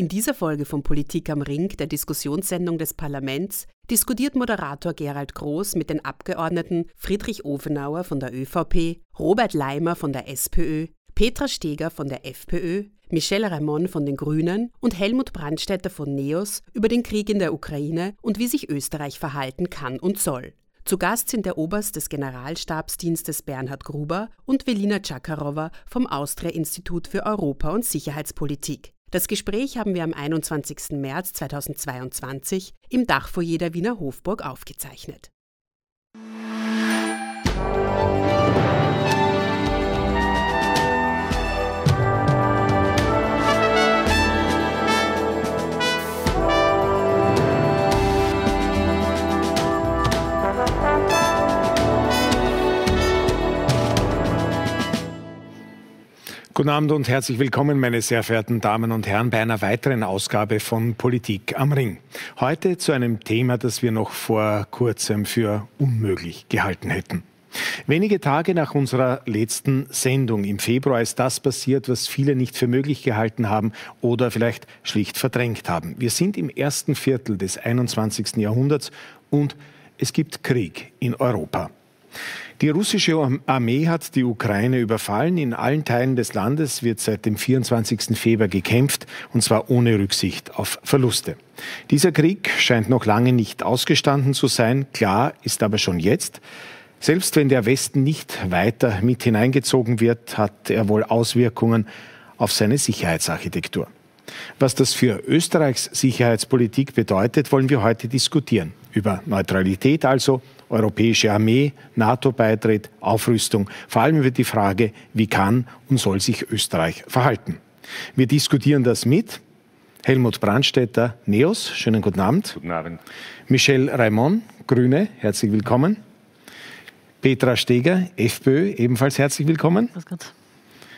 In dieser Folge von Politik am Ring, der Diskussionssendung des Parlaments, diskutiert Moderator Gerald Groß mit den Abgeordneten Friedrich Ofenauer von der ÖVP, Robert Leimer von der SPÖ, Petra Steger von der FPÖ, Michel Raimond von den Grünen und Helmut Brandstätter von NEOS über den Krieg in der Ukraine und wie sich Österreich verhalten kann und soll. Zu Gast sind der Oberst des Generalstabsdienstes Bernhard Gruber und Velina Czakarowa vom Austria-Institut für Europa- und Sicherheitspolitik. Das Gespräch haben wir am 21. März 2022 im Dachfoyer der Wiener Hofburg aufgezeichnet. Guten Abend und herzlich willkommen, meine sehr verehrten Damen und Herren, bei einer weiteren Ausgabe von Politik am Ring. Heute zu einem Thema, das wir noch vor kurzem für unmöglich gehalten hätten. Wenige Tage nach unserer letzten Sendung im Februar ist das passiert, was viele nicht für möglich gehalten haben oder vielleicht schlicht verdrängt haben. Wir sind im ersten Viertel des 21. Jahrhunderts und es gibt Krieg in Europa. Die russische Armee hat die Ukraine überfallen. In allen Teilen des Landes wird seit dem 24. Februar gekämpft, und zwar ohne Rücksicht auf Verluste. Dieser Krieg scheint noch lange nicht ausgestanden zu sein. Klar ist aber schon jetzt, selbst wenn der Westen nicht weiter mit hineingezogen wird, hat er wohl Auswirkungen auf seine Sicherheitsarchitektur. Was das für Österreichs Sicherheitspolitik bedeutet, wollen wir heute diskutieren. Über Neutralität also, europäische Armee, NATO-Beitritt, Aufrüstung, vor allem über die Frage, wie kann und soll sich Österreich verhalten. Wir diskutieren das mit Helmut Brandstätter, NEOS, schönen guten Abend. Guten Abend. Michel Raimond, Grüne, herzlich willkommen. Petra Steger, FPÖ, ebenfalls herzlich willkommen.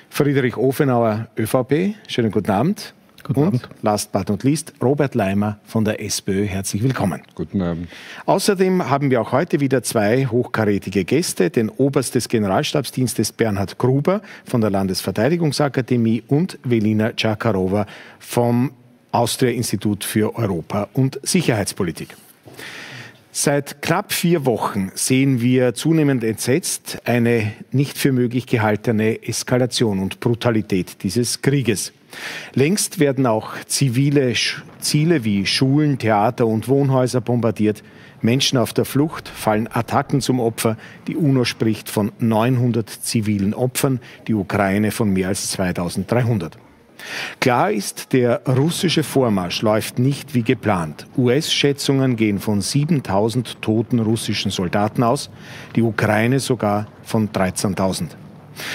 Friedrich Ofenauer, ÖVP, schönen guten Abend. Guten und Abend. last but not least Robert Leimer von der SPÖ. Herzlich willkommen. Guten Abend. Außerdem haben wir auch heute wieder zwei hochkarätige Gäste, den Oberst des Generalstabsdienstes Bernhard Gruber von der Landesverteidigungsakademie und Velina Czakarowa vom Austria-Institut für Europa- und Sicherheitspolitik. Seit knapp vier Wochen sehen wir zunehmend entsetzt eine nicht für möglich gehaltene Eskalation und Brutalität dieses Krieges. Längst werden auch zivile Ziele wie Schulen, Theater und Wohnhäuser bombardiert. Menschen auf der Flucht fallen Attacken zum Opfer. Die UNO spricht von 900 zivilen Opfern, die Ukraine von mehr als 2300. Klar ist, der russische Vormarsch läuft nicht wie geplant. US-Schätzungen gehen von 7000 toten russischen Soldaten aus, die Ukraine sogar von 13.000.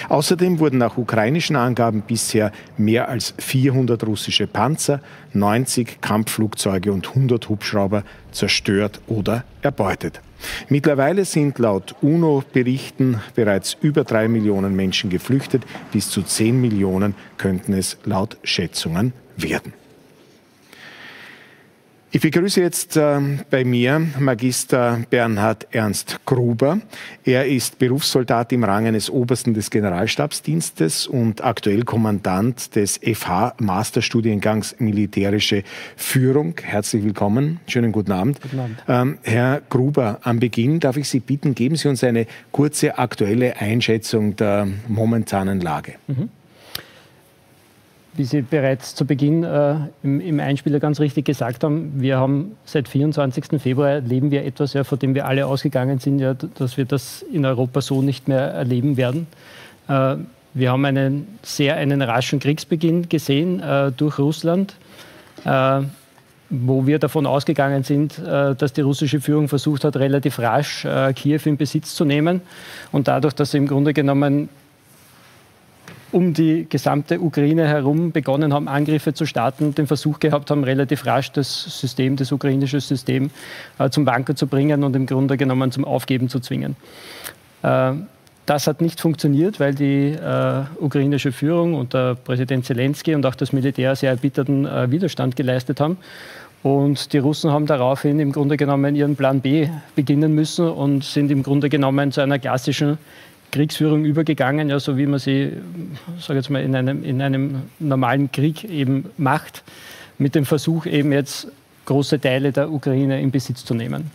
Außerdem wurden nach ukrainischen Angaben bisher mehr als 400 russische Panzer, 90 Kampfflugzeuge und 100 Hubschrauber zerstört oder erbeutet. Mittlerweile sind laut UNO-Berichten bereits über drei Millionen Menschen geflüchtet. Bis zu zehn Millionen könnten es laut Schätzungen werden. Ich begrüße jetzt äh, bei mir Magister Bernhard Ernst Gruber. Er ist Berufssoldat im Rang eines Obersten des Generalstabsdienstes und aktuell Kommandant des FH-Masterstudiengangs Militärische Führung. Herzlich willkommen. Schönen guten Abend. Guten Abend. Ähm, Herr Gruber, am Beginn darf ich Sie bitten, geben Sie uns eine kurze aktuelle Einschätzung der momentanen Lage. Mhm wie Sie bereits zu Beginn äh, im, im, Einspieler ganz richtig gesagt haben, wir haben seit 24. Februar erleben wir etwas, ja, vor dem wir alle ausgegangen sind, ja, dass wir das in Europa so nicht mehr erleben werden. Äh, wir haben einen sehr einen raschen Kriegsbeginn gesehen äh, durch Russland, äh, wo wir davon ausgegangen sind, äh, dass die russische Führung versucht hat, relativ rasch äh, Kiew in Besitz zu nehmen und dadurch, dass sie im Grunde genommen um die gesamte Ukraine herum begonnen haben, Angriffe zu starten, den Versuch gehabt haben, relativ rasch das System, das ukrainische System äh, zum Wanken zu bringen und im Grunde genommen zum Aufgeben zu zwingen. Äh, das hat nicht funktioniert, weil die äh, ukrainische Führung und der Präsident Zelensky und auch das Militär sehr erbitterten äh, Widerstand geleistet haben. Und die Russen haben daraufhin im Grunde genommen ihren Plan B beginnen müssen und sind im Grunde genommen zu einer klassischen Kriegsführung übergegangen, ja, so wie man sie, sage jetzt mal, in einem, in einem normalen Krieg eben macht. mit dem Versuch eben jetzt große Teile der Ukraine in Besitz zu nehmen.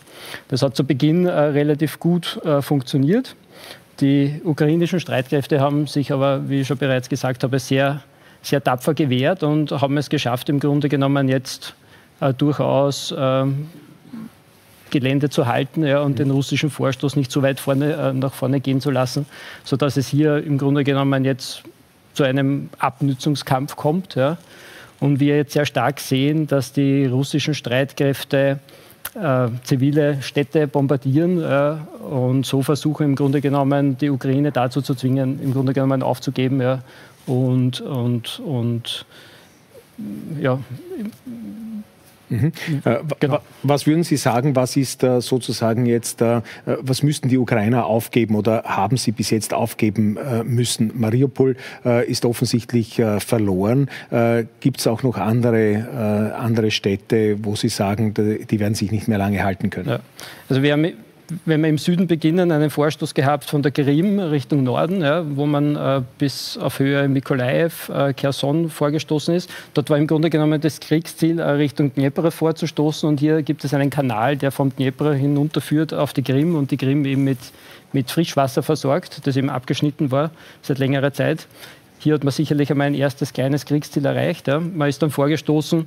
Das hat zu Beginn äh, relativ gut äh, funktioniert. Die ukrainischen Streitkräfte haben sich aber, wie ich schon bereits gesagt habe, sehr, sehr tapfer gewehrt und haben es geschafft, im Grunde genommen jetzt äh, durchaus ähm, Gelände zu halten ja, und den russischen Vorstoß nicht so weit vorne, äh, nach vorne gehen zu lassen, sodass es hier im Grunde genommen jetzt zu einem Abnützungskampf kommt. Ja. Und wir jetzt sehr stark sehen, dass die russischen Streitkräfte äh, zivile Städte bombardieren äh, und so versuchen im Grunde genommen die Ukraine dazu zu zwingen, im Grunde genommen aufzugeben ja, und, und, und ja, Mhm. Äh, genau. Was würden Sie sagen, was ist äh, sozusagen jetzt, äh, was müssten die Ukrainer aufgeben oder haben sie bis jetzt aufgeben müssen? Mariupol ist offensichtlich verloren. Gibt es auch noch andere, andere Städte, wo Sie sagen, die werden sich nicht mehr lange halten können? Ja. Also wir haben wenn wir im Süden beginnen, einen Vorstoß gehabt von der Krim Richtung Norden, ja, wo man äh, bis auf Höhe Mikolaev, äh, Kherson vorgestoßen ist. Dort war im Grunde genommen das Kriegsziel, äh, Richtung Dnepr vorzustoßen. Und hier gibt es einen Kanal, der vom Dnepr hinunterführt auf die Krim und die Krim eben mit, mit Frischwasser versorgt, das eben abgeschnitten war seit längerer Zeit. Hier hat man sicherlich einmal ein erstes kleines Kriegsziel erreicht. Ja. Man ist dann vorgestoßen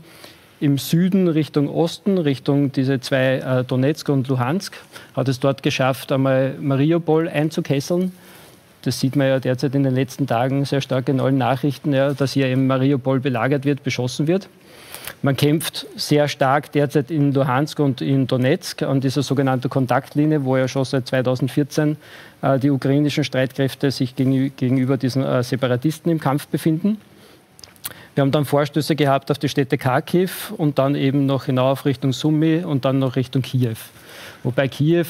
im Süden Richtung Osten, Richtung diese zwei äh, Donetsk und Luhansk, hat es dort geschafft, einmal Mariupol einzukesseln. Das sieht man ja derzeit in den letzten Tagen sehr stark in allen Nachrichten, ja, dass hier eben Mariupol belagert wird, beschossen wird. Man kämpft sehr stark derzeit in Luhansk und in Donetsk an dieser sogenannten Kontaktlinie, wo ja schon seit 2014 äh, die ukrainischen Streitkräfte sich gegenüber diesen äh, Separatisten im Kampf befinden. Wir haben dann Vorstöße gehabt auf die Städte Kharkiv und dann eben noch hinauf Richtung Sumy und dann noch Richtung Kiew. Wobei Kiew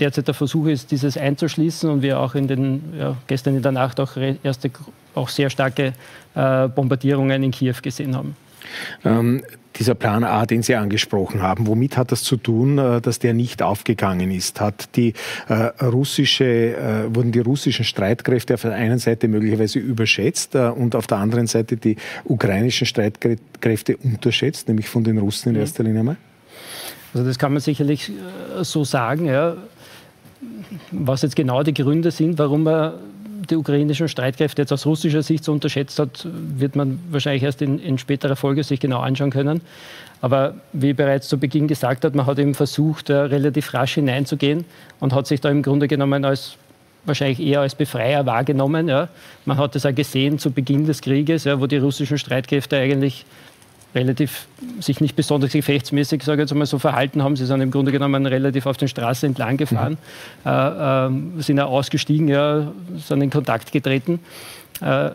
derzeit der Versuch ist, dieses einzuschließen und wir auch in den, ja, gestern in der Nacht auch erste, auch sehr starke äh, Bombardierungen in Kiew gesehen haben. Ähm, dieser Plan A, den Sie angesprochen haben, womit hat das zu tun, äh, dass der nicht aufgegangen ist? Hat die äh, russische, äh, wurden die russischen Streitkräfte auf der einen Seite möglicherweise überschätzt äh, und auf der anderen Seite die ukrainischen Streitkräfte unterschätzt, nämlich von den Russen in erster Linie mal? Also das kann man sicherlich äh, so sagen. Ja. Was jetzt genau die Gründe sind, warum man die ukrainischen Streitkräfte jetzt aus russischer Sicht so unterschätzt hat, wird man wahrscheinlich erst in, in späterer Folge sich genau anschauen können. Aber wie bereits zu Beginn gesagt hat, man hat eben versucht, äh, relativ rasch hineinzugehen und hat sich da im Grunde genommen als wahrscheinlich eher als Befreier wahrgenommen. Ja. Man hat das auch gesehen zu Beginn des Krieges, ja, wo die russischen Streitkräfte eigentlich relativ sich nicht besonders gefechtsmäßig, sage ich jetzt mal, so verhalten haben. Sie sind im Grunde genommen relativ auf den Straßen entlang gefahren, mhm. äh, äh, sind ja ausgestiegen, ja, sind in Kontakt getreten. Äh,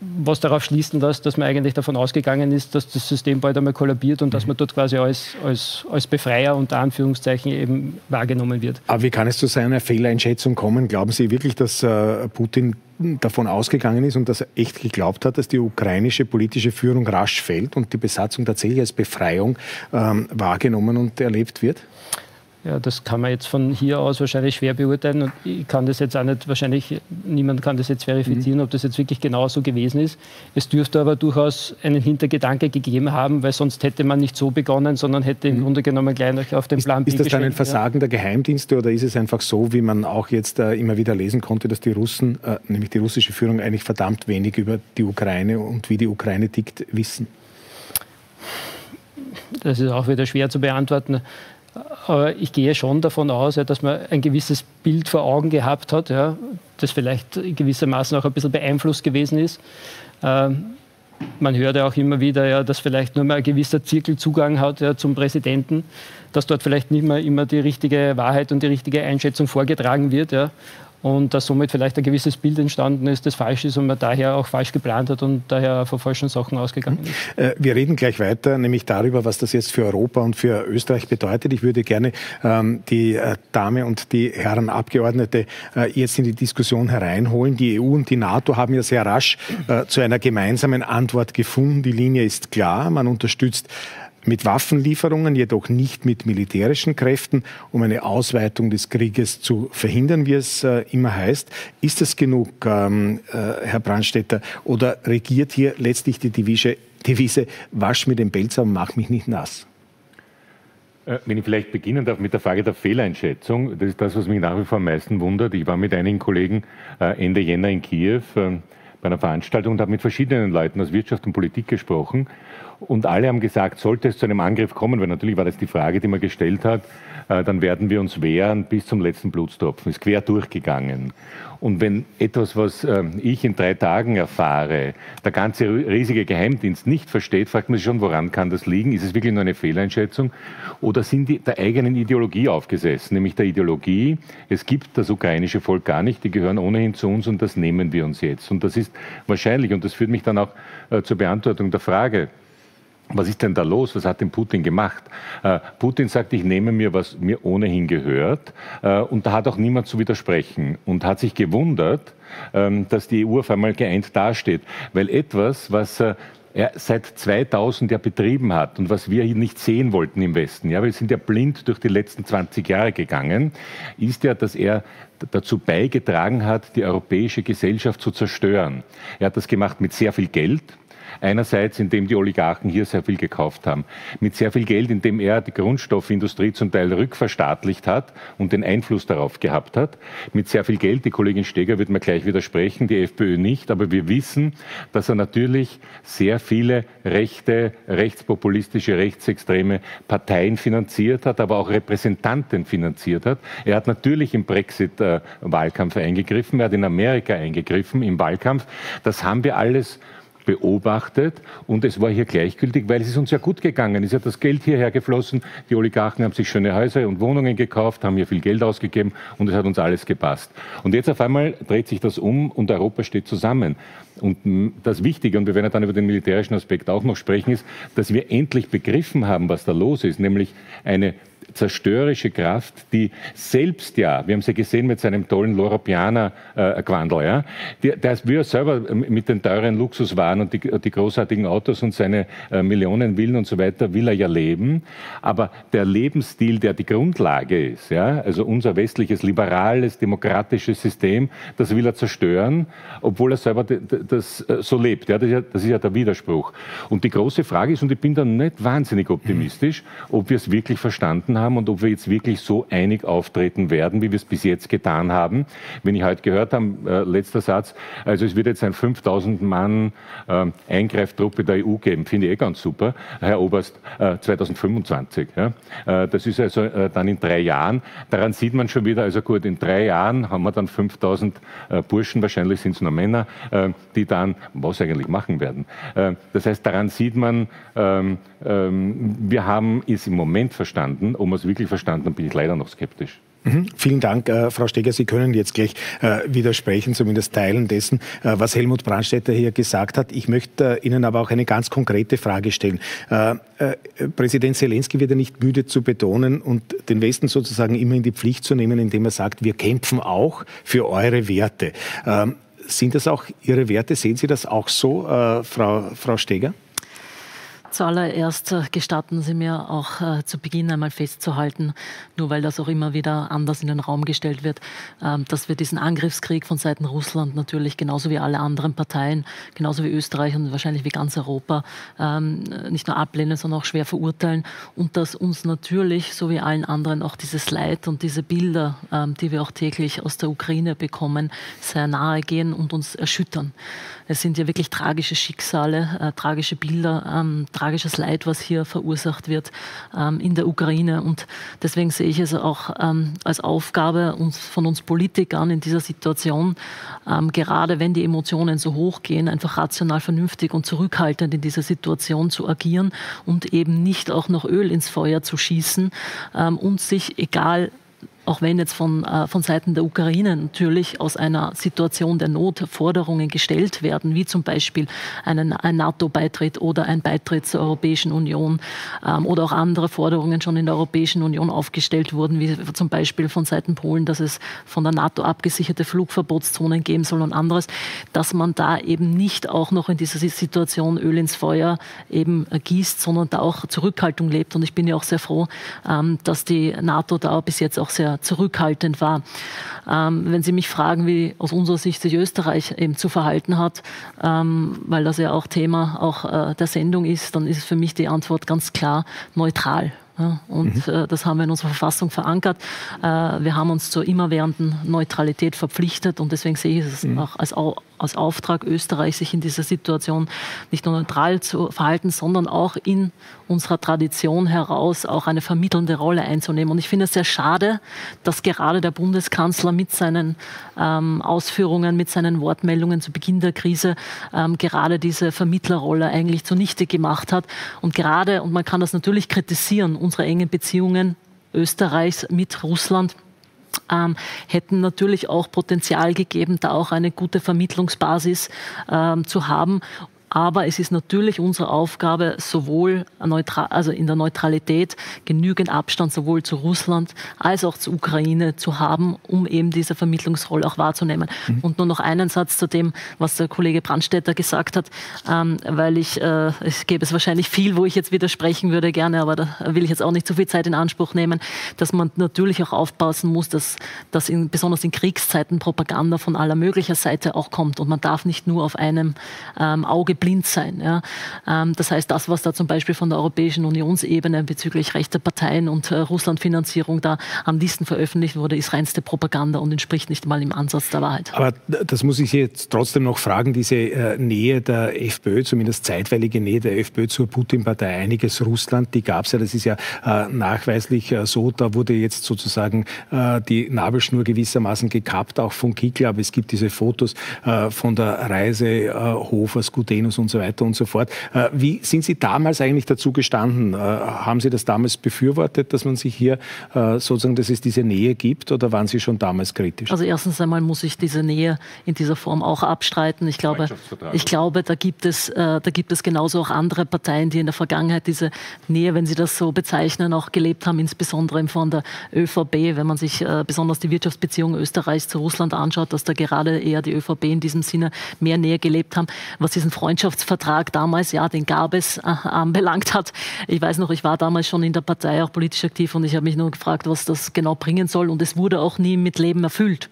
was darauf schließen lässt, dass man eigentlich davon ausgegangen ist, dass das System bald einmal kollabiert und dass mhm. man dort quasi als, als, als Befreier unter Anführungszeichen eben wahrgenommen wird. Aber wie kann es zu seiner Fehleinschätzung kommen? Glauben Sie wirklich, dass äh, Putin davon ausgegangen ist und dass er echt geglaubt hat, dass die ukrainische politische Führung rasch fällt und die Besatzung tatsächlich als Befreiung ähm, wahrgenommen und erlebt wird? Ja, das kann man jetzt von hier aus wahrscheinlich schwer beurteilen und ich kann das jetzt auch nicht, wahrscheinlich niemand kann das jetzt verifizieren, mhm. ob das jetzt wirklich genau so gewesen ist. Es dürfte aber durchaus einen Hintergedanke gegeben haben, weil sonst hätte man nicht so begonnen, sondern hätte im mhm. Grunde genommen gleich auf den Plan ist, Ist das dann ein Versagen ja. der Geheimdienste oder ist es einfach so, wie man auch jetzt äh, immer wieder lesen konnte, dass die Russen, äh, nämlich die russische Führung, eigentlich verdammt wenig über die Ukraine und wie die Ukraine tickt, wissen? Das ist auch wieder schwer zu beantworten. Aber ich gehe schon davon aus, dass man ein gewisses Bild vor Augen gehabt hat, das vielleicht gewissermaßen auch ein bisschen beeinflusst gewesen ist. Ähm, man hört ja auch immer wieder, ja, dass vielleicht nur mal ein gewisser Zirkel Zugang hat ja, zum Präsidenten, dass dort vielleicht nicht mehr immer die richtige Wahrheit und die richtige Einschätzung vorgetragen wird. Ja und dass somit vielleicht ein gewisses Bild entstanden ist, das falsch ist und man daher auch falsch geplant hat und daher von falschen Sachen ausgegangen ist. Äh, wir reden gleich weiter, nämlich darüber, was das jetzt für Europa und für Österreich bedeutet. Ich würde gerne ähm, die äh, Dame und die Herren Abgeordnete äh, jetzt in die Diskussion hereinholen. Die EU und die NATO haben ja sehr rasch äh, zu einer gemeinsamen Antwort gefunden. Die Linie ist klar. Man unterstützt mit Waffenlieferungen, jedoch nicht mit militärischen Kräften, um eine Ausweitung des Krieges zu verhindern, wie es äh, immer heißt. Ist das genug, ähm, äh, Herr Brandstätter, oder regiert hier letztlich die Devise, Devise wasch mir den Pelzer und mach mich nicht nass? Äh, wenn ich vielleicht beginnen darf mit der Frage der Fehleinschätzung, das ist das, was mich nach wie vor am meisten wundert. Ich war mit einigen Kollegen äh, Ende Jänner in Kiew ähm, bei einer Veranstaltung und habe mit verschiedenen Leuten aus Wirtschaft und Politik gesprochen. Und alle haben gesagt, sollte es zu einem Angriff kommen, weil natürlich war das die Frage, die man gestellt hat, äh, dann werden wir uns wehren bis zum letzten Blutstropfen. Ist quer durchgegangen. Und wenn etwas, was äh, ich in drei Tagen erfahre, der ganze riesige Geheimdienst nicht versteht, fragt man sich schon, woran kann das liegen? Ist es wirklich nur eine Fehleinschätzung? Oder sind die der eigenen Ideologie aufgesessen? Nämlich der Ideologie, es gibt das ukrainische Volk gar nicht, die gehören ohnehin zu uns und das nehmen wir uns jetzt. Und das ist wahrscheinlich, und das führt mich dann auch äh, zur Beantwortung der Frage, was ist denn da los? Was hat denn Putin gemacht? Äh, Putin sagt, ich nehme mir, was mir ohnehin gehört. Äh, und da hat auch niemand zu widersprechen und hat sich gewundert, ähm, dass die EU auf einmal geeint dasteht. Weil etwas, was äh, er seit 2000 ja betrieben hat und was wir hier nicht sehen wollten im Westen, ja, wir sind ja blind durch die letzten 20 Jahre gegangen, ist ja, dass er dazu beigetragen hat, die europäische Gesellschaft zu zerstören. Er hat das gemacht mit sehr viel Geld, Einerseits, indem die Oligarchen hier sehr viel gekauft haben. Mit sehr viel Geld, indem er die Grundstoffindustrie zum Teil rückverstaatlicht hat und den Einfluss darauf gehabt hat. Mit sehr viel Geld, die Kollegin Steger wird mir gleich widersprechen, die FPÖ nicht, aber wir wissen, dass er natürlich sehr viele rechte, rechtspopulistische, rechtsextreme Parteien finanziert hat, aber auch Repräsentanten finanziert hat. Er hat natürlich im Brexit-Wahlkampf eingegriffen, er hat in Amerika eingegriffen im Wahlkampf. Das haben wir alles beobachtet und es war hier gleichgültig, weil es ist uns ja gut gegangen. Es ist ja das Geld hierher geflossen. Die Oligarchen haben sich schöne Häuser und Wohnungen gekauft, haben hier viel Geld ausgegeben und es hat uns alles gepasst. Und jetzt auf einmal dreht sich das um und Europa steht zusammen. Und das Wichtige, und wir werden dann über den militärischen Aspekt auch noch sprechen, ist, dass wir endlich begriffen haben, was da los ist, nämlich eine zerstörerische Kraft, die selbst ja, wir haben sie gesehen mit seinem tollen Loro Piana äh, Quandel, ja, der wir selber mit den teuren Luxuswaren und die, die großartigen Autos und seine äh, Millionen Villen und so weiter will er ja leben, aber der Lebensstil, der die Grundlage ist, ja, also unser westliches liberales demokratisches System, das will er zerstören, obwohl er selber das äh, so lebt, ja, ja, das ist ja der Widerspruch. Und die große Frage ist, und ich bin da nicht wahnsinnig optimistisch, ob wir es wirklich verstanden haben und ob wir jetzt wirklich so einig auftreten werden, wie wir es bis jetzt getan haben. Wenn ich heute gehört habe, äh, letzter Satz, also es wird jetzt ein 5000 Mann äh, Eingreiftruppe der EU geben, finde ich eh ganz super, Herr Oberst, äh, 2025. Ja? Äh, das ist also äh, dann in drei Jahren. Daran sieht man schon wieder, also gut, in drei Jahren haben wir dann 5000 äh, Burschen, wahrscheinlich sind es nur Männer, die dann was eigentlich machen werden. das heißt, daran sieht man, ähm, ähm, wir haben es im Moment verstanden, wir es wirklich verstanden haben, bin ich leider noch skeptisch. Mhm. Vielen Dank, äh, Frau Steger. Sie können jetzt gleich äh, widersprechen, zumindest teilen dessen, äh, was Helmut Brandstätter hier gesagt hat. Ich möchte äh, Ihnen aber auch eine ganz konkrete Frage stellen. Äh, äh, Präsident Zelensky wird ja nicht müde zu betonen und den Westen sozusagen immer in die Pflicht zu nehmen, indem er sagt, wir kämpfen auch für eure Werte. Ähm, sind das auch Ihre Werte? Sehen Sie das auch so, Frau, Frau Steger? Zuallererst äh, gestatten Sie mir auch äh, zu Beginn einmal festzuhalten, nur weil das auch immer wieder anders in den Raum gestellt wird, äh, dass wir diesen Angriffskrieg von Seiten Russland natürlich genauso wie alle anderen Parteien, genauso wie Österreich und wahrscheinlich wie ganz Europa ähm, nicht nur ablehnen, sondern auch schwer verurteilen und dass uns natürlich, so wie allen anderen, auch dieses Leid und diese Bilder, ähm, die wir auch täglich aus der Ukraine bekommen, sehr nahe gehen und uns erschüttern. Es sind ja wirklich tragische Schicksale, äh, tragische Bilder, ähm, tragisches Leid, was hier verursacht wird ähm, in der Ukraine. Und deswegen sehe ich es auch ähm, als Aufgabe uns, von uns Politikern in dieser Situation, ähm, gerade wenn die Emotionen so hoch gehen, einfach rational, vernünftig und zurückhaltend in dieser Situation zu agieren und eben nicht auch noch Öl ins Feuer zu schießen ähm, und sich, egal auch wenn jetzt von, äh, von Seiten der Ukraine natürlich aus einer Situation der Not Forderungen gestellt werden, wie zum Beispiel einen, ein NATO-Beitritt oder ein Beitritt zur Europäischen Union ähm, oder auch andere Forderungen schon in der Europäischen Union aufgestellt wurden, wie zum Beispiel von Seiten Polen, dass es von der NATO abgesicherte Flugverbotszonen geben soll und anderes, dass man da eben nicht auch noch in dieser Situation Öl ins Feuer eben gießt, sondern da auch Zurückhaltung lebt. Und ich bin ja auch sehr froh, ähm, dass die NATO da bis jetzt auch sehr zurückhaltend war. Ähm, wenn Sie mich fragen, wie aus unserer Sicht sich Österreich eben zu verhalten hat, ähm, weil das ja auch Thema auch äh, der Sendung ist, dann ist für mich die Antwort ganz klar neutral. Ja, und mhm. äh, das haben wir in unserer Verfassung verankert. Äh, wir haben uns zur immerwährenden Neutralität verpflichtet und deswegen sehe ich es mhm. auch als, als Auftrag Österreich, sich in dieser Situation nicht nur neutral zu verhalten, sondern auch in unserer Tradition heraus auch eine vermittelnde Rolle einzunehmen. Und ich finde es sehr schade, dass gerade der Bundeskanzler mit seinen ähm, Ausführungen, mit seinen Wortmeldungen zu Beginn der Krise ähm, gerade diese Vermittlerrolle eigentlich zunichte gemacht hat. Und gerade, und man kann das natürlich kritisieren, unsere engen Beziehungen Österreichs mit Russland ähm, hätten natürlich auch Potenzial gegeben, da auch eine gute Vermittlungsbasis ähm, zu haben aber es ist natürlich unsere Aufgabe, sowohl also in der Neutralität genügend Abstand sowohl zu Russland als auch zur Ukraine zu haben, um eben diese Vermittlungsrolle auch wahrzunehmen. Mhm. Und nur noch einen Satz zu dem, was der Kollege Brandstätter gesagt hat, ähm, weil ich, äh, es gäbe es wahrscheinlich viel, wo ich jetzt widersprechen würde gerne, aber da will ich jetzt auch nicht zu viel Zeit in Anspruch nehmen, dass man natürlich auch aufpassen muss, dass, dass in, besonders in Kriegszeiten Propaganda von aller möglicher Seite auch kommt und man darf nicht nur auf einem ähm, Auge blind sein. Ja. Ähm, das heißt, das, was da zum Beispiel von der Europäischen Unionsebene bezüglich rechter Parteien und äh, Russlandfinanzierung da an Listen veröffentlicht wurde, ist reinste Propaganda und entspricht nicht mal im Ansatz der Wahrheit. Aber das muss ich jetzt trotzdem noch fragen, diese äh, Nähe der FPÖ, zumindest zeitweilige Nähe der FPÖ zur Putin-Partei, einiges Russland, die gab es ja, das ist ja äh, nachweislich so, da wurde jetzt sozusagen die Nabelschnur gewissermaßen gekappt, auch von Kickl, aber es gibt diese Fotos von der Reise Hofers, Gudenus Venus und so weiter und so fort. Äh, wie sind Sie damals eigentlich dazu gestanden? Äh, haben Sie das damals befürwortet, dass man sich hier äh, sozusagen, dass es diese Nähe gibt oder waren Sie schon damals kritisch? Also erstens einmal muss ich diese Nähe in dieser Form auch abstreiten. Ich glaube, ich glaube da, gibt es, da gibt es genauso auch andere Parteien, die in der Vergangenheit diese Nähe, wenn Sie das so bezeichnen, auch gelebt haben, insbesondere von der ÖVP, wenn man sich besonders die Wirtschaftsbeziehungen Österreichs zu Russland anschaut, dass da gerade eher die ÖVP in diesem Sinne mehr Nähe gelebt haben, was diesen Freund Freundschaftsvertrag damals, ja, den gab es, äh, anbelangt hat. Ich weiß noch, ich war damals schon in der Partei auch politisch aktiv und ich habe mich nur gefragt, was das genau bringen soll. Und es wurde auch nie mit Leben erfüllt.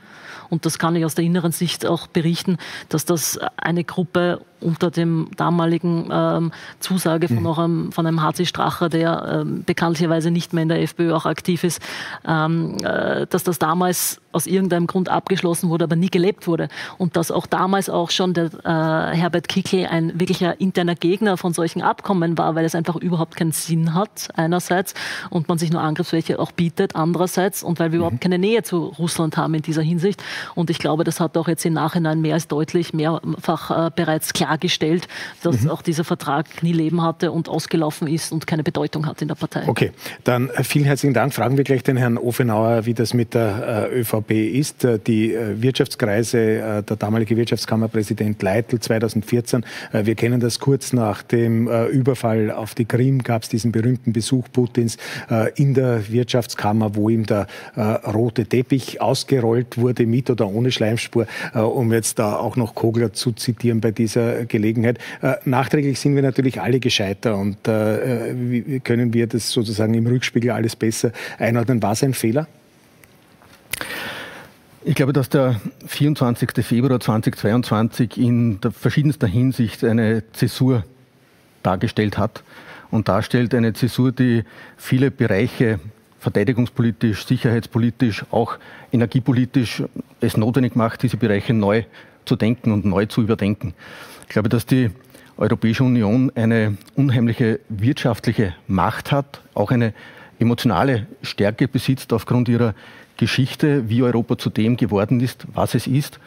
Und das kann ich aus der inneren Sicht auch berichten, dass das eine Gruppe unter dem damaligen ähm, Zusage von, mhm. einem, von einem HC Stracher, der ähm, bekanntlicherweise nicht mehr in der FPÖ auch aktiv ist, ähm, äh, dass das damals aus irgendeinem Grund abgeschlossen wurde, aber nie gelebt wurde. Und dass auch damals auch schon der äh, Herbert Kickl ein wirklicher interner Gegner von solchen Abkommen war, weil es einfach überhaupt keinen Sinn hat, einerseits, und man sich nur Angriffsfläche auch bietet, andererseits, und weil wir mhm. überhaupt keine Nähe zu Russland haben in dieser Hinsicht. Und ich glaube, das hat auch jetzt im Nachhinein mehr als deutlich, mehrfach äh, bereits klar klargestellt, dass mhm. auch dieser Vertrag nie Leben hatte und ausgelaufen ist und keine Bedeutung hat in der Partei. Okay, dann äh, vielen herzlichen Dank. Fragen wir gleich den Herrn Ofenauer, wie das mit der äh, ÖVP ist. Äh, die Wirtschaftskreise, der damalige Wirtschaftskammerpräsident Leitl 2014, wir kennen das kurz nach dem Überfall auf die Krim, gab es diesen berühmten Besuch Putins in der Wirtschaftskammer, wo ihm der rote Teppich ausgerollt wurde, mit oder ohne Schleimspur, um jetzt da auch noch Kogler zu zitieren bei dieser Gelegenheit. Äh, nachträglich sind wir natürlich alle gescheiter und äh, wie können wir das sozusagen im Rückspiegel alles besser einordnen? War es ein Fehler? Ich glaube, dass der 24. Februar 2022 in verschiedenster Hinsicht eine Zäsur dargestellt hat und darstellt eine Zäsur, die viele Bereiche verteidigungspolitisch, sicherheitspolitisch, auch energiepolitisch es notwendig macht, diese Bereiche neu zu denken und neu zu überdenken. Ich glaube, dass die Europäische Union eine unheimliche wirtschaftliche Macht hat, auch eine emotionale Stärke besitzt aufgrund ihrer Geschichte, wie Europa zu dem geworden ist, was es ist.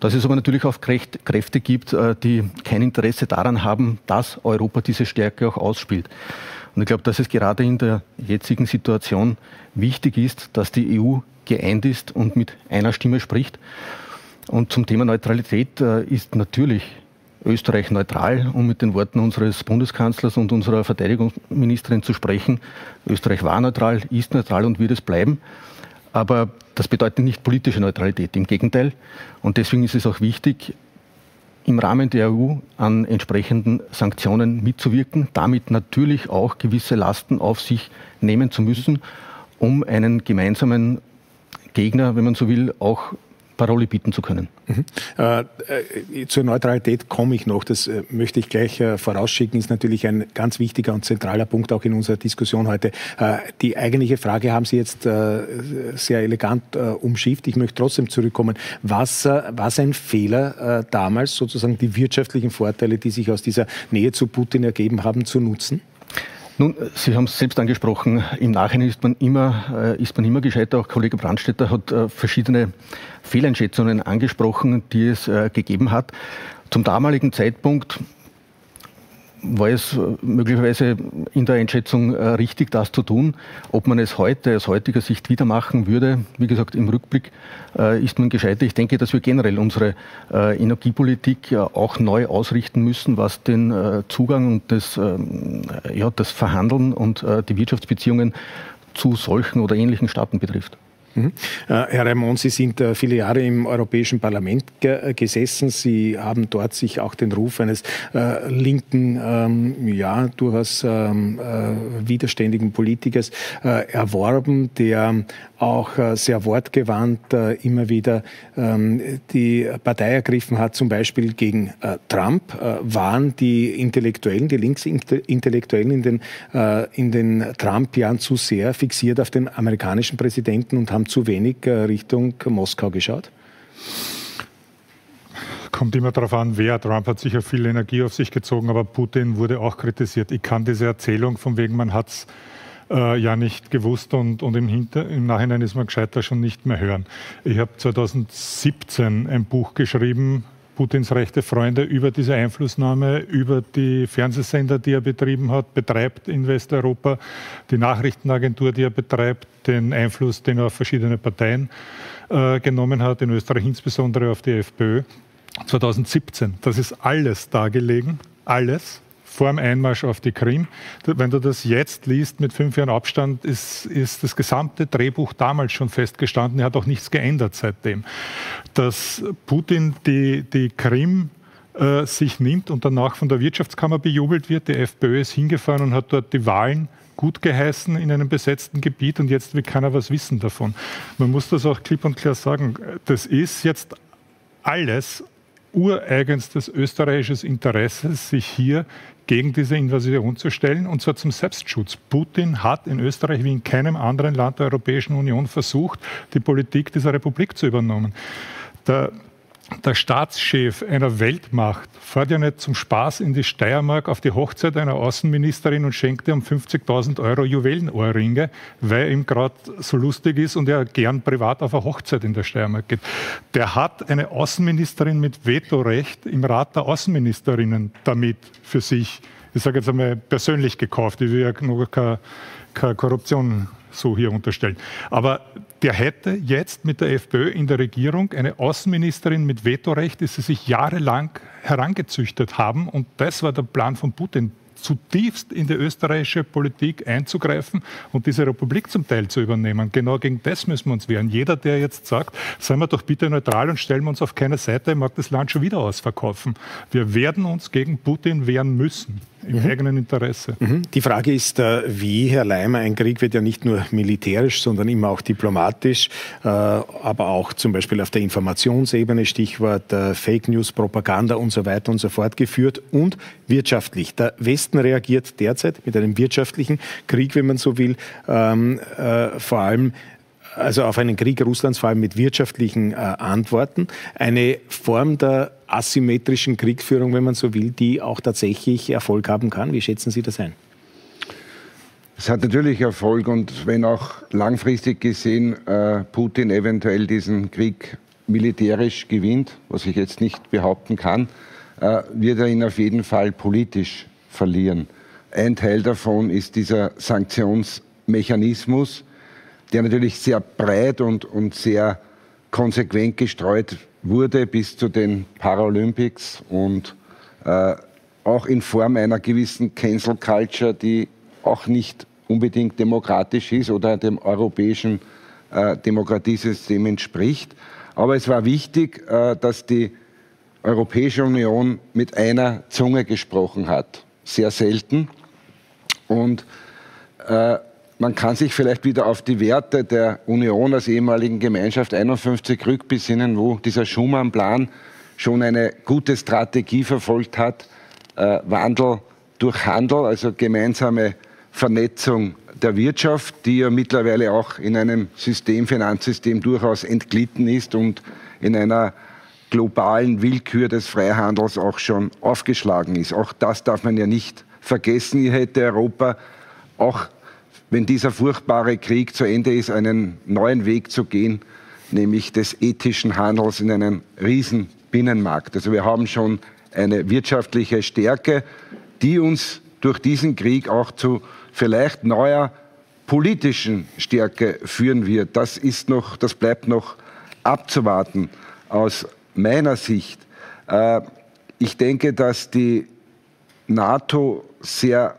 Dass es aber natürlich auch Kräfte gibt, äh, die kein Interesse daran haben, dass Europa diese Stärke auch ausspielt. Und ich glaube, dass es gerade in der jetzigen Situation wichtig ist, dass die EU geeint ist und mit einer Stimme spricht. Und zum Thema Neutralität äh, ist natürlich Österreich neutral, um mit den Worten unseres Bundeskanzlers und unserer Verteidigungsministerin zu sprechen. Österreich war neutral, ist neutral und wird es bleiben. Aber das bedeutet nicht politische Neutralität, im Gegenteil. Und deswegen ist es auch wichtig, im Rahmen der EU an entsprechenden Sanktionen mitzuwirken, damit natürlich auch gewisse Lasten auf sich nehmen zu müssen, um einen gemeinsamen Gegner, wenn man so will, auch Parole bieten zu können. Mhm. Äh, äh, zur Neutralität komme ich noch. Das äh, möchte ich gleich äh, vorausschicken. Ist natürlich ein ganz wichtiger und zentraler Punkt auch in unserer Diskussion heute. Äh, die eigentliche Frage haben Sie jetzt sehr elegant umschifft. Ich möchte trotzdem zurückkommen. Was war ein Fehler damals, sozusagen die wirtschaftlichen Vorteile, die sich aus dieser Nähe zu Putin ergeben haben, zu nutzen? Nun, Sie haben es selbst angesprochen, im Nachhinein ist man immer, äh, ist man immer gescheiter. Auch Kollege Brandstätter hat äh, verschiedene Fehleinschätzungen angesprochen, die es äh, gegeben hat. Zum damaligen Zeitpunkt war es möglicherweise in der Einschätzung äh, richtig, das zu tun. Ob man es heute aus heutiger Sicht wieder machen würde, wie gesagt, im Rückblick äh, ist man gescheiter. Ich denke, dass wir generell unsere äh, Energiepolitik auch neu ausrichten müssen, was den Zugang und das, ähm, ja, das Verhandeln und die Wirtschaftsbeziehungen zu solchen oder ähnlichen Staaten betrifft. Mhm. Äh, Herr Raimond, Sie sind äh, viele Jahre im Europäischen Parlament äh, gesessen. Sie haben dort sich auch den Ruf eines äh, linken, ähm, ja, durchaus ähm, äh, widerständigen Politikers äh, erworben, der auch sehr wortgewandt immer wieder ähm, die Partei ergriffen hat, zum Beispiel gegen Trump. waren die Intellektuellen, die Linksintellektuellen in den, in den Trump-Jahren zu sehr fixiert auf den amerikanischen Präsidenten und haben zu wenig äh, Richtung Moskau geschaut? Kommt immer darauf an, wer. Trump hat sicher viel Energie auf sich gezogen, aber Putin wurde auch kritisiert. Ich kann diese Erzählung von wegen, man hat es äh, ja nicht gewusst und, und im, Hinter-, im Nachhinein ist man gescheiter schon nicht mehr hören. Ich habe 2017 ein Buch geschrieben, Putins rechte Freunde über diese Einflussnahme, über die Fernsehsender, die er betrieben hat, betreibt in Westeuropa, die Nachrichtenagentur, die er betreibt, den Einfluss, den er auf verschiedene Parteien äh, genommen hat, in Österreich insbesondere auf die FPÖ. 2017, das ist alles dargelegen, alles vor dem Einmarsch auf die Krim. Wenn du das jetzt liest mit fünf Jahren Abstand, ist, ist das gesamte Drehbuch damals schon festgestanden. Er hat auch nichts geändert seitdem. Dass Putin die, die Krim äh, sich nimmt und danach von der Wirtschaftskammer bejubelt wird. Die FPÖ ist hingefahren und hat dort die Wahlen gut geheißen in einem besetzten Gebiet und jetzt will keiner was wissen davon. Man muss das auch klipp und klar sagen. Das ist jetzt alles ureigenstes österreichisches Interesse, sich hier gegen diese Invasion zu stellen, und zwar zum Selbstschutz. Putin hat in Österreich wie in keinem anderen Land der Europäischen Union versucht, die Politik dieser Republik zu übernehmen. Der der Staatschef einer Weltmacht fährt ja nicht zum Spaß in die Steiermark auf die Hochzeit einer Außenministerin und schenkt ihr um 50.000 Euro Juwelenohrringe, weil ihm gerade so lustig ist und er gern privat auf eine Hochzeit in der Steiermark geht. Der hat eine Außenministerin mit Vetorecht im Rat der Außenministerinnen damit für sich, ich sage jetzt einmal persönlich gekauft. Ich will ja noch keine, keine Korruption so hier unterstellen. Aber der hätte jetzt mit der FPÖ in der Regierung eine Außenministerin mit Vetorecht, die sie sich jahrelang herangezüchtet haben. Und das war der Plan von Putin zutiefst in die österreichische Politik einzugreifen und diese Republik zum Teil zu übernehmen. Genau gegen das müssen wir uns wehren. Jeder, der jetzt sagt, seien wir doch bitte neutral und stellen wir uns auf keine Seite, mag das Land schon wieder ausverkaufen. Wir werden uns gegen Putin wehren müssen im mhm. eigenen Interesse. Mhm. Die Frage ist, äh, wie, Herr Leimer, ein Krieg wird ja nicht nur militärisch, sondern immer auch diplomatisch, äh, aber auch zum Beispiel auf der Informationsebene, Stichwort äh, Fake News, Propaganda und so weiter und so fort geführt und wirtschaftlich. Der Westen reagiert derzeit mit einem wirtschaftlichen Krieg, wenn man so will, ähm, vor allem also auf einen Krieg Russlands vor allem mit wirtschaftlichen Antworten, eine Form der asymmetrischen Kriegführung, wenn man so will, die auch tatsächlich Erfolg haben kann. Wie schätzen Sie das ein? Es hat natürlich Erfolg und wenn auch langfristig gesehen äh, Putin eventuell diesen Krieg militärisch gewinnt, was ich jetzt nicht behaupten kann, äh, wird er ihn auf jeden Fall politisch verlieren. Ein Teil davon ist dieser Sanktionsmechanismus, der natürlich sehr breit und, und sehr konsequent gestreut wurde bis zu den Paralympics und äh, auch in Form einer gewissen Cancel Culture, die auch nicht unbedingt demokratisch ist oder dem europäischen äh, Demokratiesystem entspricht. Aber es war wichtig, äh, dass die Europäische Union mit einer Zunge gesprochen hat. Sehr selten. Und äh, man kann sich vielleicht wieder auf die Werte der Union als ehemaligen Gemeinschaft 51 rückbesinnen, wo dieser Schumann-Plan schon eine gute Strategie verfolgt hat. Äh, Wandel durch Handel, also gemeinsame Vernetzung der Wirtschaft, die ja mittlerweile auch in einem System, Finanzsystem durchaus entglitten ist und in einer globalen Willkür des Freihandels auch schon aufgeschlagen ist. Auch das darf man ja nicht vergessen. Hier hätte Europa auch, wenn dieser furchtbare Krieg zu Ende ist, einen neuen Weg zu gehen, nämlich des ethischen Handels in einen riesen Binnenmarkt. Also wir haben schon eine wirtschaftliche Stärke, die uns durch diesen Krieg auch zu vielleicht neuer politischen Stärke führen wird. Das ist noch, das bleibt noch abzuwarten aus meiner Sicht. Äh, ich denke, dass die NATO sehr,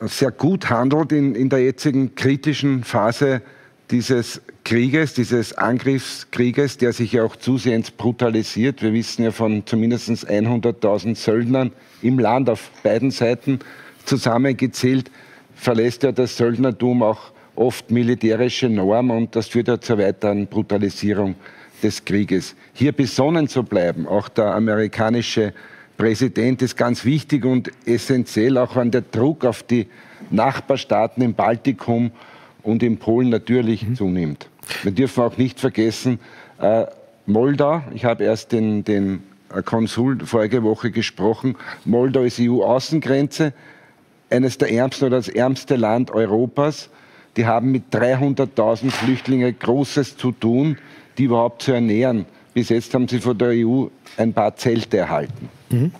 sehr gut handelt in, in der jetzigen kritischen Phase dieses Krieges, dieses Angriffskrieges, der sich ja auch zusehends brutalisiert. Wir wissen ja von zumindest 100.000 Söldnern im Land auf beiden Seiten zusammengezählt, verlässt ja das Söldnertum auch oft militärische Normen und das führt ja zur weiteren Brutalisierung des Krieges. Hier besonnen zu bleiben, auch der amerikanische Präsident ist ganz wichtig und essentiell, auch wenn der Druck auf die Nachbarstaaten im Baltikum und in Polen natürlich mhm. zunimmt. Wir dürfen auch nicht vergessen, äh, Moldau, ich habe erst den, den Konsul vorige Woche gesprochen, Moldau ist EU-Außengrenze, eines der ärmsten oder das ärmste Land Europas. Die haben mit 300.000 Flüchtlingen Großes zu tun, die überhaupt zu ernähren. Bis jetzt haben sie von der EU ein paar Zelte erhalten. Mhm.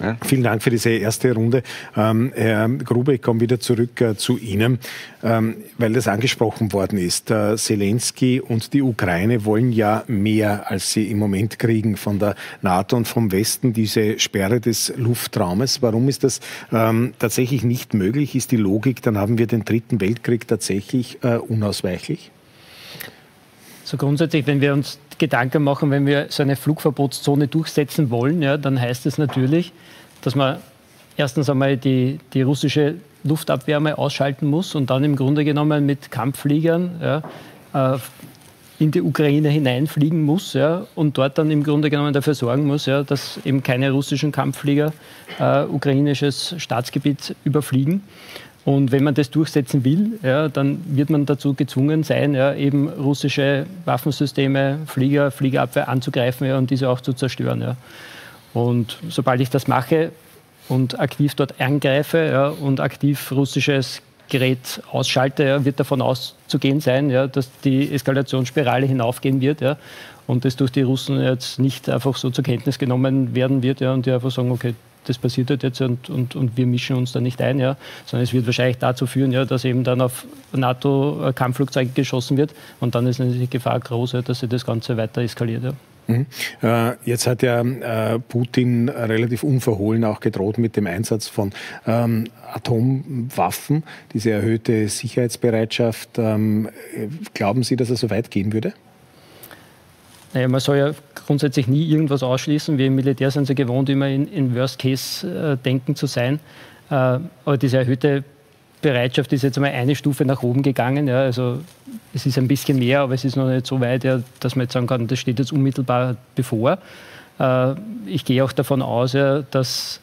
Ja. Vielen Dank für diese erste Runde. Ähm, Herr Grube, ich komme wieder zurück äh, zu Ihnen, ähm, weil das angesprochen worden ist. Äh, Zelensky und die Ukraine wollen ja mehr, als sie im Moment kriegen von der NATO und vom Westen, diese Sperre des Luftraumes. Warum ist das ähm, tatsächlich nicht möglich? Ist die Logik, dann haben wir den Dritten Weltkrieg tatsächlich äh, unausweichlich? So grundsätzlich, wenn wir uns Gedanken machen, wenn wir so eine Flugverbotszone durchsetzen wollen, ja, dann heißt es natürlich, dass man erstens einmal die, die russische Luftabwärme ausschalten muss und dann im Grunde genommen mit Kampffliegern ja, äh, in die Ukraine hineinfliegen muss ja, und dort dann im Grunde genommen dafür sorgen muss, ja, dass eben keine russischen Kampfflieger äh, ukrainisches Staatsgebiet überfliegen. Und wenn man das durchsetzen will, ja, dann wird man dazu gezwungen sein, ja, eben russische Waffensysteme, Flieger, Fliegerabwehr anzugreifen ja, und diese auch zu zerstören. Ja. Und sobald ich das mache und aktiv dort angreife ja, und aktiv russisches Gerät ausschalte, ja, wird davon auszugehen sein, ja, dass die Eskalationsspirale hinaufgehen wird ja, und das durch die Russen jetzt nicht einfach so zur Kenntnis genommen werden wird ja, und die einfach sagen, okay, das passiert halt jetzt und, und, und wir mischen uns da nicht ein, ja, sondern es wird wahrscheinlich dazu führen, ja, dass eben dann auf NATO-Kampfflugzeuge geschossen wird und dann ist natürlich die Gefahr groß, ja, dass sich das Ganze weiter eskaliert. Ja. Mhm. Äh, jetzt hat ja äh, Putin relativ unverhohlen auch gedroht mit dem Einsatz von ähm, Atomwaffen, diese erhöhte Sicherheitsbereitschaft. Ähm, glauben Sie, dass er so weit gehen würde? Naja, man soll ja grundsätzlich nie irgendwas ausschließen. Wir im Militär sind so gewohnt, immer in, in Worst-Case-Denken zu sein. Äh, aber diese erhöhte Bereitschaft ist jetzt einmal eine Stufe nach oben gegangen. Ja. Also es ist ein bisschen mehr, aber es ist noch nicht so weit, ja, dass man jetzt sagen kann, das steht jetzt unmittelbar bevor. Äh, ich gehe auch davon aus, ja, dass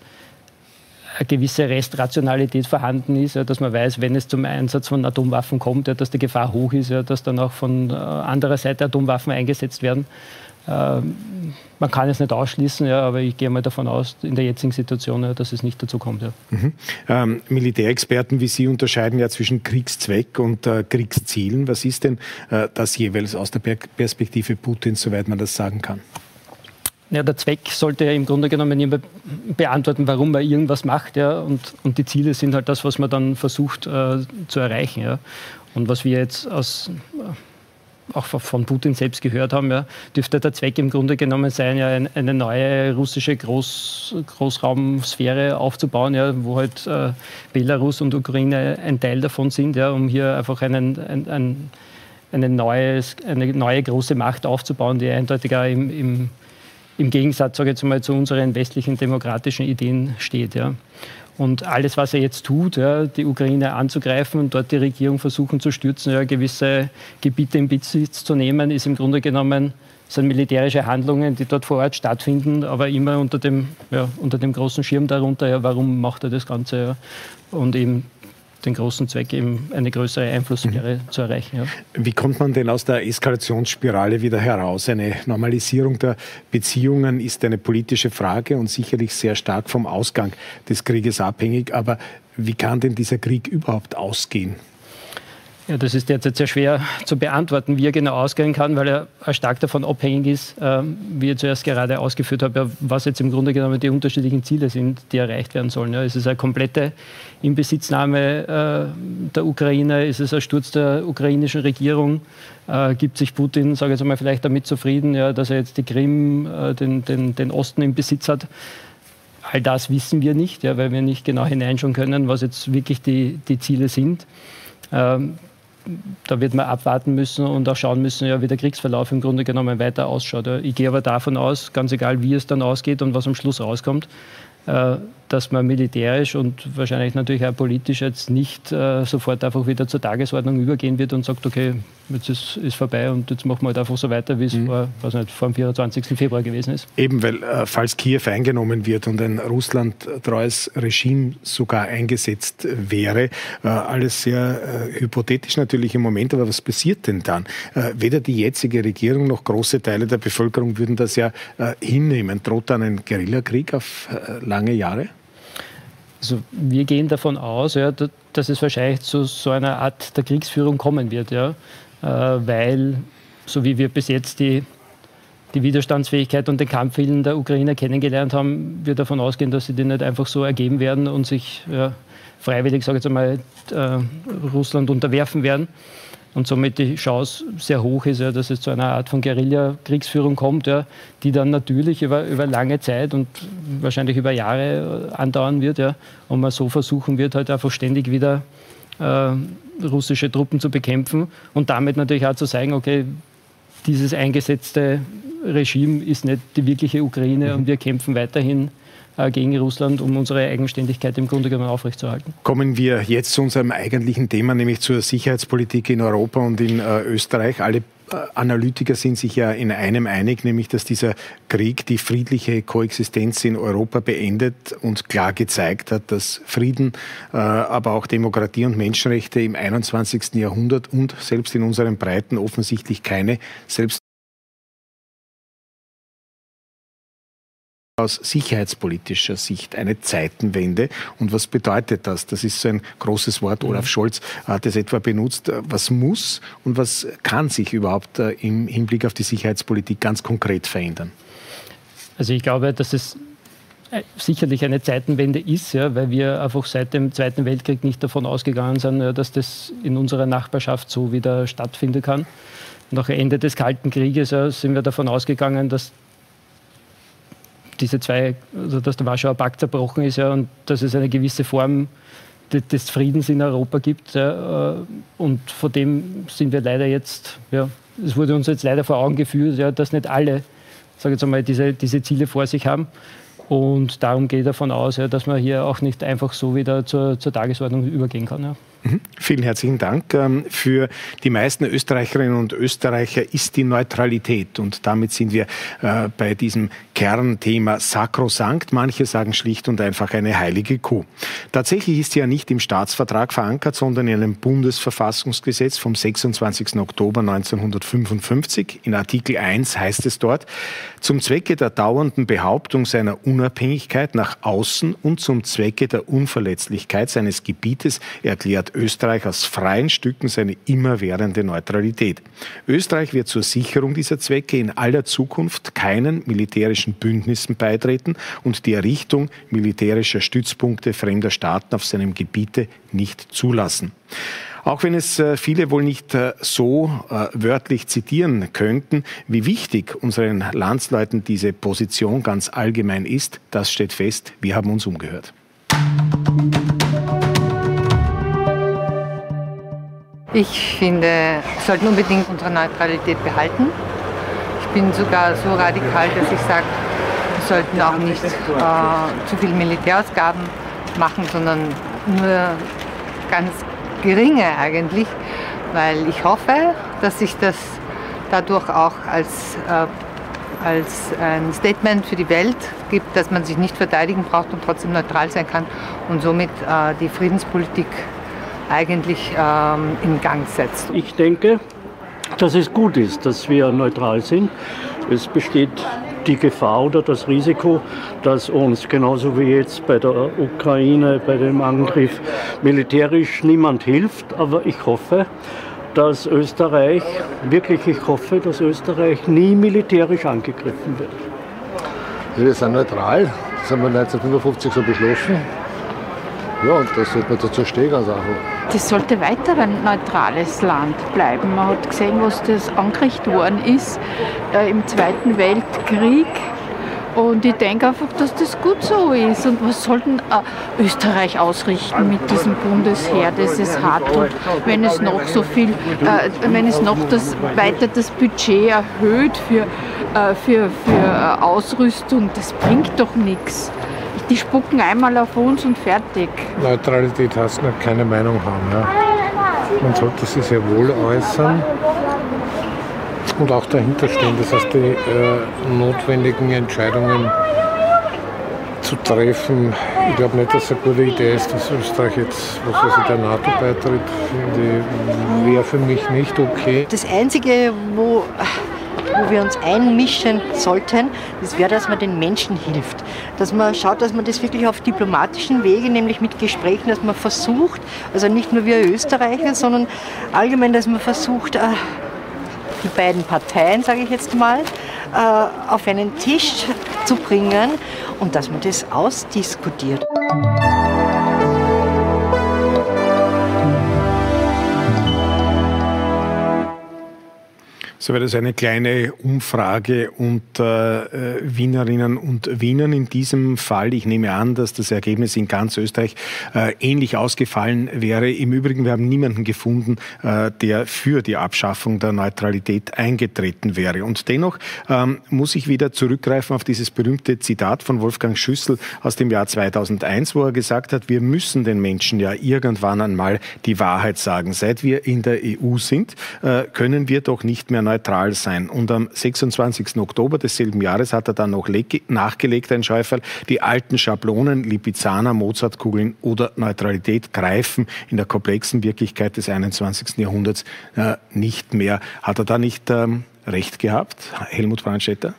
eine gewisse Restrationalität vorhanden ist, dass man weiß, wenn es zum Einsatz von Atomwaffen kommt, dass die Gefahr hoch ist, dass dann auch von äh, anderer Seite Atomwaffen eingesetzt werden. Äh, man kann es nicht ausschließen, ja, aber ich gehe mal davon aus, in der jetzigen Situation, ja, dass es nicht dazu kommt. Ja. Mhm. Ähm, Militärexperten wie Sie unterscheiden ja zwischen Kriegszweck und äh, Kriegszielen. Was ist denn äh, das jeweils aus der Perspektive Putins, soweit man das sagen kann? Ja, der Zweck sollte ja im Grunde genommen beantworten, warum man irgendwas macht. Ja, und, und die Ziele sind halt das, was man dann versucht äh, zu erreichen. Ja. Und was wir jetzt aus, äh, auch von Putin selbst gehört haben, ja, dürfte der Zweck im Grunde genommen sein, ja, eine neue russische Groß, Großraumsphäre aufzubauen, ja, wo halt äh, Belarus und Ukraine ein Teil davon sind, ja, um hier einfach einen, ein, ein, eine, neues, eine neue große Macht aufzubauen, die eindeutig auch im, im im Gegensatz, sage ich jetzt mal, zu unseren westlichen demokratischen Ideen steht. Ja. Und alles, was er jetzt tut, ja, die Ukraine anzugreifen und dort die Regierung versuchen zu stürzen, ja, gewisse Gebiete in Besitz zu nehmen, ist im Grunde genommen sind militärische Handlungen, die dort vor Ort stattfinden, aber immer unter dem, ja, unter dem großen Schirm darunter, ja, warum macht er das Ganze? Ja? Und eben den großen Zweck, eben eine größere Einflusssphäre mhm. zu erreichen. Ja. Wie kommt man denn aus der Eskalationsspirale wieder heraus? Eine Normalisierung der Beziehungen ist eine politische Frage und sicherlich sehr stark vom Ausgang des Krieges abhängig. Aber wie kann denn dieser Krieg überhaupt ausgehen? Ja, das ist derzeit sehr schwer zu beantworten, wie er genau ausgehen kann, weil er stark davon abhängig ist, ähm, wie ich zuerst gerade ausgeführt habe, was jetzt im Grunde genommen die unterschiedlichen Ziele sind, die erreicht werden sollen. Es ist eine komplette Inbesitznahme äh, der Ukraine, es ist ein Sturz der ukrainischen Regierung, äh, gibt sich Putin, sage ich jetzt mal, vielleicht damit zufrieden, dass er jetzt die Krim, äh, den, den, den Osten im Besitz hat. All das wissen wir nicht, weil wir nicht genau hineinschauen können, was jetzt wirklich die, die Ziele sind. Ähm, da wird man abwarten müssen und auch schauen müssen, ja, wie der Kriegsverlauf im Grunde genommen weiter ausschaut. Ich gehe aber davon aus, ganz egal wie es dann ausgeht und was am Schluss rauskommt, äh, dass man militärisch und wahrscheinlich natürlich auch politisch jetzt nicht äh, sofort einfach wieder zur Tagesordnung übergehen wird und sagt, okay, jetzt ist, ist vorbei und jetzt machen wir halt einfach so weiter, wie es mhm. vor, was nicht, vor dem 24. Februar gewesen ist. Eben, weil äh, falls Kiew eingenommen wird und ein russlandtreues Regime sogar eingesetzt wäre, äh, alles sehr äh, hypothetisch natürlich im Moment, aber was passiert denn dann? Äh, weder die jetzige Regierung noch große Teile der Bevölkerung würden das ja äh, hinnehmen. Droht dann ein Guerillakrieg auf äh, lange Jahre? Also wir gehen davon aus, ja, dass es wahrscheinlich zu so einer Art der Kriegsführung kommen wird, ja, weil, so wie wir bis jetzt die, die Widerstandsfähigkeit und den Kampfwillen der Ukrainer kennengelernt haben, wir davon ausgehen, dass sie die nicht einfach so ergeben werden und sich ja, freiwillig, sage ich jetzt einmal, äh, Russland unterwerfen werden. Und somit die Chance sehr hoch ist, ja, dass es zu einer Art von Guerilla-Kriegsführung kommt, ja, die dann natürlich über, über lange Zeit und wahrscheinlich über Jahre andauern wird ja, und man so versuchen wird, halt einfach ständig wieder äh, russische Truppen zu bekämpfen und damit natürlich auch zu zeigen, okay, dieses eingesetzte Regime ist nicht die wirkliche Ukraine mhm. und wir kämpfen weiterhin äh, gegen Russland, um unsere Eigenständigkeit im Grunde genommen aufrechtzuerhalten. Kommen wir jetzt zu unserem eigentlichen Thema, nämlich zur Sicherheitspolitik in Europa und in äh, Österreich. Alle Analytiker sind sich ja in einem einig, nämlich dass dieser Krieg die friedliche Koexistenz in Europa beendet und klar gezeigt hat, dass Frieden, aber auch Demokratie und Menschenrechte im 21. Jahrhundert und selbst in unseren Breiten offensichtlich keine selbst aus sicherheitspolitischer Sicht eine Zeitenwende. Und was bedeutet das? Das ist so ein großes Wort. Olaf mhm. Scholz hat es etwa benutzt. Was muss und was kann sich überhaupt äh, im Hinblick auf die Sicherheitspolitik ganz konkret verändern? Also ich glaube, dass es äh, sicherlich eine Zeitenwende ist, ja, weil wir einfach seit dem Zweiten Weltkrieg nicht davon ausgegangen sind, dass das in unserer Nachbarschaft so wieder stattfinden kann. Nach Ende des Kalten Krieges sind wir davon ausgegangen, dass diese zwei, also dass der Warschauer Pakt zerbrochen ist ja, und dass es eine gewisse Form des Friedens in Europa gibt. Ja, äh, und vor dem sind wir leider jetzt, ja, es wurde uns jetzt leider vor Augen geführt, ja, dass nicht alle, sage jetzt einmal, diese, diese Ziele vor sich haben. Und darum gehe ich davon aus, ja, dass man hier auch nicht einfach so wieder zur, zur Tagesordnung übergehen kann. Ja. Mhm. Vielen herzlichen Dank. Ähm, für die meisten Österreicherinnen und Österreicher ist die Neutralität und damit sind wir äh, bei diesem Kernthema sakrosankt. Manche sagen schlicht und einfach eine heilige Kuh. Tatsächlich ist sie ja nicht im Staatsvertrag verankert, sondern in einem Bundesverfassungsgesetz vom 26. Oktober 1955. In Artikel 1 heißt es dort, zum Zwecke der dauernden Behauptung seiner Unabhängigkeit nach außen und zum Zwecke der Unverletzlichkeit seines Gebietes erklärt Österreich aus freien Stücken seine immerwährende Neutralität. Österreich wird zur Sicherung dieser Zwecke in aller Zukunft keinen militärischen Bündnissen beitreten und die Errichtung militärischer Stützpunkte fremder Staaten auf seinem Gebiete nicht zulassen. Auch wenn es äh, viele wohl nicht äh, so äh, wörtlich zitieren könnten, wie wichtig unseren Landsleuten diese Position ganz allgemein ist, das steht fest. Wir haben uns umgehört. Ich finde, wir sollten unbedingt unsere Neutralität behalten. Ich bin sogar so radikal, dass ich sage, wir sollten auch nicht äh, zu viel Militärausgaben machen, sondern nur ganz geringe eigentlich, weil ich hoffe, dass sich das dadurch auch als, äh, als ein Statement für die Welt gibt, dass man sich nicht verteidigen braucht und trotzdem neutral sein kann und somit äh, die Friedenspolitik eigentlich ähm, in Gang setzt. Ich denke, dass es gut ist, dass wir neutral sind. Es besteht die Gefahr oder das Risiko, dass uns genauso wie jetzt bei der Ukraine, bei dem Angriff militärisch niemand hilft. Aber ich hoffe, dass Österreich, wirklich ich hoffe, dass Österreich nie militärisch angegriffen wird. Wir sind neutral, das haben wir 1955 so beschlossen. Ja, und das sollte man dazu stehen, ganz einfach. Das sollte weiter ein neutrales Land bleiben. Man hat gesehen, was das angerichtet worden ist äh, im Zweiten Weltkrieg. Und ich denke einfach, dass das gut so ist. Und was sollten äh, Österreich ausrichten mit diesem Bundesheer, das es hat? Und wenn es noch so viel, äh, wenn es noch das, weiter das Budget erhöht für, äh, für, für äh, Ausrüstung, das bringt doch nichts. Die spucken einmal auf uns und fertig. Neutralität heißt noch keine Meinung haben. Ja. Man sollte sie sehr wohl äußern und auch dahinter stehen. Das heißt, die äh, notwendigen Entscheidungen zu treffen. Ich glaube nicht, dass es eine gute Idee ist, dass Österreich jetzt, was weiß ich, der NATO beitritt. Wäre für mich nicht okay. Das Einzige, wo wo wir uns einmischen sollten, das wäre, dass man den Menschen hilft. Dass man schaut, dass man das wirklich auf diplomatischen Wege, nämlich mit Gesprächen, dass man versucht, also nicht nur wir Österreicher, sondern allgemein, dass man versucht, äh, die beiden Parteien, sage ich jetzt mal, äh, auf einen Tisch zu bringen und dass man das ausdiskutiert. So wäre das eine kleine Umfrage unter äh, Wienerinnen und Wienern in diesem Fall. Ich nehme an, dass das Ergebnis in ganz Österreich äh, ähnlich ausgefallen wäre. Im Übrigen, wir haben niemanden gefunden, äh, der für die Abschaffung der Neutralität eingetreten wäre. Und dennoch ähm, muss ich wieder zurückgreifen auf dieses berühmte Zitat von Wolfgang Schüssel aus dem Jahr 2001, wo er gesagt hat, wir müssen den Menschen ja irgendwann einmal die Wahrheit sagen. Seit wir in der EU sind, können wir doch nicht mehr neutral sein. Und am 26. Oktober desselben Jahres hat er dann noch nachgelegt, ein Schäuferl, die alten Schablonen, Lipizzaner, Mozartkugeln oder Neutralität greifen in der komplexen Wirklichkeit des 21. Jahrhunderts äh, nicht mehr. Hat er da nicht ähm, recht gehabt, Helmut Brandstätter?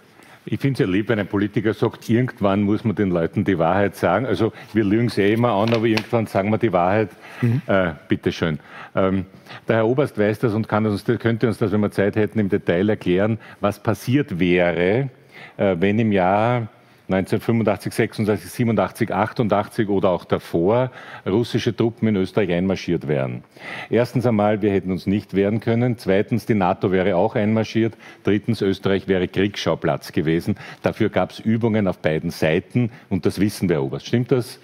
Ich finde es ja lieb, wenn ein Politiker sagt, irgendwann muss man den Leuten die Wahrheit sagen. Also wir lügen sie eh immer an, aber irgendwann sagen wir die Wahrheit. Mhm. Äh, bitteschön. Ähm, der Herr Oberst weiß das und kann uns, könnte uns das, wenn wir Zeit hätten, im Detail erklären, was passiert wäre, äh, wenn im Jahr 1985, 86, 87, 88 oder auch davor russische Truppen in Österreich einmarschiert wären. Erstens einmal, wir hätten uns nicht wehren können. Zweitens, die NATO wäre auch einmarschiert. Drittens, Österreich wäre Kriegsschauplatz gewesen. Dafür gab es Übungen auf beiden Seiten und das wissen wir, Oberst. Stimmt das?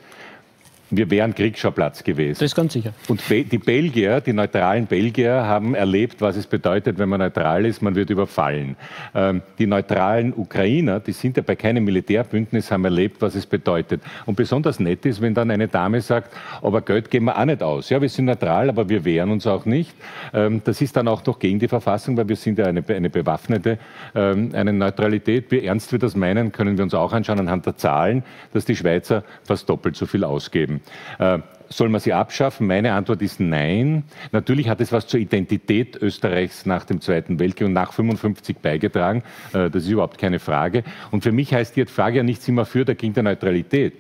Wir wären Kriegsschauplatz gewesen. Das ist ganz sicher. Und die Belgier, die neutralen Belgier, haben erlebt, was es bedeutet, wenn man neutral ist, man wird überfallen. Ähm, die neutralen Ukrainer, die sind ja bei keinem Militärbündnis, haben erlebt, was es bedeutet. Und besonders nett ist, wenn dann eine Dame sagt, aber Geld geben wir auch nicht aus. Ja, wir sind neutral, aber wir wehren uns auch nicht. Ähm, das ist dann auch noch gegen die Verfassung, weil wir sind ja eine, eine bewaffnete, ähm, eine Neutralität. Wie ernst wir das meinen, können wir uns auch anschauen anhand der Zahlen, dass die Schweizer fast doppelt so viel ausgeben. Äh, soll man sie abschaffen? Meine Antwort ist nein. Natürlich hat es was zur Identität Österreichs nach dem Zweiten Weltkrieg und nach 55 beigetragen. Äh, das ist überhaupt keine Frage. Und für mich heißt die Frage ja nichts immer für oder gegen die Neutralität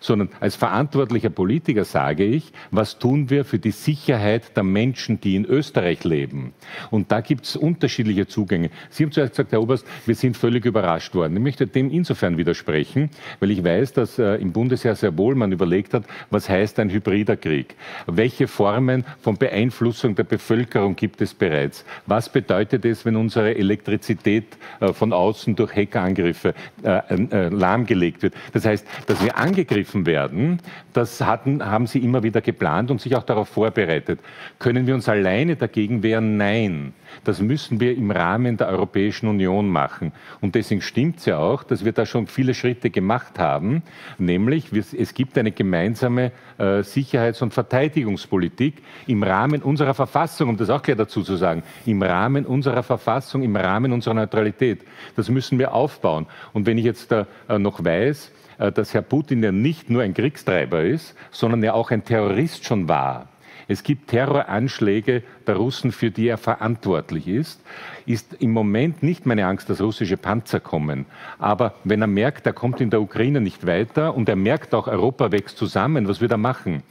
sondern als verantwortlicher Politiker sage ich, was tun wir für die Sicherheit der Menschen, die in Österreich leben? Und da gibt es unterschiedliche Zugänge. Sie haben zuerst gesagt, Herr Oberst, wir sind völlig überrascht worden. Ich möchte dem insofern widersprechen, weil ich weiß, dass äh, im Bundesheer sehr wohl man überlegt hat, was heißt ein hybrider Krieg? Welche Formen von Beeinflussung der Bevölkerung gibt es bereits? Was bedeutet es, wenn unsere Elektrizität äh, von außen durch Hackerangriffe äh, äh, lahmgelegt wird? Das heißt, dass wir angegriffen angegriffen werden. Das hatten, haben sie immer wieder geplant und sich auch darauf vorbereitet. Können wir uns alleine dagegen wehren? Nein. Das müssen wir im Rahmen der Europäischen Union machen. Und deswegen stimmt es ja auch, dass wir da schon viele Schritte gemacht haben. Nämlich, es gibt eine gemeinsame äh, Sicherheits- und Verteidigungspolitik im Rahmen unserer Verfassung, um das auch gleich dazu zu sagen, im Rahmen unserer Verfassung, im Rahmen unserer Neutralität. Das müssen wir aufbauen. Und wenn ich jetzt äh, noch weiß, dass Herr Putin ja nicht nur ein Kriegstreiber ist, sondern ja auch ein Terrorist schon war. Es gibt Terroranschläge der Russen, für die er verantwortlich ist. Ist im Moment nicht meine Angst, dass russische Panzer kommen. Aber wenn er merkt, er kommt in der Ukraine nicht weiter und er merkt auch, Europa wächst zusammen, was wird er machen?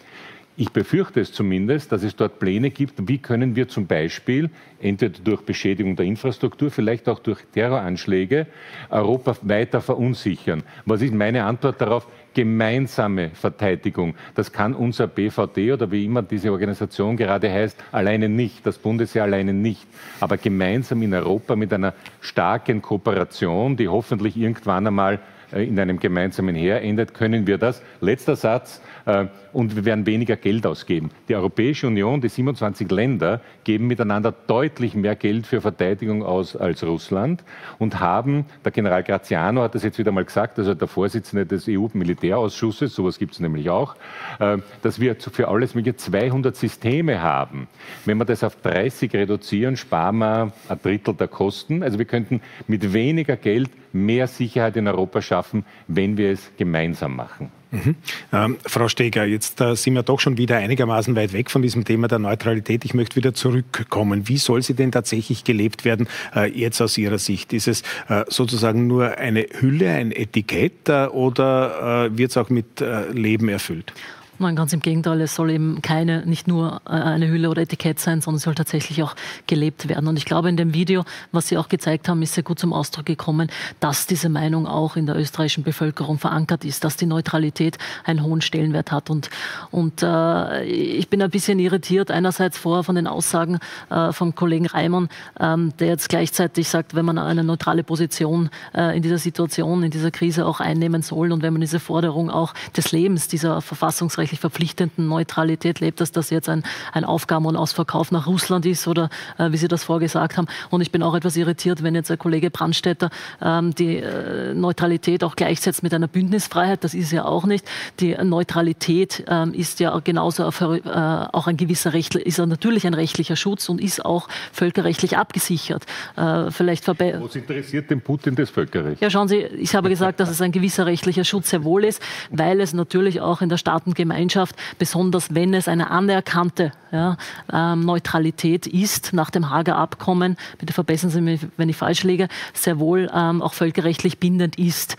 Ich befürchte es zumindest, dass es dort Pläne gibt, wie können wir zum Beispiel entweder durch Beschädigung der Infrastruktur, vielleicht auch durch Terroranschläge Europa weiter verunsichern. Was ist meine Antwort darauf? Gemeinsame Verteidigung. Das kann unser BVD oder wie immer diese Organisation gerade heißt, alleine nicht, das Bundesheer alleine nicht. Aber gemeinsam in Europa mit einer starken Kooperation, die hoffentlich irgendwann einmal in einem gemeinsamen Heer endet, können wir das. Letzter Satz. Äh, und wir werden weniger Geld ausgeben. Die Europäische Union, die 27 Länder, geben miteinander deutlich mehr Geld für Verteidigung aus als Russland und haben, der General Graziano hat das jetzt wieder mal gesagt, also der Vorsitzende des EU-Militärausschusses, sowas gibt es nämlich auch, äh, dass wir für alles mögliche 200 Systeme haben. Wenn wir das auf 30 reduzieren, sparen wir ein Drittel der Kosten. Also wir könnten mit weniger Geld mehr Sicherheit in Europa schaffen, wenn wir es gemeinsam machen. Mhm. Ähm, Frau Steger, jetzt äh, sind wir doch schon wieder einigermaßen weit weg von diesem Thema der Neutralität. Ich möchte wieder zurückkommen. Wie soll sie denn tatsächlich gelebt werden, äh, jetzt aus Ihrer Sicht? Ist es äh, sozusagen nur eine Hülle, ein Etikett äh, oder äh, wird es auch mit äh, Leben erfüllt? Nein, ganz im Gegenteil, es soll eben keine, nicht nur äh, eine Hülle oder Etikett sein, sondern es soll tatsächlich auch gelebt werden. Und ich glaube, in dem Video, was Sie auch gezeigt haben, ist sehr gut zum Ausdruck gekommen, dass diese Meinung auch in der österreichischen Bevölkerung verankert ist, dass die Neutralität einen hohen Stellenwert hat. Und, und äh, ich bin ein bisschen irritiert, einerseits vorher von den Aussagen äh, vom Kollegen Reimann, ähm, der jetzt gleichzeitig sagt, wenn man eine neutrale Position äh, in dieser Situation, in dieser Krise auch einnehmen soll und wenn man diese Forderung auch des Lebens, dieser Verfassungsrechte völkerrechtlich verpflichtenden Neutralität lebt, dass das jetzt ein, ein Aufgaben- und Ausverkauf nach Russland ist oder äh, wie Sie das vorgesagt haben. Und ich bin auch etwas irritiert, wenn jetzt der Kollege Brandstätter ähm, die äh, Neutralität auch gleichsetzt mit einer Bündnisfreiheit. Das ist ja auch nicht. Die Neutralität ähm, ist ja genauso auf, äh, auch ein gewisser Recht, ist ja natürlich ein rechtlicher Schutz und ist auch völkerrechtlich abgesichert. Äh, vielleicht Was interessiert den Putin das Völkerrecht? Ja, schauen Sie, ich habe gesagt, dass es ein gewisser rechtlicher Schutz sehr wohl ist, weil es natürlich auch in der Staatengemeinschaft Gemeinschaft, besonders wenn es eine anerkannte ja, ähm, Neutralität ist nach dem Hager Abkommen, bitte verbessern Sie mich, wenn ich falsch liege, sehr wohl ähm, auch völkerrechtlich bindend ist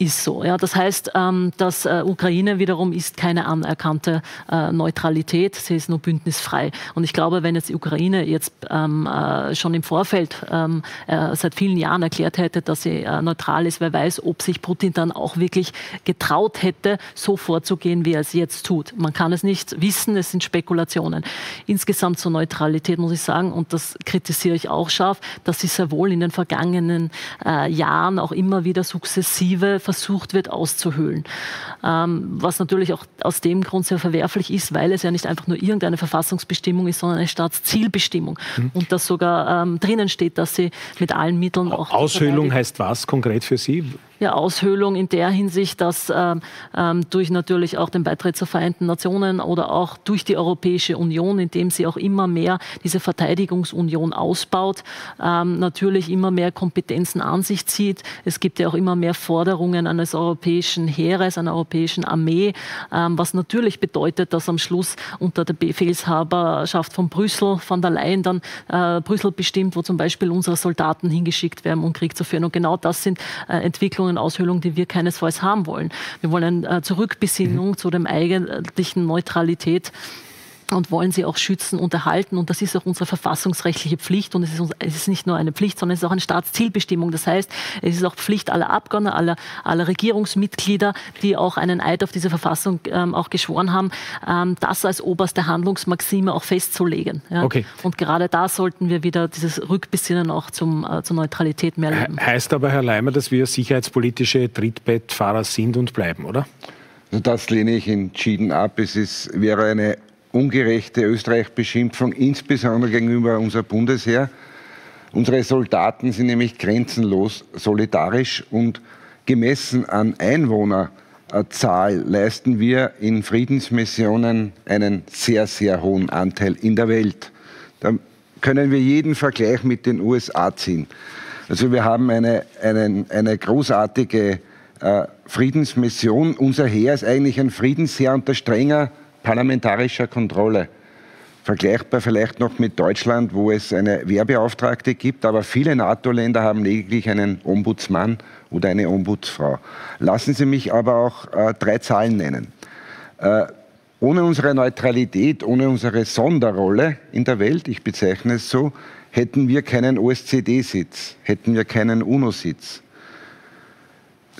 ist so. Ja, das heißt, ähm, dass äh, Ukraine wiederum ist keine anerkannte äh, Neutralität, sie ist nur bündnisfrei. Und ich glaube, wenn jetzt die Ukraine jetzt ähm, äh, schon im Vorfeld ähm, äh, seit vielen Jahren erklärt hätte, dass sie äh, neutral ist, wer weiß, ob sich Putin dann auch wirklich getraut hätte, so vorzugehen, wie er es jetzt tut. Man kann es nicht wissen, es sind Spekulationen. Insgesamt zur Neutralität muss ich sagen, und das kritisiere ich auch scharf, dass sie sehr wohl in den vergangenen äh, Jahren auch immer wieder sukzessive versucht wird auszuhöhlen. Ähm, was natürlich auch aus dem Grund sehr verwerflich ist, weil es ja nicht einfach nur irgendeine Verfassungsbestimmung ist, sondern eine Staatszielbestimmung. Mhm. Und dass sogar ähm, drinnen steht, dass sie mit allen Mitteln auch. Aushöhlung heißt was konkret für Sie? Ja, Aushöhlung in der Hinsicht, dass ähm, ähm, durch natürlich auch den Beitritt zur Vereinten Nationen oder auch durch die Europäische Union, indem sie auch immer mehr diese Verteidigungsunion ausbaut, ähm, natürlich immer mehr Kompetenzen an sich zieht. Es gibt ja auch immer mehr Forderungen eines europäischen Heeres, einer europäischen Armee, ähm, was natürlich bedeutet, dass am Schluss unter der Befehlshaberschaft von Brüssel von der Leyen dann äh, Brüssel bestimmt, wo zum Beispiel unsere Soldaten hingeschickt werden, um Krieg zu führen. Und genau das sind äh, Entwicklungen, Aushöhlungen, die wir keinesfalls haben wollen. Wir wollen eine äh, Zurückbesinnung mhm. zu dem eigentlichen Neutralität und wollen sie auch schützen und erhalten. Und das ist auch unsere verfassungsrechtliche Pflicht. Und es ist, es ist nicht nur eine Pflicht, sondern es ist auch eine Staatszielbestimmung. Das heißt, es ist auch Pflicht aller Abgeordneter, aller, aller Regierungsmitglieder, die auch einen Eid auf diese Verfassung ähm, auch geschworen haben, ähm, das als oberste Handlungsmaxime auch festzulegen. Ja? Okay. Und gerade da sollten wir wieder dieses Rückbesinnen auch zum, äh, zur Neutralität mehr leben. Heißt aber, Herr Leimer, dass wir sicherheitspolitische Trittbettfahrer sind und bleiben, oder? Also das lehne ich entschieden ab. Es ist, wäre eine ungerechte Österreich-Beschimpfung, insbesondere gegenüber unser Bundesheer. Unsere Soldaten sind nämlich grenzenlos solidarisch und gemessen an Einwohnerzahl leisten wir in Friedensmissionen einen sehr, sehr hohen Anteil in der Welt. Da können wir jeden Vergleich mit den USA ziehen. Also wir haben eine, eine, eine großartige äh, Friedensmission. Unser Heer ist eigentlich ein Friedensheer unter strenger parlamentarischer Kontrolle. Vergleichbar vielleicht noch mit Deutschland, wo es eine Wehrbeauftragte gibt, aber viele NATO-Länder haben lediglich einen Ombudsmann oder eine Ombudsfrau. Lassen Sie mich aber auch äh, drei Zahlen nennen. Äh, ohne unsere Neutralität, ohne unsere Sonderrolle in der Welt, ich bezeichne es so, hätten wir keinen OSZE-Sitz, hätten wir keinen UNO-Sitz.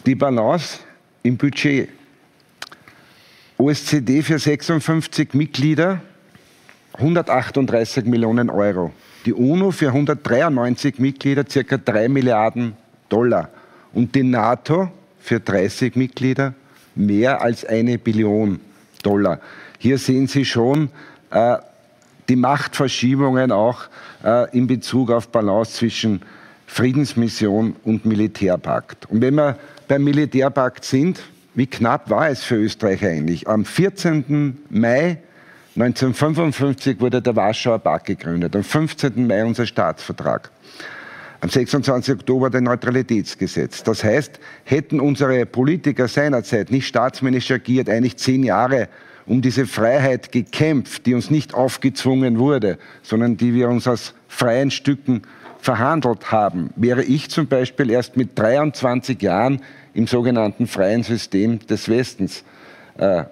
Die Balance im Budget OSZD für 56 Mitglieder 138 Millionen Euro. Die UNO für 193 Mitglieder ca. 3 Milliarden Dollar. Und die NATO für 30 Mitglieder mehr als eine Billion Dollar. Hier sehen Sie schon äh, die Machtverschiebungen auch äh, in Bezug auf Balance zwischen Friedensmission und Militärpakt. Und wenn wir beim Militärpakt sind, wie knapp war es für Österreich eigentlich? Am 14. Mai 1955 wurde der Warschauer Pakt gegründet, am 15. Mai unser Staatsvertrag, am 26. Oktober der Neutralitätsgesetz. Das heißt, hätten unsere Politiker seinerzeit nicht staatsmännisch agiert, eigentlich zehn Jahre um diese Freiheit gekämpft, die uns nicht aufgezwungen wurde, sondern die wir uns aus freien Stücken verhandelt haben, wäre ich zum Beispiel erst mit 23 Jahren im sogenannten freien System des Westens äh,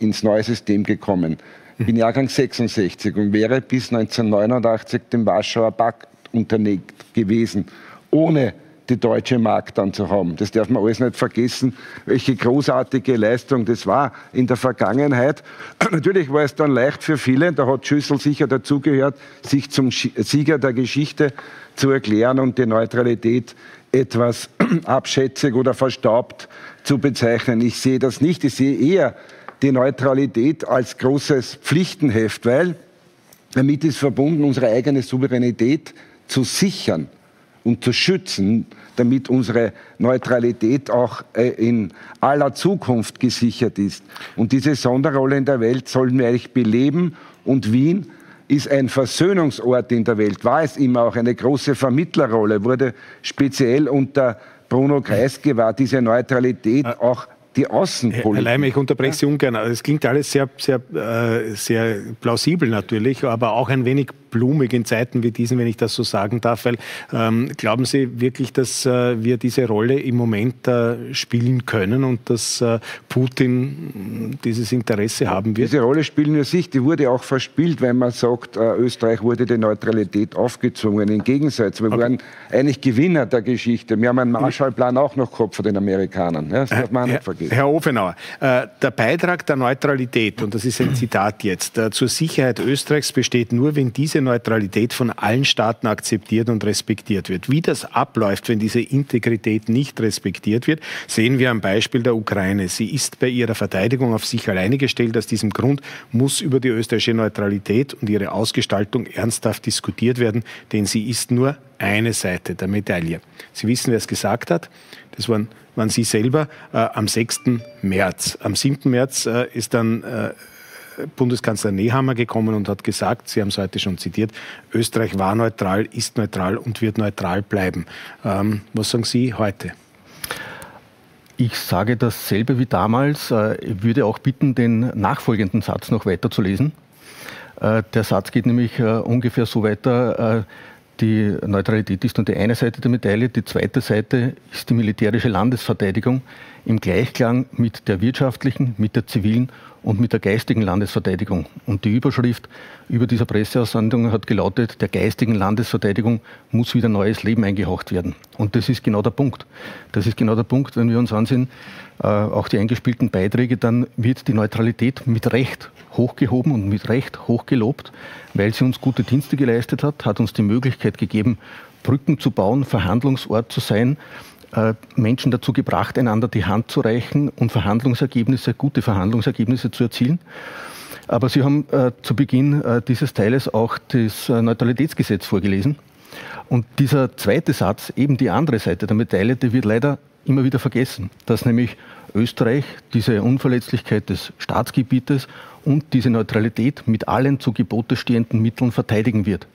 ins neue System gekommen. Ich bin Jahrgang 66 und wäre bis 1989 dem Warschauer Pakt unterlegt gewesen, ohne die deutsche Mark dann zu haben. Das darf man alles nicht vergessen, welche großartige Leistung das war in der Vergangenheit. Natürlich war es dann leicht für viele, da hat Schüssel sicher dazugehört, sich zum Sieger der Geschichte zu erklären und die Neutralität etwas abschätzig oder verstaubt zu bezeichnen. Ich sehe das nicht. Ich sehe eher die Neutralität als großes Pflichtenheft, weil damit ist verbunden, unsere eigene Souveränität zu sichern und zu schützen, damit unsere Neutralität auch äh, in aller Zukunft gesichert ist. Und diese Sonderrolle in der Welt sollen wir eigentlich beleben und Wien ist ein Versöhnungsort in der Welt, war es immer auch eine große Vermittlerrolle, wurde speziell unter Bruno Kreisky war diese Neutralität äh, auch die Außenpolitik. Herr Leim, ich unterbreche Sie ungern. Es klingt alles sehr, sehr, äh, sehr plausibel natürlich, aber auch ein wenig blumig in Zeiten wie diesen, wenn ich das so sagen darf. Weil ähm, glauben Sie wirklich, dass äh, wir diese Rolle im Moment äh, spielen können und dass äh, Putin dieses Interesse haben wird? Diese Rolle spielen wir sich. Die wurde auch verspielt, wenn man sagt, äh, Österreich wurde die Neutralität aufgezwungen. Im Gegensatz, wir okay. waren eigentlich Gewinner der Geschichte. Wir haben einen Marshallplan auch noch gehabt von den Amerikanern. Ja, das darf man nicht vergessen. Herr Ofenauer, äh, der Beitrag der Neutralität, und das ist ein Zitat jetzt, äh, zur Sicherheit Österreichs besteht nur, wenn diese Neutralität von allen Staaten akzeptiert und respektiert wird. Wie das abläuft, wenn diese Integrität nicht respektiert wird, sehen wir am Beispiel der Ukraine. Sie ist bei ihrer Verteidigung auf sich alleine gestellt. Aus diesem Grund muss über die österreichische Neutralität und ihre Ausgestaltung ernsthaft diskutiert werden, denn sie ist nur eine Seite der Medaille. Sie wissen, wer es gesagt hat. Das waren, waren Sie selber äh, am 6. März. Am 7. März äh, ist dann äh, Bundeskanzler Nehammer gekommen und hat gesagt, Sie haben es heute schon zitiert, Österreich war neutral, ist neutral und wird neutral bleiben. Ähm, was sagen Sie heute? Ich sage dasselbe wie damals. Äh, ich würde auch bitten, den nachfolgenden Satz noch weiterzulesen. Äh, der Satz geht nämlich äh, ungefähr so weiter. Die Neutralität ist nur die eine Seite der Medaille, die zweite Seite ist die militärische Landesverteidigung im Gleichklang mit der wirtschaftlichen, mit der zivilen und mit der geistigen Landesverteidigung. Und die Überschrift über dieser Presseaussendung hat gelautet, der geistigen Landesverteidigung muss wieder neues Leben eingehaucht werden. Und das ist genau der Punkt. Das ist genau der Punkt, wenn wir uns ansehen, äh, auch die eingespielten Beiträge, dann wird die Neutralität mit Recht hochgehoben und mit Recht hochgelobt, weil sie uns gute Dienste geleistet hat, hat uns die Möglichkeit gegeben, Brücken zu bauen, Verhandlungsort zu sein, Menschen dazu gebracht, einander die Hand zu reichen und Verhandlungsergebnisse, gute Verhandlungsergebnisse zu erzielen. Aber Sie haben äh, zu Beginn äh, dieses Teiles auch das äh, Neutralitätsgesetz vorgelesen. Und dieser zweite Satz, eben die andere Seite der Medaille, der wird leider immer wieder vergessen, dass nämlich Österreich diese Unverletzlichkeit des Staatsgebietes und diese Neutralität mit allen zu Gebote stehenden Mitteln verteidigen wird.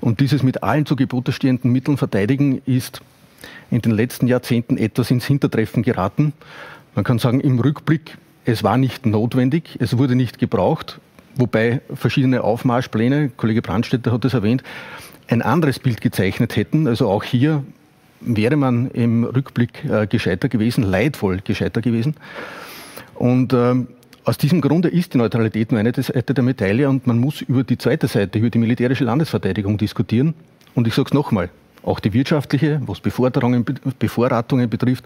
Und dieses mit allen zu Gebote stehenden Mitteln verteidigen ist in den letzten Jahrzehnten etwas ins Hintertreffen geraten. Man kann sagen, im Rückblick, es war nicht notwendig, es wurde nicht gebraucht, wobei verschiedene Aufmarschpläne, Kollege Brandstätter hat es erwähnt, ein anderes Bild gezeichnet hätten. Also auch hier wäre man im Rückblick äh, gescheiter gewesen, leidvoll gescheiter gewesen. Und äh, aus diesem Grunde ist die Neutralität nur eine Seite der Medaille und man muss über die zweite Seite, über die militärische Landesverteidigung diskutieren. Und ich sage es nochmal, auch die wirtschaftliche, was Bevorratungen betrifft,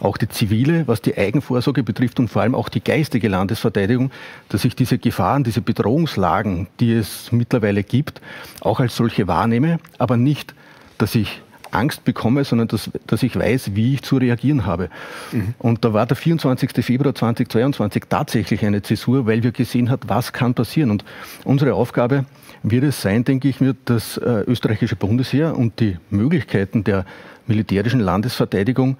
auch die zivile, was die Eigenvorsorge betrifft und vor allem auch die geistige Landesverteidigung, dass ich diese Gefahren, diese Bedrohungslagen, die es mittlerweile gibt, auch als solche wahrnehme, aber nicht, dass ich Angst bekomme, sondern dass, dass ich weiß, wie ich zu reagieren habe. Mhm. Und da war der 24. Februar 2022 tatsächlich eine Zäsur, weil wir gesehen haben, was kann passieren. Und unsere Aufgabe wird es sein, denke ich mir, das äh, österreichische Bundesheer und die Möglichkeiten der militärischen Landesverteidigung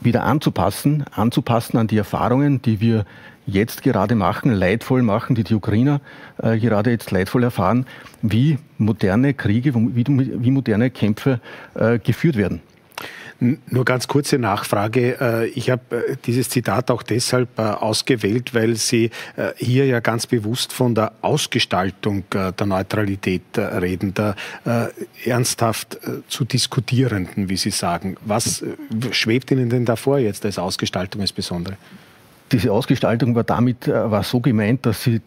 wieder anzupassen, anzupassen an die Erfahrungen, die wir jetzt gerade machen, leidvoll machen, die die Ukrainer äh, gerade jetzt leidvoll erfahren, wie moderne Kriege, wie, wie moderne Kämpfe äh, geführt werden. Nur ganz kurze Nachfrage. Äh, ich habe äh, dieses Zitat auch deshalb äh, ausgewählt, weil Sie hier ja ganz bewusst von der Ausgestaltung der Neutralität reden, der ernsthaft zu diskutierenden, wie Sie sagen. Was schwebt Ihnen denn davor jetzt als Ausgestaltung als Besondere? Diese Ausgestaltung war damit war so gemeint, dass sie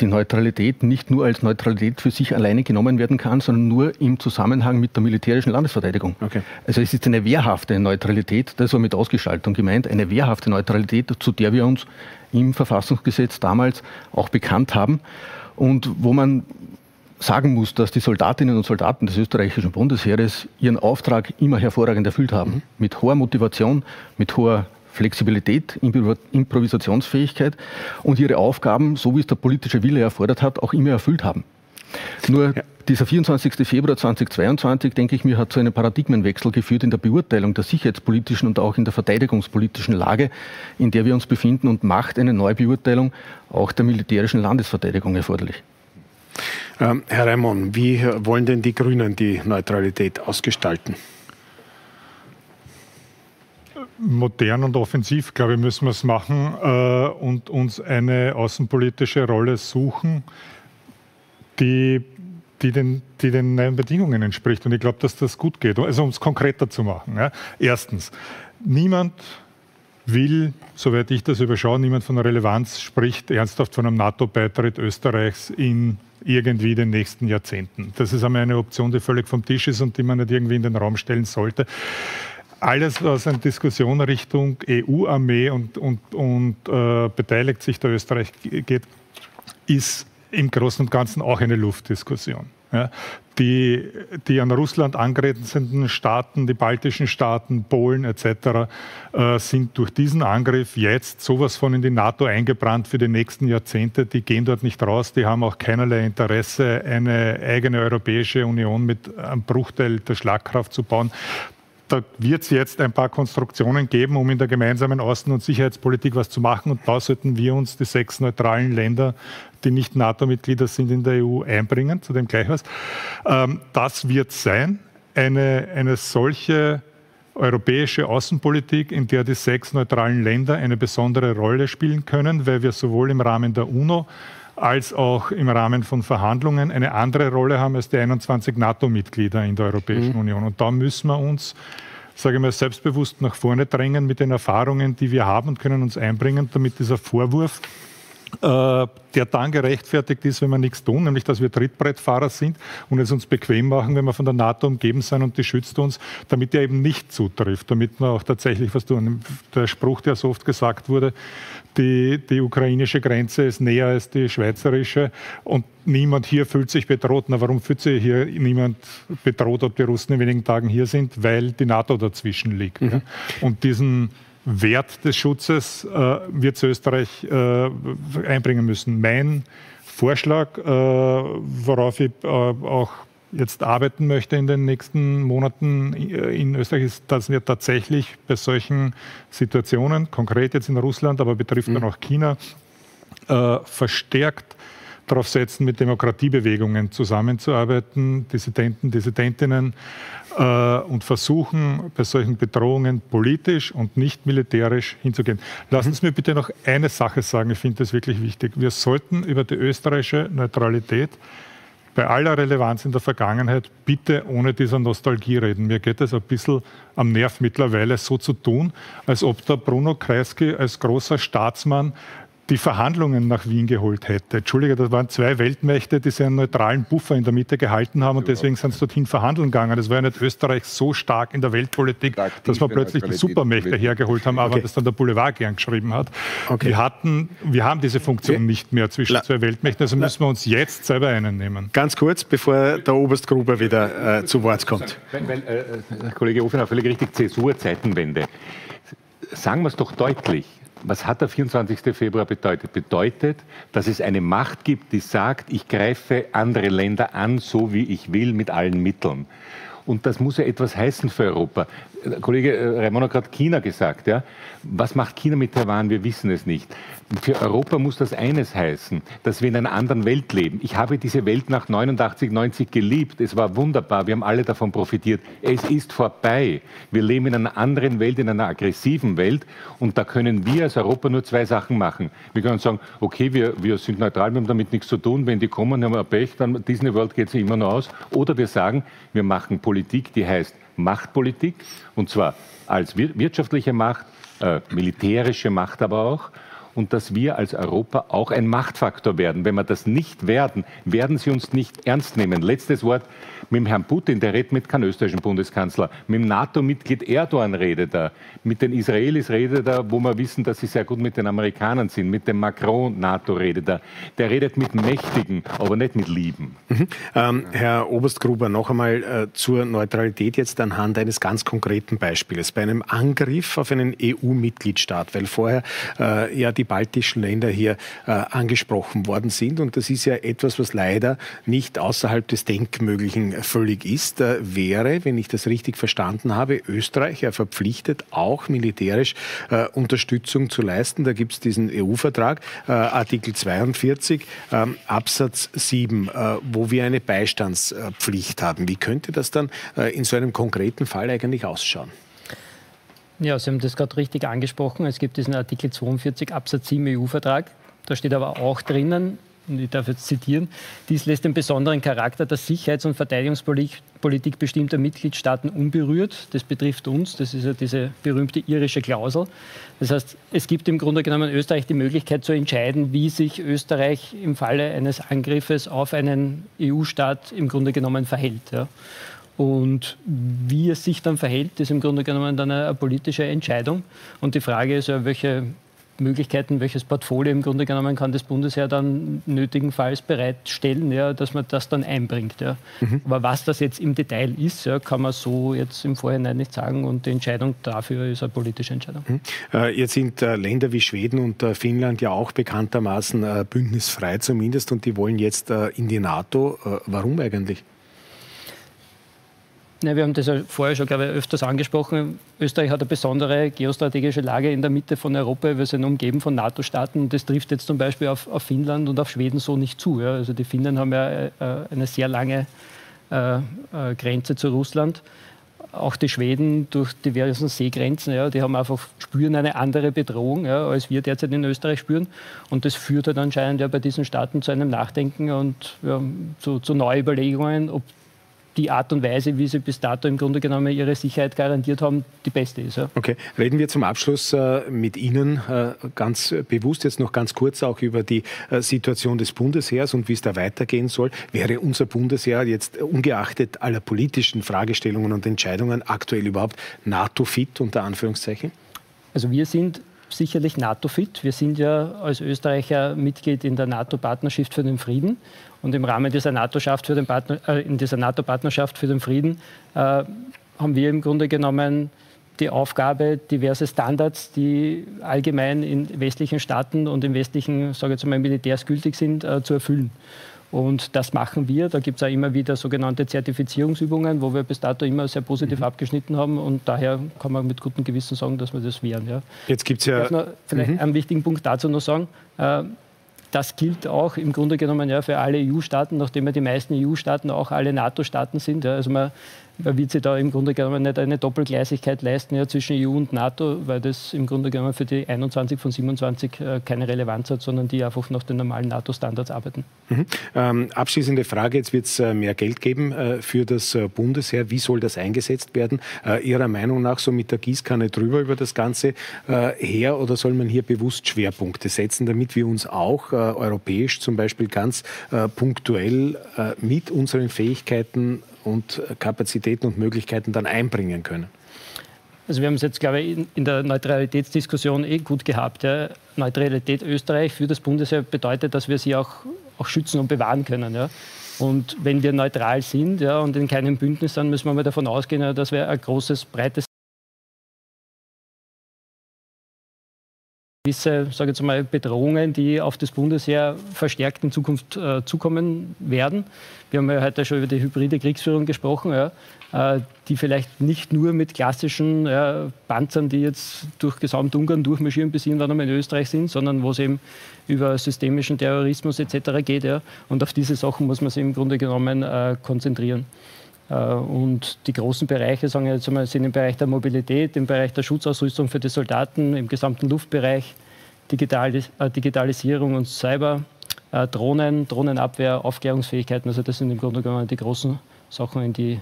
die Neutralität nicht nur als Neutralität für sich alleine genommen werden kann, sondern nur im Zusammenhang mit der militärischen Landesverteidigung. Okay. Also es ist eine wehrhafte Neutralität, das war mit Ausgestaltung gemeint, eine wehrhafte Neutralität, zu der wir uns im Verfassungsgesetz damals auch bekannt haben und wo man sagen muss, dass die Soldatinnen und Soldaten des österreichischen Bundesheeres ihren Auftrag immer hervorragend erfüllt haben. Mhm. Mit hoher Motivation, mit hoher Flexibilität, Improvisationsfähigkeit und ihre Aufgaben, so wie es der politische Wille erfordert hat, auch immer erfüllt haben. Nur ja. dieser 24. Februar 2022, denke ich mir, hat zu einem Paradigmenwechsel geführt in der Beurteilung der sicherheitspolitischen und auch in der verteidigungspolitischen Lage, in der wir uns befinden und macht eine Neubeurteilung auch der militärischen Landesverteidigung erforderlich. Ähm, Herr Raimond, wie wollen denn die Grünen die Neutralität ausgestalten? Modern und offensiv, glaube ich, müssen wir es machen äh, und uns eine außenpolitische Rolle suchen, die, die, den, die den neuen Bedingungen entspricht. Und ich glaube, dass das gut geht. Also um es konkreter zu machen. Ja. Erstens, niemand will, soweit ich das überschaue, niemand von Relevanz spricht ernsthaft von einem NATO-Beitritt Österreichs in irgendwie den nächsten Jahrzehnten. Das ist einmal eine Option, die völlig vom Tisch ist und die man nicht irgendwie in den Raum stellen sollte alles, was in Diskussion Richtung EU-Armee und, und, und äh, beteiligt sich der Österreich geht, ist im Großen und Ganzen auch eine Luftdiskussion. Ja, die, die an Russland angrenzenden Staaten, die baltischen Staaten, Polen etc., äh, sind durch diesen Angriff jetzt sowas von in die NATO eingebrannt für die nächsten Jahrzehnte. Die gehen dort nicht raus, die haben auch keinerlei Interesse, eine eigene Europäische Union mit einem Bruchteil der Schlagkraft zu bauen da wird es jetzt ein paar Konstruktionen geben, um in der gemeinsamen Außen- und Sicherheitspolitik was zu machen. Und da sollten wir uns, die sechs neutralen Länder, die nicht NATO-Mitglieder sind in der EU, einbringen, zu dem gleich was. Ähm, das wird sein, eine, eine solche europäische Außenpolitik, in der die sechs neutralen Länder eine besondere Rolle spielen können, weil wir sowohl im Rahmen der UNO als auch im Rahmen von Verhandlungen eine andere Rolle haben als die 21 NATO-Mitglieder in der Europäischen mhm. Union. Und da müssen wir uns, sage ich mal, selbstbewusst nach vorne drängen mit den Erfahrungen, die wir haben und können uns einbringen, damit dieser Vorwurf, der dann gerechtfertigt ist, wenn wir nichts tun, nämlich dass wir Trittbrettfahrer sind und es uns bequem machen, wenn wir von der NATO umgeben sind und die schützt uns, damit der eben nicht zutrifft, damit wir auch tatsächlich was tun. Der Spruch, der so oft gesagt wurde, die, die ukrainische Grenze ist näher als die schweizerische und niemand hier fühlt sich bedroht. Na, warum fühlt sich hier niemand bedroht, ob die Russen in wenigen Tagen hier sind? Weil die NATO dazwischen liegt. Mhm. Und diesen Wert des Schutzes äh, wird Österreich äh, einbringen müssen. Mein Vorschlag, äh, worauf ich äh, auch jetzt arbeiten möchte in den nächsten Monaten in Österreich, ist, dass wir tatsächlich bei solchen Situationen, konkret jetzt in Russland, aber betrifft mhm. dann auch China, äh, verstärkt darauf setzen, mit Demokratiebewegungen zusammenzuarbeiten, Dissidenten, Dissidentinnen, äh, und versuchen, bei solchen Bedrohungen politisch und nicht militärisch hinzugehen. Lassen Sie mir bitte noch eine Sache sagen, ich finde das wirklich wichtig. Wir sollten über die österreichische Neutralität bei aller Relevanz in der Vergangenheit bitte ohne dieser Nostalgie reden. Mir geht es ein bisschen am Nerv mittlerweile so zu tun, als ob der Bruno Kreisky als großer Staatsmann die Verhandlungen nach Wien geholt hätte. Entschuldige, das waren zwei Weltmächte, die sich einen neutralen Buffer in der Mitte gehalten haben und deswegen sind sie dorthin verhandeln gegangen. Das war ja nicht Österreich so stark in der Weltpolitik, dass wir plötzlich die Supermächte hergeholt haben, aber okay. das dann der Boulevard gern geschrieben hat. Okay. Wir, hatten, wir haben diese Funktion okay. nicht mehr zwischen La zwei Weltmächten, also müssen wir uns jetzt selber einen nehmen. Ganz kurz, bevor der Oberst Gruber wieder äh, zu Wort kommt. Weil, weil äh, Kollege Ofener völlig richtig, Zäsur-Zeitenwende. Sagen wir es doch deutlich was hat der 24. Februar bedeutet? Bedeutet, dass es eine Macht gibt, die sagt, ich greife andere Länder an, so wie ich will, mit allen Mitteln. Und das muss ja etwas heißen für Europa. Kollege äh, Raimond hat gerade China gesagt. Ja? Was macht China mit Taiwan? Wir wissen es nicht. Für Europa muss das eines heißen, dass wir in einer anderen Welt leben. Ich habe diese Welt nach 89, 90 geliebt. Es war wunderbar. Wir haben alle davon profitiert. Es ist vorbei. Wir leben in einer anderen Welt, in einer aggressiven Welt. Und da können wir als Europa nur zwei Sachen machen. Wir können sagen, okay, wir, wir sind neutral, wir haben damit nichts zu tun. Wenn die kommen, haben wir Pech, dann Disney World geht sich immer noch aus. Oder wir sagen, wir machen Politik, die heißt Machtpolitik. Und zwar als wirtschaftliche Macht, äh, militärische Macht aber auch und dass wir als Europa auch ein Machtfaktor werden. Wenn wir das nicht werden, werden sie uns nicht ernst nehmen. Letztes Wort mit dem Herrn Putin, der redet mit keinem österreichischen Bundeskanzler. Mit dem NATO-Mitglied Erdogan redet er. Mit den Israelis redet er, wo wir wissen, dass sie sehr gut mit den Amerikanern sind. Mit dem Macron NATO redet er. Der redet mit Mächtigen, aber nicht mit Lieben. Mhm. Ähm, Herr Oberstgruber, noch einmal äh, zur Neutralität jetzt anhand eines ganz konkreten Beispiels. Bei einem Angriff auf einen EU-Mitgliedstaat, weil vorher äh, ja die baltischen Länder hier äh, angesprochen worden sind und das ist ja etwas, was leider nicht außerhalb des Denkmöglichen völlig ist, äh, wäre, wenn ich das richtig verstanden habe, Österreich ja verpflichtet, auch militärisch äh, Unterstützung zu leisten. Da gibt es diesen EU-Vertrag, äh, Artikel 42, ähm, Absatz 7, äh, wo wir eine Beistandspflicht haben. Wie könnte das dann äh, in so einem konkreten Fall eigentlich ausschauen? Ja, Sie haben das gerade richtig angesprochen. Es gibt diesen Artikel 42 Absatz 7 EU-Vertrag. Da steht aber auch drinnen, und ich darf jetzt zitieren, dies lässt den besonderen Charakter der Sicherheits- und Verteidigungspolitik bestimmter Mitgliedstaaten unberührt. Das betrifft uns, das ist ja diese berühmte irische Klausel. Das heißt, es gibt im Grunde genommen Österreich die Möglichkeit zu entscheiden, wie sich Österreich im Falle eines Angriffes auf einen EU-Staat im Grunde genommen verhält. Ja. Und wie es sich dann verhält, ist im Grunde genommen dann eine, eine politische Entscheidung. Und die Frage ist ja, welche Möglichkeiten, welches Portfolio im Grunde genommen kann das Bundesheer dann nötigenfalls bereitstellen, ja, dass man das dann einbringt. Ja. Mhm. Aber was das jetzt im Detail ist, ja, kann man so jetzt im Vorhinein nicht sagen und die Entscheidung dafür ist eine politische Entscheidung. Mhm. Äh, jetzt sind äh, Länder wie Schweden und äh, Finnland ja auch bekanntermaßen äh, bündnisfrei zumindest und die wollen jetzt äh, in die NATO. Äh, warum eigentlich? Ja, wir haben das ja vorher schon, glaube ich, öfters angesprochen. Österreich hat eine besondere geostrategische Lage in der Mitte von Europa. Wir sind umgeben von NATO-Staaten. Das trifft jetzt zum Beispiel auf, auf, Finnland und auf Schweden so nicht zu. Ja. Also die Finnen haben ja äh, eine sehr lange äh, äh, Grenze zu Russland. Auch die Schweden durch diversen Seegrenzen, ja, die haben einfach spüren eine andere Bedrohung, ja, als wir derzeit in Österreich spüren. Und das führt halt anscheinend ja bei diesen Staaten zu einem Nachdenken und ja, zu, zu Neuüberlegungen, ob die Art und Weise, wie sie bis dato im Grunde genommen ihre Sicherheit garantiert haben, die beste ist. Ja. Okay, reden wir zum Abschluss äh, mit Ihnen äh, ganz bewusst jetzt noch ganz kurz auch über die äh, Situation des Bundesheers und wie es da weitergehen soll. Wäre unser Bundesheer jetzt ungeachtet aller politischen Fragestellungen und Entscheidungen aktuell überhaupt NATO-fit unter Anführungszeichen? Also wir sind sicherlich NATO-fit. Wir sind ja als Österreicher Mitglied in der NATO-Partnerschaft für den Frieden. Und im Rahmen dieser NATO-Partnerschaft für, äh, in dieser NATO für den Frieden äh, haben wir im Grunde genommen die Aufgabe, diverse Standards, die allgemein in westlichen Staaten und in westlichen, sage ich jetzt mal, Militärs gültig sind, äh, zu erfüllen. Und das machen wir. Da gibt es auch immer wieder sogenannte Zertifizierungsübungen, wo wir bis dato immer sehr positiv mhm. abgeschnitten haben. Und daher kann man mit gutem Gewissen sagen, dass wir das wären. Ja. Jetzt gibt es ja. Ich noch vielleicht mhm. einen wichtigen Punkt dazu noch sagen. Äh, das gilt auch im Grunde genommen ja für alle EU-Staaten, nachdem ja die meisten EU-Staaten auch alle NATO-Staaten sind. Ja. Also man wird sich da im Grunde genommen nicht eine Doppelgleisigkeit leisten ja, zwischen EU und NATO, weil das im Grunde genommen für die 21 von 27 äh, keine Relevanz hat, sondern die einfach nach den normalen NATO-Standards arbeiten. Mhm. Ähm, abschließende Frage, jetzt wird es äh, mehr Geld geben äh, für das äh, Bundesheer. Wie soll das eingesetzt werden? Äh, Ihrer Meinung nach so mit der Gießkanne drüber über das Ganze äh, her oder soll man hier bewusst Schwerpunkte setzen, damit wir uns auch europäisch zum Beispiel ganz punktuell mit unseren Fähigkeiten und Kapazitäten und Möglichkeiten dann einbringen können? Also wir haben es jetzt, glaube ich, in der Neutralitätsdiskussion eh gut gehabt. Ja. Neutralität Österreich für das Bundesheer bedeutet, dass wir sie auch, auch schützen und bewahren können. Ja. Und wenn wir neutral sind ja, und in keinem Bündnis sind, müssen wir mal davon ausgehen, dass wir ein großes, breites gewisse sage ich mal, Bedrohungen, die auf das Bundesheer verstärkt in Zukunft äh, zukommen werden. Wir haben ja heute schon über die hybride Kriegsführung gesprochen, ja, äh, die vielleicht nicht nur mit klassischen ja, Panzern, die jetzt durch Gesamtungarn durchmarschieren, bis irgendwann in Österreich sind, sondern wo es eben über systemischen Terrorismus etc. geht. Ja. Und auf diese Sachen muss man sich im Grunde genommen äh, konzentrieren. Äh, und die großen Bereiche sagen jetzt einmal, sind im Bereich der Mobilität, im Bereich der Schutzausrüstung für die Soldaten, im gesamten Luftbereich, äh, Digitalisierung und Cyber, äh, Drohnen, Drohnenabwehr, Aufklärungsfähigkeiten. Also das sind im Grunde genommen die großen Sachen, in die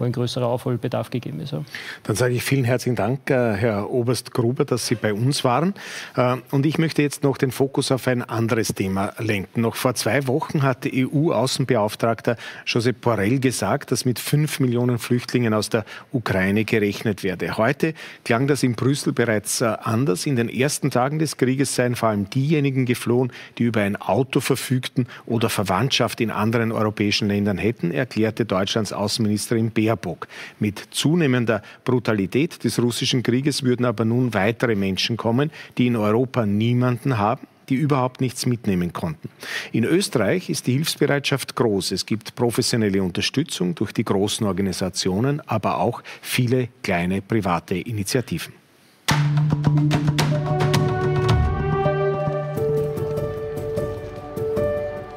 wo ein größerer Aufholbedarf gegeben ist. Dann sage ich vielen herzlichen Dank, äh, Herr Oberst Gruber, dass Sie bei uns waren. Äh, und ich möchte jetzt noch den Fokus auf ein anderes Thema lenken. Noch vor zwei Wochen hat EU-Außenbeauftragter Josep Borrell gesagt, dass mit fünf Millionen Flüchtlingen aus der Ukraine gerechnet werde. Heute klang das in Brüssel bereits äh, anders. In den ersten Tagen des Krieges seien vor allem diejenigen geflohen, die über ein Auto verfügten oder Verwandtschaft in anderen europäischen Ländern hätten, erklärte Deutschlands Außenministerin Beer Baerbock. Mit zunehmender Brutalität des russischen Krieges würden aber nun weitere Menschen kommen, die in Europa niemanden haben die überhaupt nichts mitnehmen konnten. In Österreich ist die Hilfsbereitschaft groß. Es gibt professionelle Unterstützung durch die großen Organisationen, aber auch viele kleine private Initiativen.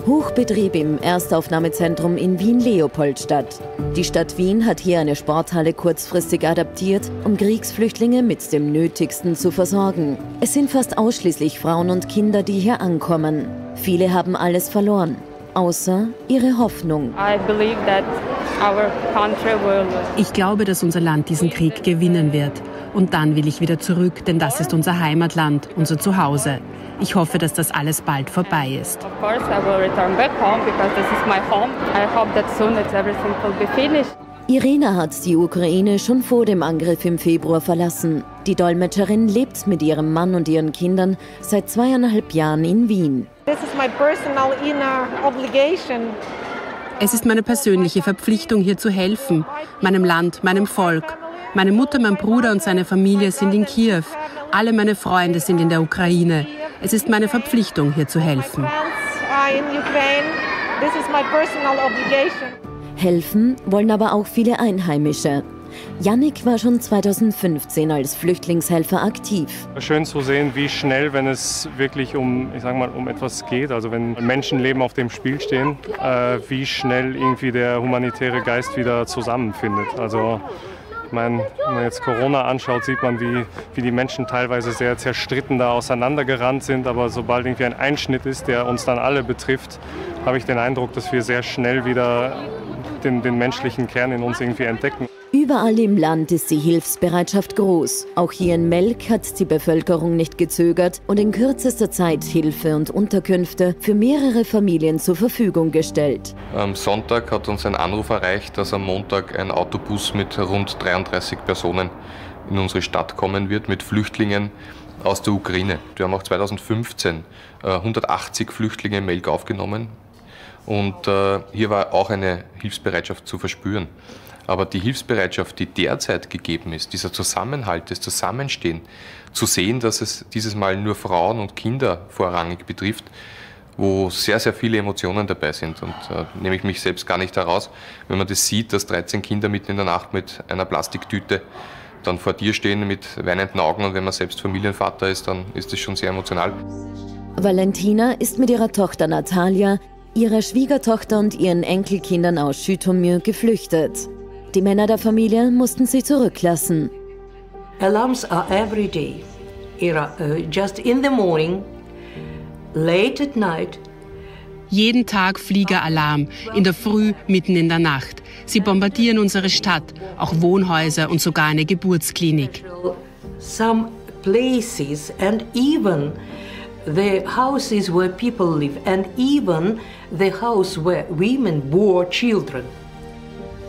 Hochbetrieb im Erstaufnahmezentrum in Wien-Leopoldstadt. Die Stadt Wien hat hier eine Sporthalle kurzfristig adaptiert, um Kriegsflüchtlinge mit dem Nötigsten zu versorgen. Es sind fast ausschließlich Frauen und Kinder, die hier ankommen. Viele haben alles verloren, außer ihre Hoffnung. Ich glaube, dass unser Land diesen Krieg gewinnen wird. Und dann will ich wieder zurück, denn das ist unser Heimatland, unser Zuhause. Ich hoffe, dass das alles bald vorbei ist. Of course, I will return back home because this is my home. I hope that soon it's everything will be finished. Irena hat die Ukraine schon vor dem Angriff im Februar verlassen. Die Dolmetscherin lebt mit ihrem Mann und ihren Kindern seit zweieinhalb Jahren in Wien. Es ist meine persönliche Verpflichtung, hier zu helfen, meinem Land, meinem Volk. Meine Mutter, mein Bruder und seine Familie sind in Kiew. Alle meine Freunde sind in der Ukraine. Es ist meine Verpflichtung, hier zu helfen. Helfen wollen aber auch viele Einheimische. Yannick war schon 2015 als Flüchtlingshelfer aktiv. Schön zu sehen, wie schnell, wenn es wirklich um, ich sag mal, um etwas geht, also wenn Menschenleben auf dem Spiel stehen, äh, wie schnell irgendwie der humanitäre Geist wieder zusammenfindet. Also meine, wenn man jetzt Corona anschaut, sieht man, wie, wie die Menschen teilweise sehr zerstritten da auseinandergerannt sind. Aber sobald irgendwie ein Einschnitt ist, der uns dann alle betrifft, habe ich den Eindruck, dass wir sehr schnell wieder den, den menschlichen Kern in uns irgendwie entdecken. Überall im Land ist die Hilfsbereitschaft groß. Auch hier in Melk hat die Bevölkerung nicht gezögert und in kürzester Zeit Hilfe und Unterkünfte für mehrere Familien zur Verfügung gestellt. Am Sonntag hat uns ein Anruf erreicht, dass am Montag ein Autobus mit rund 33 Personen in unsere Stadt kommen wird, mit Flüchtlingen aus der Ukraine. Wir haben auch 2015 180 Flüchtlinge in Melk aufgenommen und äh, hier war auch eine Hilfsbereitschaft zu verspüren. Aber die Hilfsbereitschaft, die derzeit gegeben ist, dieser Zusammenhalt, das Zusammenstehen, zu sehen, dass es dieses Mal nur Frauen und Kinder vorrangig betrifft, wo sehr, sehr viele Emotionen dabei sind. Und äh, nehme ich mich selbst gar nicht heraus, wenn man das sieht, dass 13 Kinder mitten in der Nacht mit einer Plastiktüte dann vor dir stehen mit weinenden Augen und wenn man selbst Familienvater ist, dann ist das schon sehr emotional. Valentina ist mit ihrer Tochter Natalia ihrer Schwiegertochter und ihren Enkelkindern aus Schütomir geflüchtet. Die Männer der Familie mussten sie zurücklassen. Alarms are every day. Uh, just in the morning, late at night. Jeden Tag Fliegeralarm, in der Früh, mitten in der Nacht. Sie bombardieren unsere Stadt, auch Wohnhäuser und sogar eine Geburtsklinik. Some places and even the houses where people live and even the house where women bore children.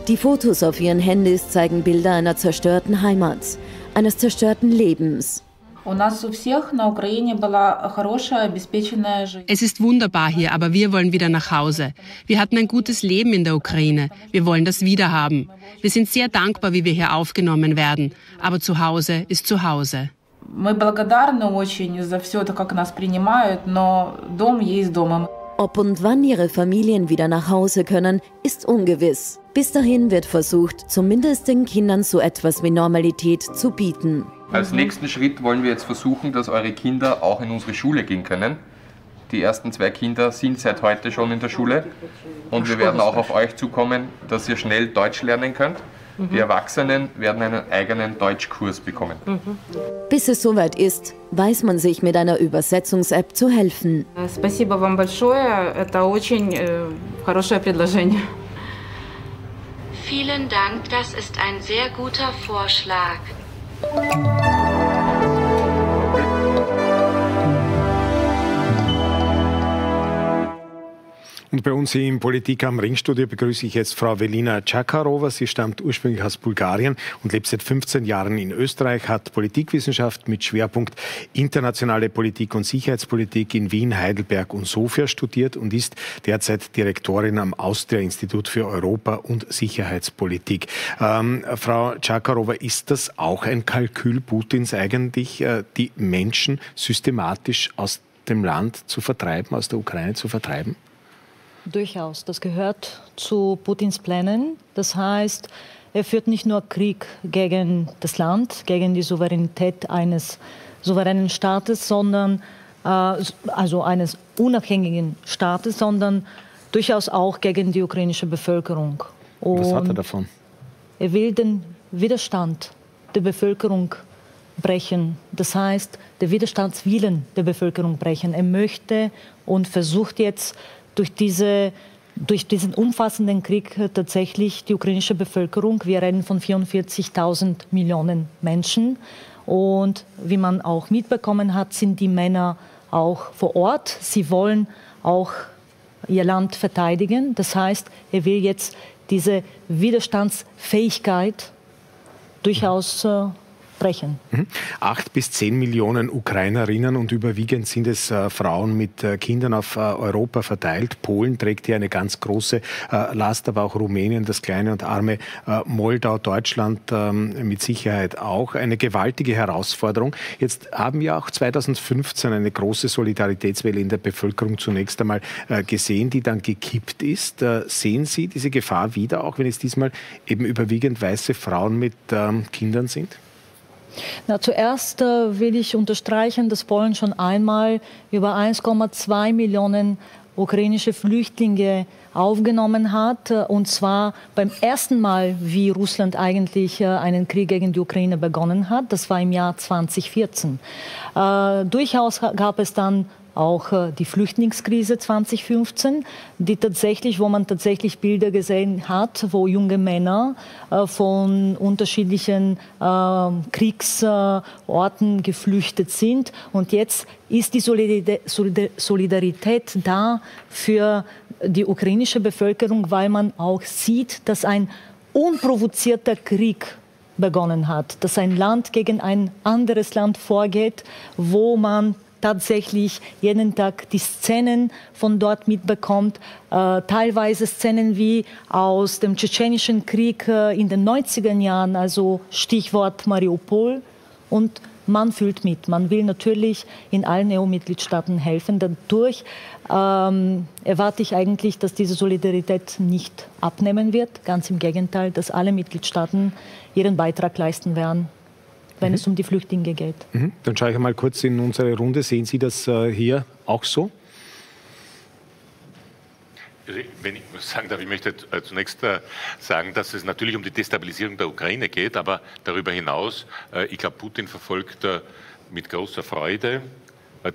Die Fotos auf ihren Handys zeigen Bilder einer zerstörten Heimat, eines zerstörten Lebens. Es ist wunderbar hier, aber wir wollen wieder nach Hause. Wir hatten ein gutes Leben in der Ukraine. Wir wollen das wieder haben. Wir sind sehr dankbar, wie wir hier aufgenommen werden. Aber zu Hause ist zu Hause. Ob und wann ihre Familien wieder nach Hause können, ist ungewiss. Bis dahin wird versucht, zumindest den Kindern so etwas wie Normalität zu bieten. Als nächsten Schritt wollen wir jetzt versuchen, dass eure Kinder auch in unsere Schule gehen können. Die ersten zwei Kinder sind seit heute schon in der Schule und wir werden auch auf euch zukommen, dass ihr schnell Deutsch lernen könnt. Mhm. Die Erwachsenen werden einen eigenen Deutschkurs bekommen. Mhm. Bis es soweit ist, weiß man sich mit einer Übersetzungs-App zu helfen. Спасибо вам большое. Это очень э, хорошее предложение. Vielen Dank, das ist ein sehr guter Vorschlag. Und bei uns im Politik am Ringstudio begrüße ich jetzt Frau Velina Czakarova. Sie stammt ursprünglich aus Bulgarien und lebt seit 15 Jahren in Österreich, hat Politikwissenschaft mit Schwerpunkt internationale Politik und Sicherheitspolitik in Wien, Heidelberg und Sofia studiert und ist derzeit Direktorin am Austria-Institut für Europa- und Sicherheitspolitik. Ähm, Frau Czakarova, ist das auch ein Kalkül Putins eigentlich, äh, die Menschen systematisch aus dem Land zu vertreiben, aus der Ukraine zu vertreiben? Durchaus. Das gehört zu Putins Plänen. Das heißt, er führt nicht nur Krieg gegen das Land, gegen die Souveränität eines souveränen Staates, sondern äh, also eines unabhängigen Staates, sondern durchaus auch gegen die ukrainische Bevölkerung. Und Was hat er davon? Er will den Widerstand der Bevölkerung brechen. Das heißt, der Widerstandswillen der Bevölkerung brechen. Er möchte und versucht jetzt durch, diese, durch diesen umfassenden Krieg tatsächlich die ukrainische Bevölkerung, wir reden von 44.000 Millionen Menschen. Und wie man auch mitbekommen hat, sind die Männer auch vor Ort. Sie wollen auch ihr Land verteidigen. Das heißt, er will jetzt diese Widerstandsfähigkeit durchaus äh, brechen. Mhm. Acht bis zehn Millionen Ukrainerinnen und überwiegend sind es äh, Frauen mit äh, Kindern auf äh, Europa verteilt. Polen trägt hier eine ganz große äh, Last, aber auch Rumänien, das kleine und arme äh, Moldau, Deutschland ähm, mit Sicherheit auch. Eine gewaltige Herausforderung. Jetzt haben wir auch 2015 eine große Solidaritätswelle in der Bevölkerung zunächst einmal äh, gesehen, die dann gekippt ist. sehen Sie diese Gefahr wieder, auch wenn es diesmal eben überwiegend weiße Frauen mit ähm, Kindern sind? Na, zuerst äh, will ich unterstreichen, dass Polen schon einmal über 1,2 Millionen ukrainische Flüchtlinge aufgenommen hat. Äh, und zwar beim ersten Mal, wie Russland eigentlich äh, einen Krieg gegen die Ukraine begonnen hat. Das war im Jahr 2014. Äh, durchaus gab es dann auch äh, die Flüchtlingskrise 2015, die tatsächlich, wo man tatsächlich Bilder gesehen hat, wo junge Männer äh, von unterschiedlichen äh, Kriegsorten geflüchtet sind. Und jetzt ist die Solidarität da für die ukrainische Bevölkerung, weil man auch sieht, dass ein unprovozierter Krieg begonnen hat, dass ein Land gegen ein anderes Land vorgeht, wo man tatsächlich jeden Tag die Szenen von dort mitbekommt. Äh, teilweise Szenen wie aus dem tschetschenischen Krieg äh, in den 90er Jahren, also Stichwort Mariupol. Und man fühlt mit. Man will natürlich in allen EU-Mitgliedstaaten helfen. Dadurch ähm, erwarte ich eigentlich, dass diese Solidarität nicht abnehmen wird. Ganz im Gegenteil, dass alle Mitgliedstaaten ihren Beitrag leisten werden wenn mhm. es um die Flüchtlinge geht. Mhm. Dann schaue ich mal kurz in unsere Runde. Sehen Sie das äh, hier auch so? Also, wenn ich sagen darf, ich möchte äh, zunächst äh, sagen, dass es natürlich um die Destabilisierung der Ukraine geht, aber darüber hinaus, äh, ich glaube, Putin verfolgt mit großer Freude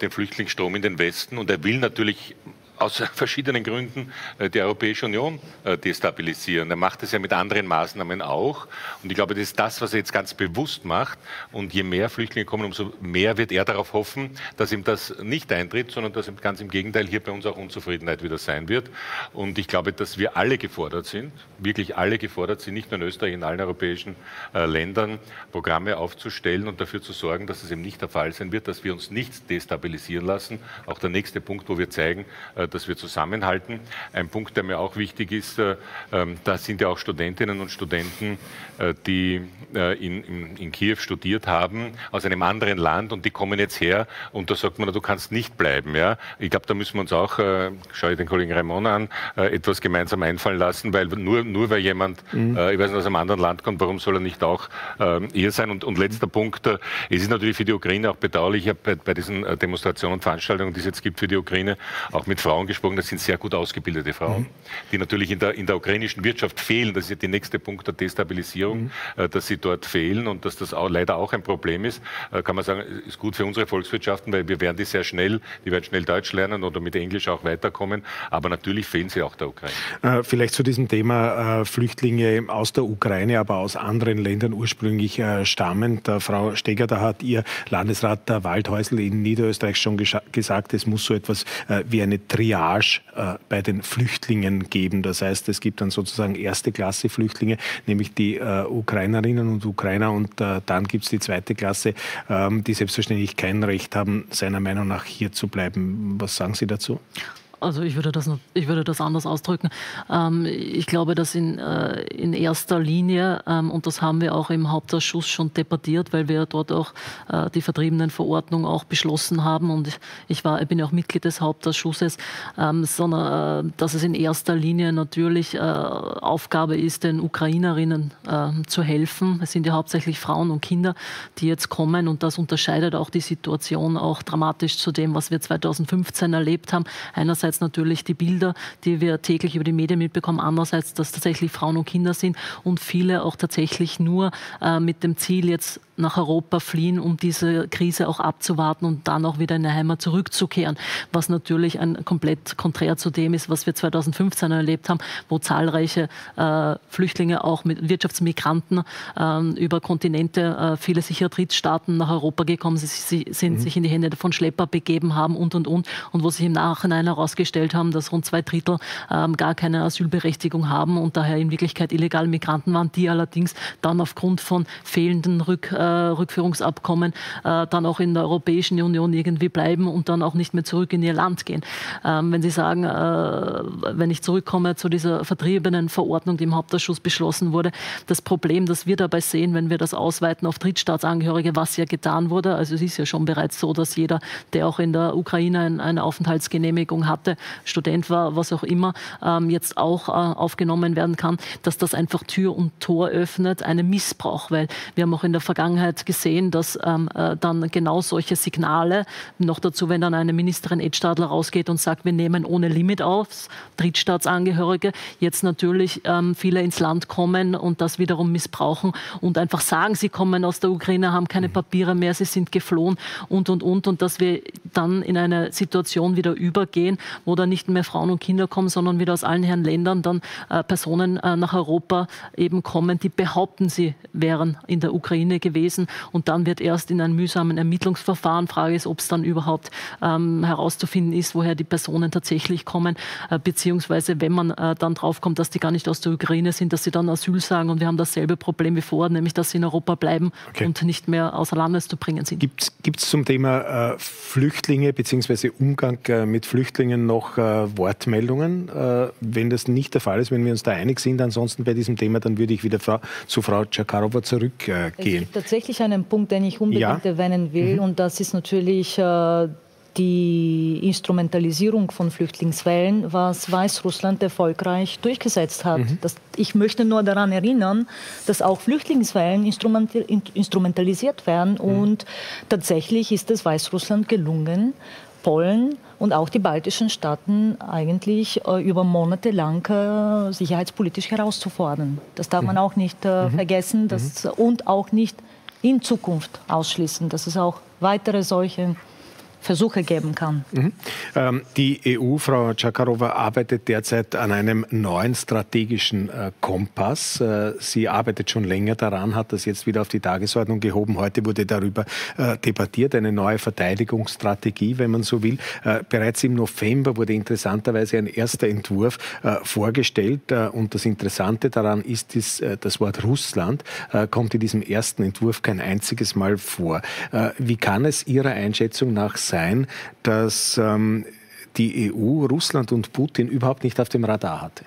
den Flüchtlingsstrom in den Westen und er will natürlich aus verschiedenen Gründen äh, die Europäische Union äh, destabilisieren. Er macht es ja mit anderen Maßnahmen auch. Und ich glaube, das ist das, was er jetzt ganz bewusst macht. Und je mehr Flüchtlinge kommen, umso mehr wird er darauf hoffen, dass ihm das nicht eintritt, sondern dass ganz im Gegenteil hier bei uns auch Unzufriedenheit wieder sein wird. Und ich glaube, dass wir alle gefordert sind, wirklich alle gefordert sind, nicht nur in Österreich, in allen europäischen äh, Ländern, Programme aufzustellen und dafür zu sorgen, dass es eben nicht der Fall sein wird, dass wir uns nicht destabilisieren lassen. Auch der nächste Punkt, wo wir zeigen, dass wir zusammenhalten. Ein Punkt, der mir auch wichtig ist, äh, ähm, da sind ja auch Studentinnen und Studenten, äh, die äh, in, in, in, Kiew studiert haben, aus einem anderen Land und die kommen jetzt her und da sagt man, du kannst nicht bleiben. Ja? Ich glaube, da müssen wir uns auch, schaue ich den Kollegen Raimon an, etwas gemeinsam einfallen lassen, weil nur, nur weil jemand, mhm. ich weiß nicht, aus einem anderen Land kommt, warum soll er nicht auch hier sein? Und, und letzter Punkt, es ist natürlich für die Ukraine auch bedauerlich, ich habe bei, bei diesen Demonstrationen und Veranstaltungen, die es jetzt gibt für die Ukraine, auch mit Frauen gesprochen, das sind sehr gut ausgebildete Frauen, mhm. die natürlich in der, in der ukrainischen Wirtschaft fehlen. Das ist ja der nächste Punkt der Destabilisierung, mhm. Äh, dass sie dort fehlen und dass das auch leider auch ein Problem ist. Äh, kann man sagen, ist gut für unsere Volkswirtschaften, weil wir werden die sehr schnell, die werden schnell Deutsch lernen oder mit Englisch auch weiterkommen. Aber natürlich fehlen sie auch der Ukraine. Äh, vielleicht zu diesem Thema Flüchtlinge aus der Ukraine, aber aus anderen Ländern ursprünglich stammend. Frau Steger, da hat Ihr Landesrat Waldhäusl in Niederösterreich schon gesagt, es muss so etwas wie eine Triade Triage äh, bei den Flüchtlingen geben. Das heißt, es gibt dann sozusagen erste Klasse Flüchtlinge, nämlich die äh, Ukrainerinnen und Ukrainer und äh, dann gibt es die zweite Klasse, ähm, die selbstverständlich kein Recht haben, seiner Meinung nach hier zu bleiben. Was sagen Sie dazu? Also ich würde das, ich würde das anders ausdrücken. Ähm, ich glaube, dass in, äh, in erster Linie, ähm, und das haben wir auch im Hauptausschuss schon debattiert, weil wir dort auch äh, die Vertriebenenverordnung auch beschlossen haben und ich, war, ich bin ja auch Mitglied des Hauptausschusses, ähm, sondern äh, dass es in erster Linie natürlich äh, Aufgabe ist, den Ukrainerinnen äh, zu helfen. Es sind ja hauptsächlich Frauen und Kinder, die jetzt kommen und das unterscheidet auch die Situation auch dramatisch zu dem, was wir 2015 erlebt haben. Einerseits einerseits natürlich die Bilder, die wir täglich über die Medien mitbekommen, andererseits, dass tatsächlich Frauen und Kinder sind und viele auch tatsächlich nur äh, mit dem Ziel, jetzt nach Europa fliehen, um diese Krise auch abzuwarten und dann auch wieder in die Heimat zurückzukehren. Was natürlich ein komplett konträr zu dem ist, was wir 2015 erlebt haben, wo zahlreiche äh, Flüchtlinge auch mit Wirtschaftsmigranten äh, über Kontinente, äh, viele sicher Drittstaaten nach Europa gekommen sind, sie, sind mhm. sich in die Hände von Schlepper begeben haben und und und und wo sich im Nachhinein herausgestellt haben, dass rund zwei Drittel ähm, gar keine Asylberechtigung haben und daher in Wirklichkeit illegale Migranten waren, die allerdings dann aufgrund von fehlenden Rück, äh, Rückführungsabkommen äh, dann auch in der Europäischen Union irgendwie bleiben und dann auch nicht mehr zurück in ihr Land gehen. Ähm, wenn Sie sagen, äh, wenn ich zurückkomme zu dieser vertriebenen Verordnung, die im Hauptausschuss beschlossen wurde, das Problem, das wir dabei sehen, wenn wir das ausweiten auf Drittstaatsangehörige, was ja getan wurde, also es ist ja schon bereits so, dass jeder, der auch in der Ukraine eine Aufenthaltsgenehmigung hatte, Student war, was auch immer, ähm, jetzt auch äh, aufgenommen werden kann, dass das einfach Tür und Tor öffnet, einem Missbrauch, weil wir haben auch in der Vergangenheit gesehen, dass ähm, äh, dann genau solche Signale, noch dazu, wenn dann eine Ministerin Edstadler rausgeht und sagt, wir nehmen ohne Limit auf, Drittstaatsangehörige, jetzt natürlich ähm, viele ins Land kommen und das wiederum missbrauchen und einfach sagen, sie kommen aus der Ukraine, haben keine Papiere mehr, sie sind geflohen und, und, und. Und dass wir dann in eine Situation wieder übergehen, wo dann nicht mehr Frauen und Kinder kommen, sondern wieder aus allen Herren Ländern dann äh, Personen äh, nach Europa eben kommen, die behaupten, sie wären in der Ukraine gewesen. Und dann wird erst in einem mühsamen Ermittlungsverfahren, Frage ist, ob es dann überhaupt ähm, herauszufinden ist, woher die Personen tatsächlich kommen, äh, beziehungsweise wenn man äh, dann draufkommt, dass die gar nicht aus der Ukraine sind, dass sie dann Asyl sagen. Und wir haben dasselbe Problem wie vorher, nämlich dass sie in Europa bleiben okay. und nicht mehr außer Landes zu bringen sind. Gibt es zum Thema äh, Flüchtlinge bzw. Umgang äh, mit Flüchtlingen noch äh, Wortmeldungen? Äh, wenn das nicht der Fall ist, wenn wir uns da einig sind, ansonsten bei diesem Thema, dann würde ich wieder Frau, zu Frau Czakarova zurückgehen. Tatsächlich einen Punkt, den ich unbedingt ja. erwähnen will, mhm. und das ist natürlich äh, die Instrumentalisierung von Flüchtlingswellen, was Weißrussland erfolgreich durchgesetzt hat. Mhm. Das, ich möchte nur daran erinnern, dass auch Flüchtlingswellen instrumentalisiert werden mhm. und tatsächlich ist es Weißrussland gelungen, Polen und auch die baltischen Staaten eigentlich äh, über Monate lang äh, sicherheitspolitisch herauszufordern. Das darf mhm. man auch nicht äh, mhm. vergessen das, mhm. und auch nicht in Zukunft ausschließen, dass es auch weitere solche Versuche geben kann. Mhm. Ähm, die EU, Frau Czakarova, arbeitet derzeit an einem neuen strategischen äh, Kompass. Äh, sie arbeitet schon länger daran, hat das jetzt wieder auf die Tagesordnung gehoben. Heute wurde darüber äh, debattiert, eine neue Verteidigungsstrategie, wenn man so will. Äh, bereits im November wurde interessanterweise ein erster Entwurf äh, vorgestellt. Äh, und das Interessante daran ist, ist das Wort Russland kommt in diesem ersten Entwurf kein einziges Mal vor. wie kann es Ihrer Einschätzung nach sein, dass ähm, die EU Russland und Putin überhaupt nicht auf dem Radar hatte?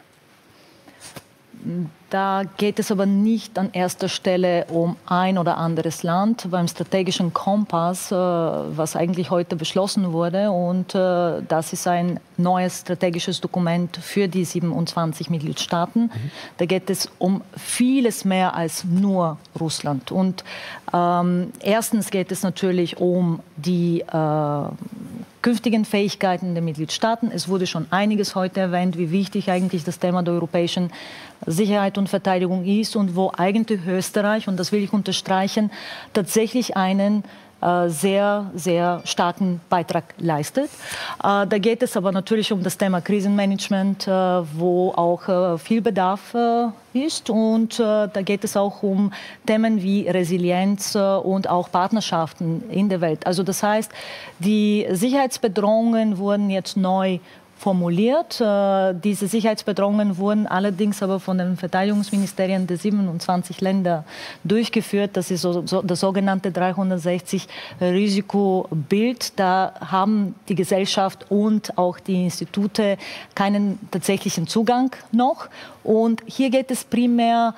Da geht es aber nicht an erster Stelle um ein oder anderes Land. Beim strategischen Kompass, äh, was eigentlich heute beschlossen wurde, und äh, das ist ein neues strategisches Dokument für die 27 Mitgliedstaaten. Mhm. Da geht es um vieles mehr als nur Russland. Und ähm, erstens geht es natürlich um die äh, künftigen Fähigkeiten der Mitgliedstaaten. Es wurde schon einiges heute erwähnt, wie wichtig eigentlich das Thema der europäischen Sicherheit und Verteidigung ist und wo eigentlich Österreich, und das will ich unterstreichen, tatsächlich einen äh, sehr, sehr starken Beitrag leistet. Äh, da geht es aber natürlich um das Thema Krisenmanagement, äh, wo auch viel Bedarf ist. Und da geht es auch um Themen wie Resilienz und auch Partnerschaften in der Welt. Also das heißt, die Sicherheitsbedrohungen wurden jetzt neu formuliert. Äh, diese Sicherheitsbedrohungen wurden allerdings aber von den Verteidigungsministerien der 27 Länder durchgeführt. Das ist so, so, das sogenannte 360-Risikobild. Da haben die Gesellschaft und auch die Institute keinen tatsächlichen Zugang noch. Und hier geht es primär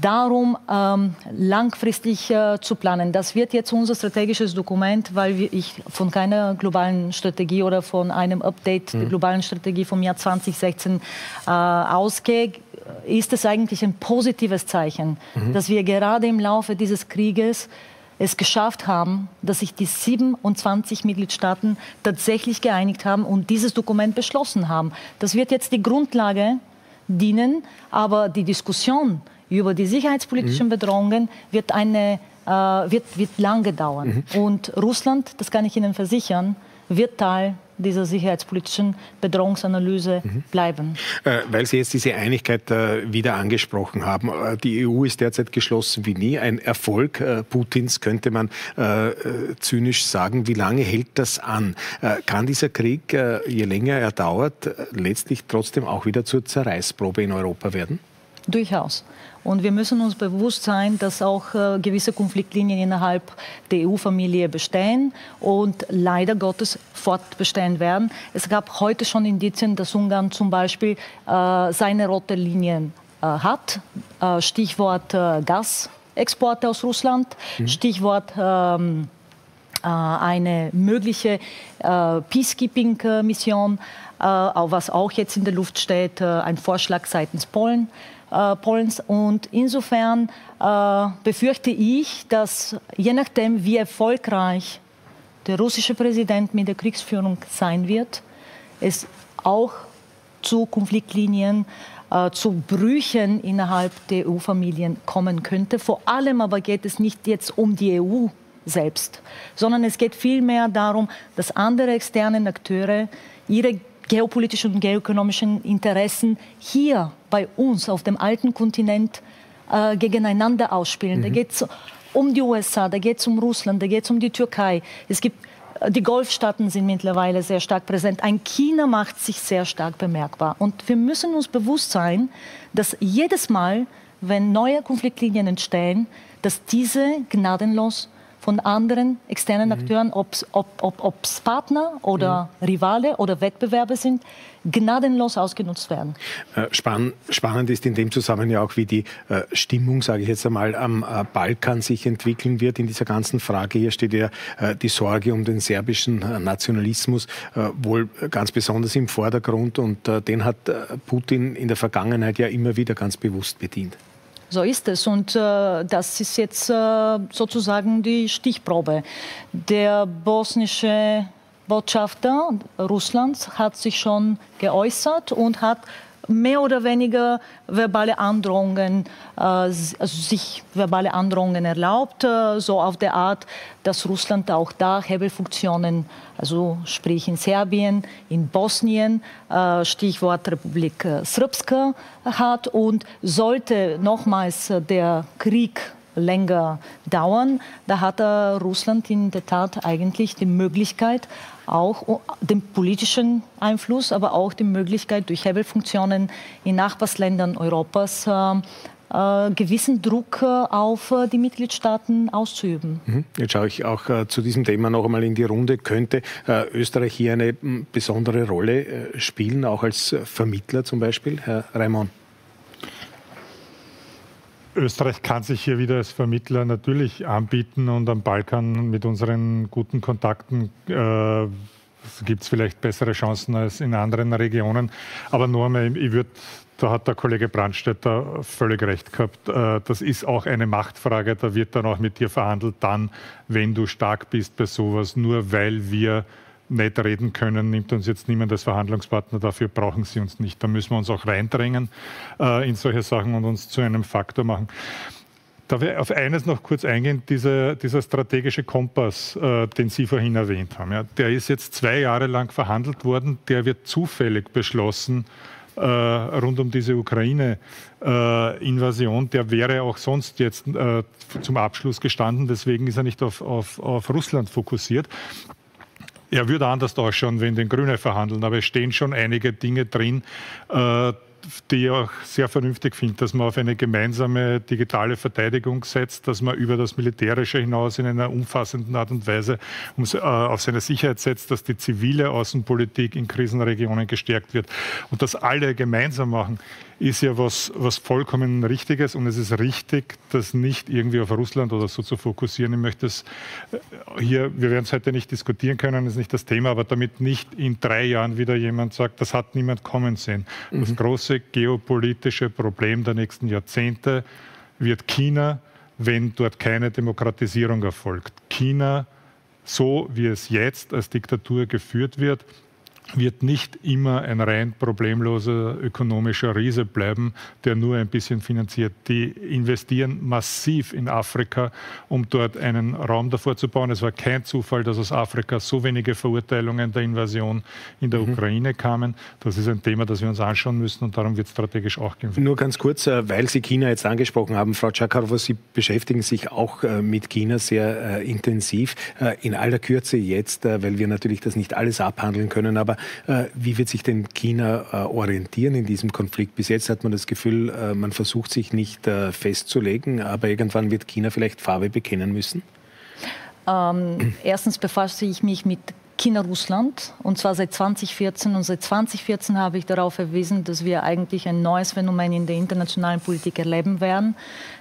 darum, ähm, langfristig äh, zu planen. Das wird jetzt unser strategisches Dokument, weil wir, ich von keiner globalen Strategie oder von einem Update mhm. der globalen Strategie vom Jahr 2016 äh, ausgehe, ist es eigentlich ein positives Zeichen, mhm. dass wir gerade im Laufe dieses Krieges es geschafft haben, dass sich die 27 Mitgliedstaaten tatsächlich geeinigt haben und dieses Dokument beschlossen haben. Das wird jetzt die Grundlage dienen, aber die Diskussion über die sicherheitspolitischen mhm. Bedrohungen wird eine äh, wird, wird lange dauern. Mhm. Und Russland, das kann ich Ihnen versichern, wird Teil dieser sicherheitspolitischen Bedrohungsanalyse mhm. bleiben. Äh, weil Sie jetzt diese Einigkeit äh, wieder angesprochen haben. Äh, die EU ist derzeit geschlossen wie nie. Ein Erfolg äh, Putins könnte man äh, äh, zynisch sagen. Wie lange hält das an? kann dieser Krieg, je länger er dauert, letztlich trotzdem auch wieder zur Zerreißprobe in Europa werden? Durchaus. Und wir müssen uns bewusst sein, dass auch äh, gewisse Konfliktlinien innerhalb der EU-Familie bestehen und leider Gottes fortbestehen werden. Es gab heute schon Indizien, dass Ungarn zum Beispiel äh, seine rote Linien äh, hat. Stichwort Gasexporte aus Russland, mhm. Stichwort ähm, äh, eine mögliche Peacekeeping-Mission, was auch jetzt in der Luft steht, ein Vorschlag seitens Polen äh. Und insofern äh, befürchte ich, dass je nachdem, wie erfolgreich der russische Präsident mit der Kriegsführung sein wird, es auch zu Konfliktlinien, äh, zu Brüchen innerhalb der EU-Familien kommen könnte. Vor allem aber geht es nicht jetzt um die EU selbst, sondern es geht vielmehr darum, dass andere externe Akteure ihre geopolitischen und geoökonomischen Interessen hier bei uns auf dem alten Kontinent äh, gegeneinander ausspielen. Mhm. Da geht es um die USA, da geht es um Russland, da geht es um die Türkei. Es gibt äh, die Golfstaaten sind mittlerweile sehr stark präsent. Ein China macht sich sehr stark bemerkbar. Und wir müssen uns bewusst sein, dass jedes Mal, wenn neue Konfliktlinien entstehen, dass diese gnadenlos von anderen externen mhm. Akteuren, ob es ob, Partner oder mhm. Rivale oder Wettbewerber sind, gnadenlos ausgenutzt werden. Äh, spann, spannend ist in dem Zusammenhang ja auch, wie die äh, Stimmung, sage ich jetzt einmal, am äh, Balkan sich entwickeln wird in dieser ganzen Frage. Hier steht ja äh, die Sorge um den serbischen äh, Nationalismus äh, wohl ganz besonders im Vordergrund und den hat Putin in der Vergangenheit ja immer wieder ganz bewusst bedient. So ist es. Und äh, das ist jetzt äh, sozusagen die Stichprobe. Der bosnische Botschafter Russlands hat sich schon geäußert und hat mehr oder weniger verbale Androhungen, äh, also sich verbale Androhungen erlaubt, äh, so auf der Art, dass Russland auch da Hebelfunktionen, also sprich in Serbien, in Bosnien, äh, Stichwort Republik Srpska hat. Und sollte nochmals der Krieg länger dauern, da hat Russland in der Tat eigentlich die Möglichkeit, auch den politischen Einfluss, aber auch die Möglichkeit, durch Hebelfunktionen in Nachbarsländern Europas äh, äh, gewissen Druck äh, auf äh, die Mitgliedstaaten auszuüben. Mhm. Jetzt schaue ich auch äh, zu diesem Thema noch einmal in die Runde. Könnte Österreich hier eine besondere Rolle spielen, auch als Vermittler zum Beispiel, Herr Raimond? Österreich kann sich hier wieder als Vermittler natürlich anbieten und am Balkan mit unseren guten Kontakten äh, gibt es vielleicht bessere Chancen als in anderen Regionen. Aber nur einmal, ich würde da hat der Kollege Brandstätter völlig recht gehabt. Äh, das ist auch eine Machtfrage. Da wird dann auch mit dir verhandelt, dann, wenn du stark bist bei sowas, nur weil wir nicht reden können, nimmt uns jetzt niemand als Verhandlungspartner, dafür brauchen sie uns nicht. Da müssen wir uns auch reindrängen äh, in solche Sachen und uns zu einem Faktor machen. Darf ich auf eines noch kurz eingehen, dieser, dieser strategische Kompass, äh, den Sie vorhin erwähnt haben. Ja, der ist jetzt zwei Jahre lang verhandelt worden, der wird zufällig beschlossen äh, rund um diese Ukraine-Invasion. der wäre auch sonst jetzt äh, zum Abschluss gestanden, deswegen ist er nicht auf, auf, auf Russland fokussiert. Er würde anders ausschauen, wenn den Grüne verhandeln, aber es stehen schon einige Dinge drin, äh, die ich auch sehr vernünftig finde, dass man auf eine gemeinsame digitale Verteidigung setzt, dass man über das Militärische hinaus in einer umfassenden Art und Weise äh, auf seine Sicherheit setzt, dass die zivile Außenpolitik in Krisenregionen gestärkt wird und dass alle gemeinsam machen ist ja was, was vollkommen Richtiges und es ist richtig, das nicht irgendwie auf Russland oder so zu fokussieren. Ich möchte es äh, hier, wir werden es heute nicht diskutieren können, das ist nicht das Thema, aber damit nicht in drei Jahren wieder jemand sagt, das hat niemand kommen sehen. Mhm. Das große geopolitische Problem der nächsten Jahrzehnte wird China, wenn dort keine Demokratisierung erfolgt. China, so wie es jetzt als Diktatur geführt wird, wird nicht immer ein rein problemloser ökonomischer Riese bleiben, der nur ein bisschen finanziert. Die investieren massiv in Afrika, um dort einen Raum davor zu bauen. Es war kein Zufall, dass aus Afrika so wenige Verurteilungen der Invasion in der mhm. Ukraine kamen. Das ist ein Thema, das wir uns anschauen müssen und darum wird es strategisch auch gehen. Nur ganz kurz, äh, weil Sie China jetzt angesprochen haben, Frau Chakarova, Sie beschäftigen sich auch äh, mit China sehr äh, intensiv. In aller Kürze jetzt, weil wir natürlich das nicht alles abhandeln können, aber äh, wie wird sich denn China äh, orientieren in diesem Konflikt? Bis jetzt hat man das Gefühl, äh, man versucht sich nicht festzulegen, aber irgendwann wird China vielleicht Farbe bekennen müssen? Ähm, erstens befasse ich mich mit China-Russland und zwar seit 2014. Und seit 2014 habe ich darauf verwiesen, dass wir eigentlich ein neues Phänomen in der internationalen Politik erleben werden,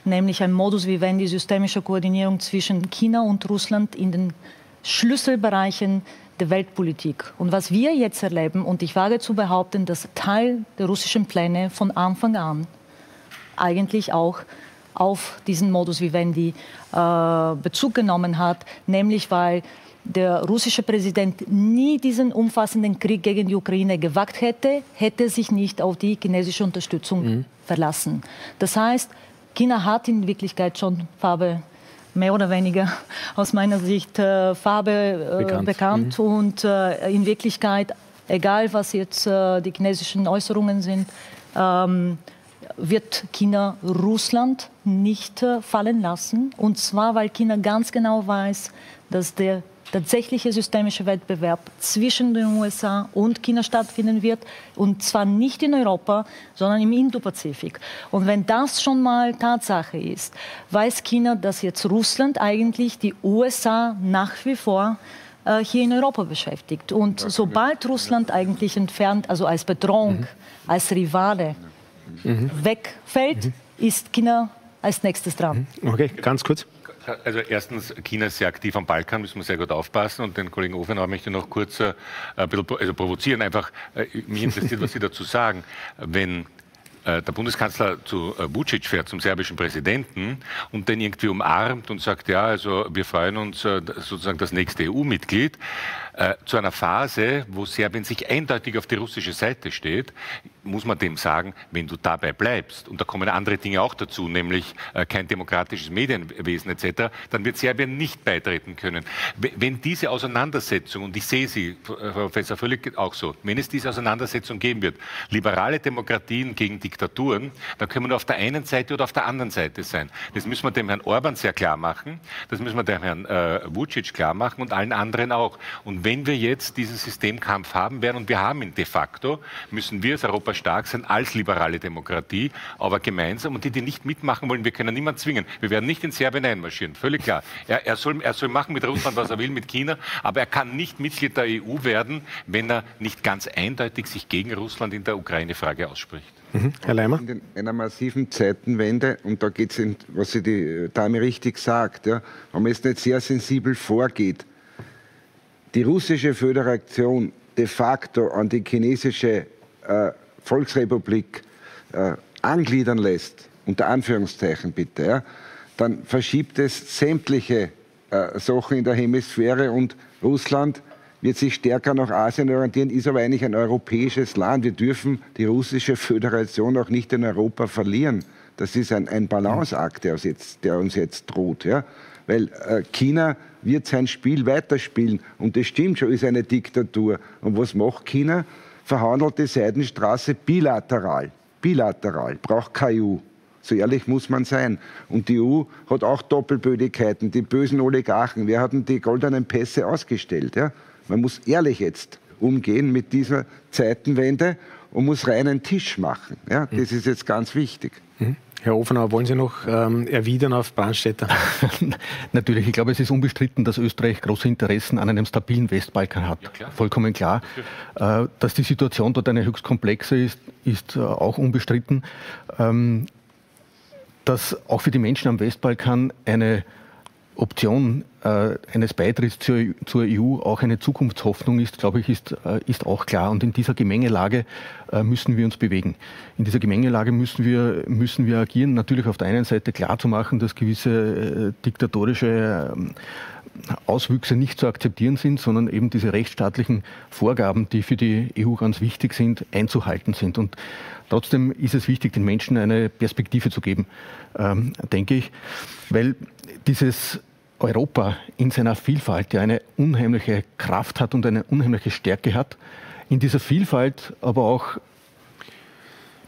nämlich ein Modus vivendi systemischer Koordinierung zwischen China und Russland in den Schlüsselbereichen der Weltpolitik. Und was wir jetzt erleben, und ich wage zu behaupten, dass Teil der russischen Pläne von Anfang an eigentlich auch auf diesen Modus vivendi äh, Bezug genommen hat, nämlich weil der russische Präsident nie diesen umfassenden Krieg gegen die Ukraine gewagt hätte, hätte sich nicht auf die chinesische Unterstützung mhm. verlassen. Das heißt, China hat in Wirklichkeit schon Farbe mehr oder weniger aus meiner Sicht äh, Farbe äh, bekannt, bekannt. Mhm. und äh, in Wirklichkeit, egal was jetzt äh, die chinesischen Äußerungen sind, ähm, wird China Russland nicht äh, fallen lassen. Und zwar, weil China ganz genau weiß, dass der tatsächliche systemische Wettbewerb zwischen den USA und China stattfinden wird. Und zwar nicht in Europa, sondern im Indopazifik. Und wenn das schon mal Tatsache ist, weiß China, dass jetzt Russland eigentlich die USA nach wie vor äh, hier in Europa beschäftigt. Und sobald Russland eigentlich entfernt, also als Bedrohung, mhm. als Rivale mhm. wegfällt, mhm. ist China als nächstes dran. Mhm. Okay, ganz kurz. Also erstens, China ist sehr aktiv am Balkan, müssen wir sehr gut aufpassen. Und den Kollegen Ofenauer möchte ich noch kurz äh, ein bisschen also provozieren. Einfach, äh, mich interessiert, was Sie dazu sagen. Wenn äh, der Bundeskanzler zu äh, Vucic fährt, zum serbischen Präsidenten, und den irgendwie umarmt und sagt, ja, also wir freuen uns äh, sozusagen das nächste EU-Mitglied, äh, zu einer Phase, wo Serbien sich eindeutig auf die russische Seite steht, muss man dem sagen, wenn du dabei bleibst, und da kommen andere Dinge auch dazu, nämlich äh, kein demokratisches Medienwesen etc., dann wird Serbien nicht beitreten können. Wenn diese Auseinandersetzung, und ich sehe sie, Herr Professor völlig auch so, wenn es diese Auseinandersetzung geben wird, liberale Demokratien gegen Diktaturen, dann können wir nur auf der einen Seite oder auf der anderen Seite sein. Das müssen wir dem Herrn Orban sehr klar machen, das müssen wir dem Herrn äh, Vucic klar machen und allen anderen auch. Und wenn wir jetzt diesen Systemkampf haben werden, und wir haben ihn de facto, müssen wir als Europa stark sein, als liberale Demokratie, aber gemeinsam. Und die, die nicht mitmachen wollen, wir können niemanden zwingen. Wir werden nicht in Serbien einmarschieren, völlig klar. Er, er, soll, er soll machen mit Russland, was er will, mit China, aber er kann nicht Mitglied der EU werden, wenn er nicht ganz eindeutig sich gegen Russland in der Ukraine-Frage ausspricht. Mhm. Herr Leimer? In einer massiven Zeitenwende, und da geht es, was sie die Dame richtig sagt, ja, wenn man jetzt nicht sehr sensibel vorgeht, die russische Föderation de facto an die chinesische äh, Volksrepublik äh, angliedern lässt, unter Anführungszeichen bitte, ja, dann verschiebt es sämtliche äh, Sachen in der Hemisphäre und Russland wird sich stärker nach Asien orientieren, ist aber eigentlich ein europäisches Land. Wir dürfen die russische Föderation auch nicht in Europa verlieren. Das ist ein, ein Balanceakt, der uns jetzt, der uns jetzt droht. Ja? Weil äh, China wird sein Spiel weiterspielen. Und das stimmt schon, ist eine Diktatur. Und was macht China? Verhandelt die Seidenstraße bilateral. Bilateral, braucht keine EU. So ehrlich muss man sein. Und die EU hat auch Doppelbödigkeiten, die bösen Oligarchen. Wir hatten die goldenen Pässe ausgestellt. Ja? Man muss ehrlich jetzt umgehen mit dieser Zeitenwende und muss reinen Tisch machen. Ja? Das ist jetzt ganz wichtig. Mhm. Herr Ofenauer, wollen Sie noch ähm, erwidern auf Brandstätter? Natürlich, ich glaube, es ist unbestritten, dass Österreich große Interessen an einem stabilen Westbalkan hat. Ja, klar. Vollkommen klar. Äh, dass die Situation dort eine höchst komplexe ist, ist äh, auch unbestritten. Ähm, dass auch für die Menschen am Westbalkan eine Option äh, eines Beitritts zur, zur, EU auch eine Zukunftshoffnung ist, glaube ich, ist, äh, ist auch klar. Und in dieser Gemengelage äh, müssen wir uns bewegen. In dieser Gemengelage müssen wir, müssen wir agieren. Natürlich auf der einen Seite klar zu machen, dass gewisse äh, diktatorische ähm, Auswüchse nicht zu akzeptieren sind, sondern eben diese rechtsstaatlichen Vorgaben, die für die EU ganz wichtig sind, einzuhalten sind. Und trotzdem ist es wichtig, den Menschen eine Perspektive zu geben, ähm, denke ich, weil dieses Europa in seiner Vielfalt ja eine unheimliche Kraft hat und eine unheimliche Stärke hat, in dieser Vielfalt aber auch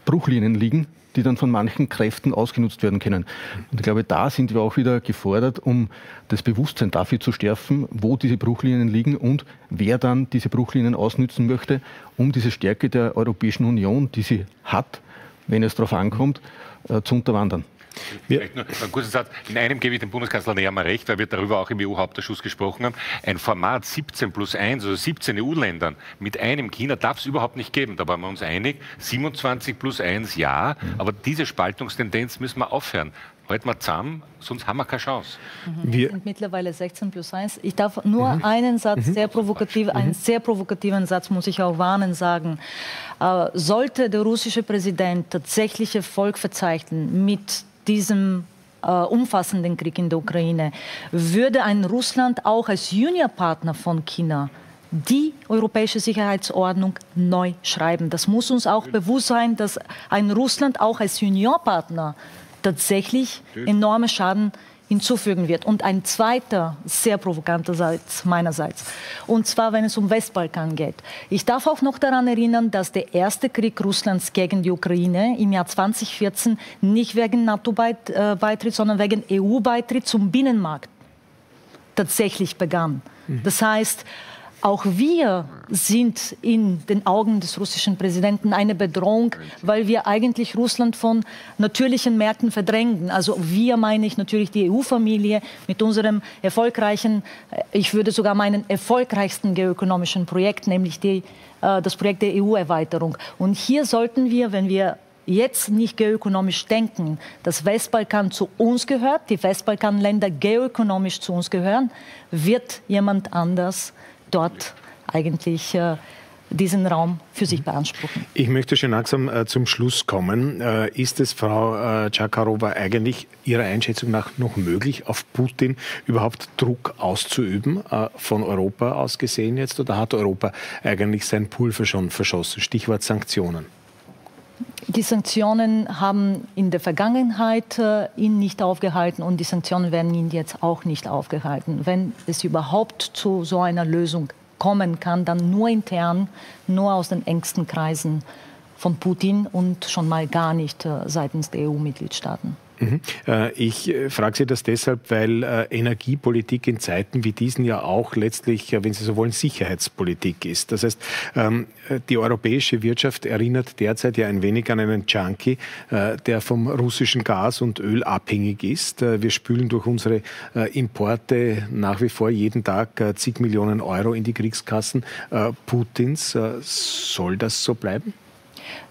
Bruchlinien liegen, die dann von manchen Kräften ausgenutzt werden können. Und ich glaube, da sind wir auch wieder gefordert, um das Bewusstsein dafür zu stärken, wo diese Bruchlinien liegen und wer dann diese Bruchlinien ausnützen möchte, um diese Stärke der Europäischen Union, die sie hat, wenn es darauf ankommt, äh, zu unterwandern. Vielleicht nur einen kurzen Satz. In einem gebe ich dem Bundeskanzler näher mal recht, weil wir darüber auch im EU-Hauptausschuss gesprochen haben. Ein Format 17 plus 1, also 17 EU-Ländern mit einem China darf es überhaupt nicht geben. Da waren wir uns einig. 27 plus 1 ja, aber diese Spaltungstendenz müssen wir aufhören. Halten wir zusammen, sonst haben wir keine Chance. Mhm. Wir sind mittlerweile 16 plus 1. Ich darf nur mhm. einen Satz, mhm. sehr provokativ, einen mhm. sehr provokativen Satz muss ich auch warnen sagen. Äh, sollte der russische Präsident tatsächlich Erfolg verzeichnen mit diesem äh, umfassenden Krieg in der Ukraine, würde ein Russland auch als Juniorpartner von China die europäische Sicherheitsordnung neu schreiben. Das muss uns auch bewusst sein, dass ein Russland auch als Juniorpartner tatsächlich enorme Schaden hinzufügen wird. Und ein zweiter sehr provokanter Satz meinerseits, und zwar wenn es um Westbalkan geht. Ich darf auch noch daran erinnern, dass der erste Krieg Russlands gegen die Ukraine im Jahr 2014 nicht wegen NATO-Beitritt, äh, sondern wegen EU-Beitritt zum Binnenmarkt tatsächlich begann. Mhm. Das heißt, auch wir sind in den Augen des russischen Präsidenten eine Bedrohung, weil wir eigentlich Russland von natürlichen Märkten verdrängen. Also wir meine ich natürlich die EU-Familie mit unserem erfolgreichen, äh, ich würde sogar meinen erfolgreichsten geoökonomischen Projekt, nämlich die, äh, das Projekt der EU-Erweiterung. Und hier sollten wir, wenn wir jetzt nicht geoökonomisch denken, dass Westbalkan zu uns gehört, die Westbalkanländer geoökonomisch zu uns gehören, wird jemand anders dort eigentlich äh, diesen Raum für sich beanspruchen. Ich möchte schon langsam äh, zum Schluss kommen. Äh, ist es, Frau äh, eigentlich Ihrer Einschätzung nach noch möglich, auf Putin überhaupt Druck auszuüben, von Europa aus gesehen jetzt? Oder hat Europa eigentlich sein Pulver schon verschossen? Stichwort Sanktionen. Die Sanktionen haben in der Vergangenheit äh, ihn nicht aufgehalten und die Sanktionen werden ihn jetzt auch nicht aufgehalten. Wenn es überhaupt zu so einer Lösung kommen kann, dann nur intern, nur aus den engsten Kreisen von Putin und schon mal gar nicht äh, seitens der EU-Mitgliedstaaten. Mhm. Äh, ich äh, frage Sie das deshalb, weil äh, Energiepolitik in Zeiten wie diesen ja auch letztlich, wenn Sie so wollen, Sicherheitspolitik ist. Das heißt, ähm, die europäische Wirtschaft erinnert derzeit ja ein wenig an einen Junkie, der vom russischen Gas und Öl abhängig ist. Wir spülen durch unsere Importe nach wie vor jeden Tag zig Millionen Euro in die Kriegskassen Putins. Soll das so bleiben?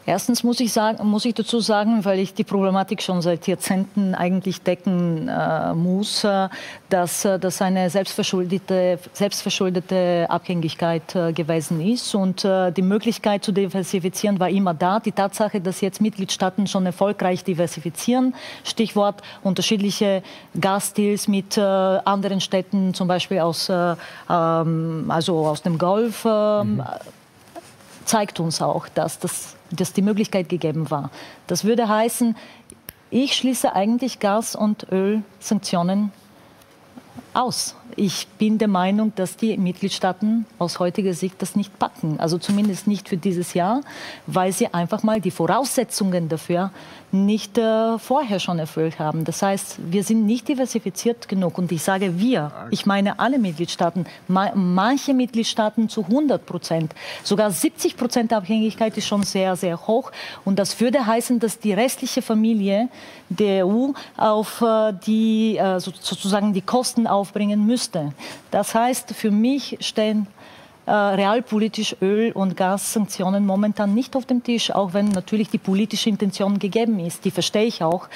Erstens muss ich, sagen, muss ich dazu sagen, weil ich die Problematik schon seit Jahrzehnten eigentlich decken äh, muss, äh, dass äh, das eine selbstverschuldete, selbstverschuldete Abhängigkeit äh, gewesen ist. Und äh, die Möglichkeit zu diversifizieren war immer da. Die Tatsache, dass jetzt Mitgliedstaaten schon erfolgreich diversifizieren, Stichwort unterschiedliche Gasdeals mit äh, anderen Städten, zum Beispiel aus, ähm, also aus dem Golf, mhm. Zeigt uns auch, dass das dass die Möglichkeit gegeben war. Das würde heißen, ich schließe eigentlich Gas- und Ölsanktionen aus. Ich bin der Meinung, dass die Mitgliedstaaten aus heutiger Sicht das nicht packen. Also zumindest nicht für dieses Jahr, weil sie einfach mal die Voraussetzungen dafür nicht äh, vorher schon erfüllt haben. Das heißt, wir sind nicht diversifiziert genug. Und ich sage wir, ich meine alle Mitgliedstaaten, ma manche Mitgliedstaaten zu 100 Prozent. Sogar 70 Prozent Abhängigkeit ist schon sehr, sehr hoch. Und das würde heißen, dass die restliche Familie der EU auf äh, die, äh, sozusagen die Kosten aufbringen müsste. Das heißt, für mich stehen realpolitisch Öl- und Gassanktionen momentan nicht auf dem Tisch, auch wenn natürlich die politische Intention gegeben ist. Die verstehe ich auch.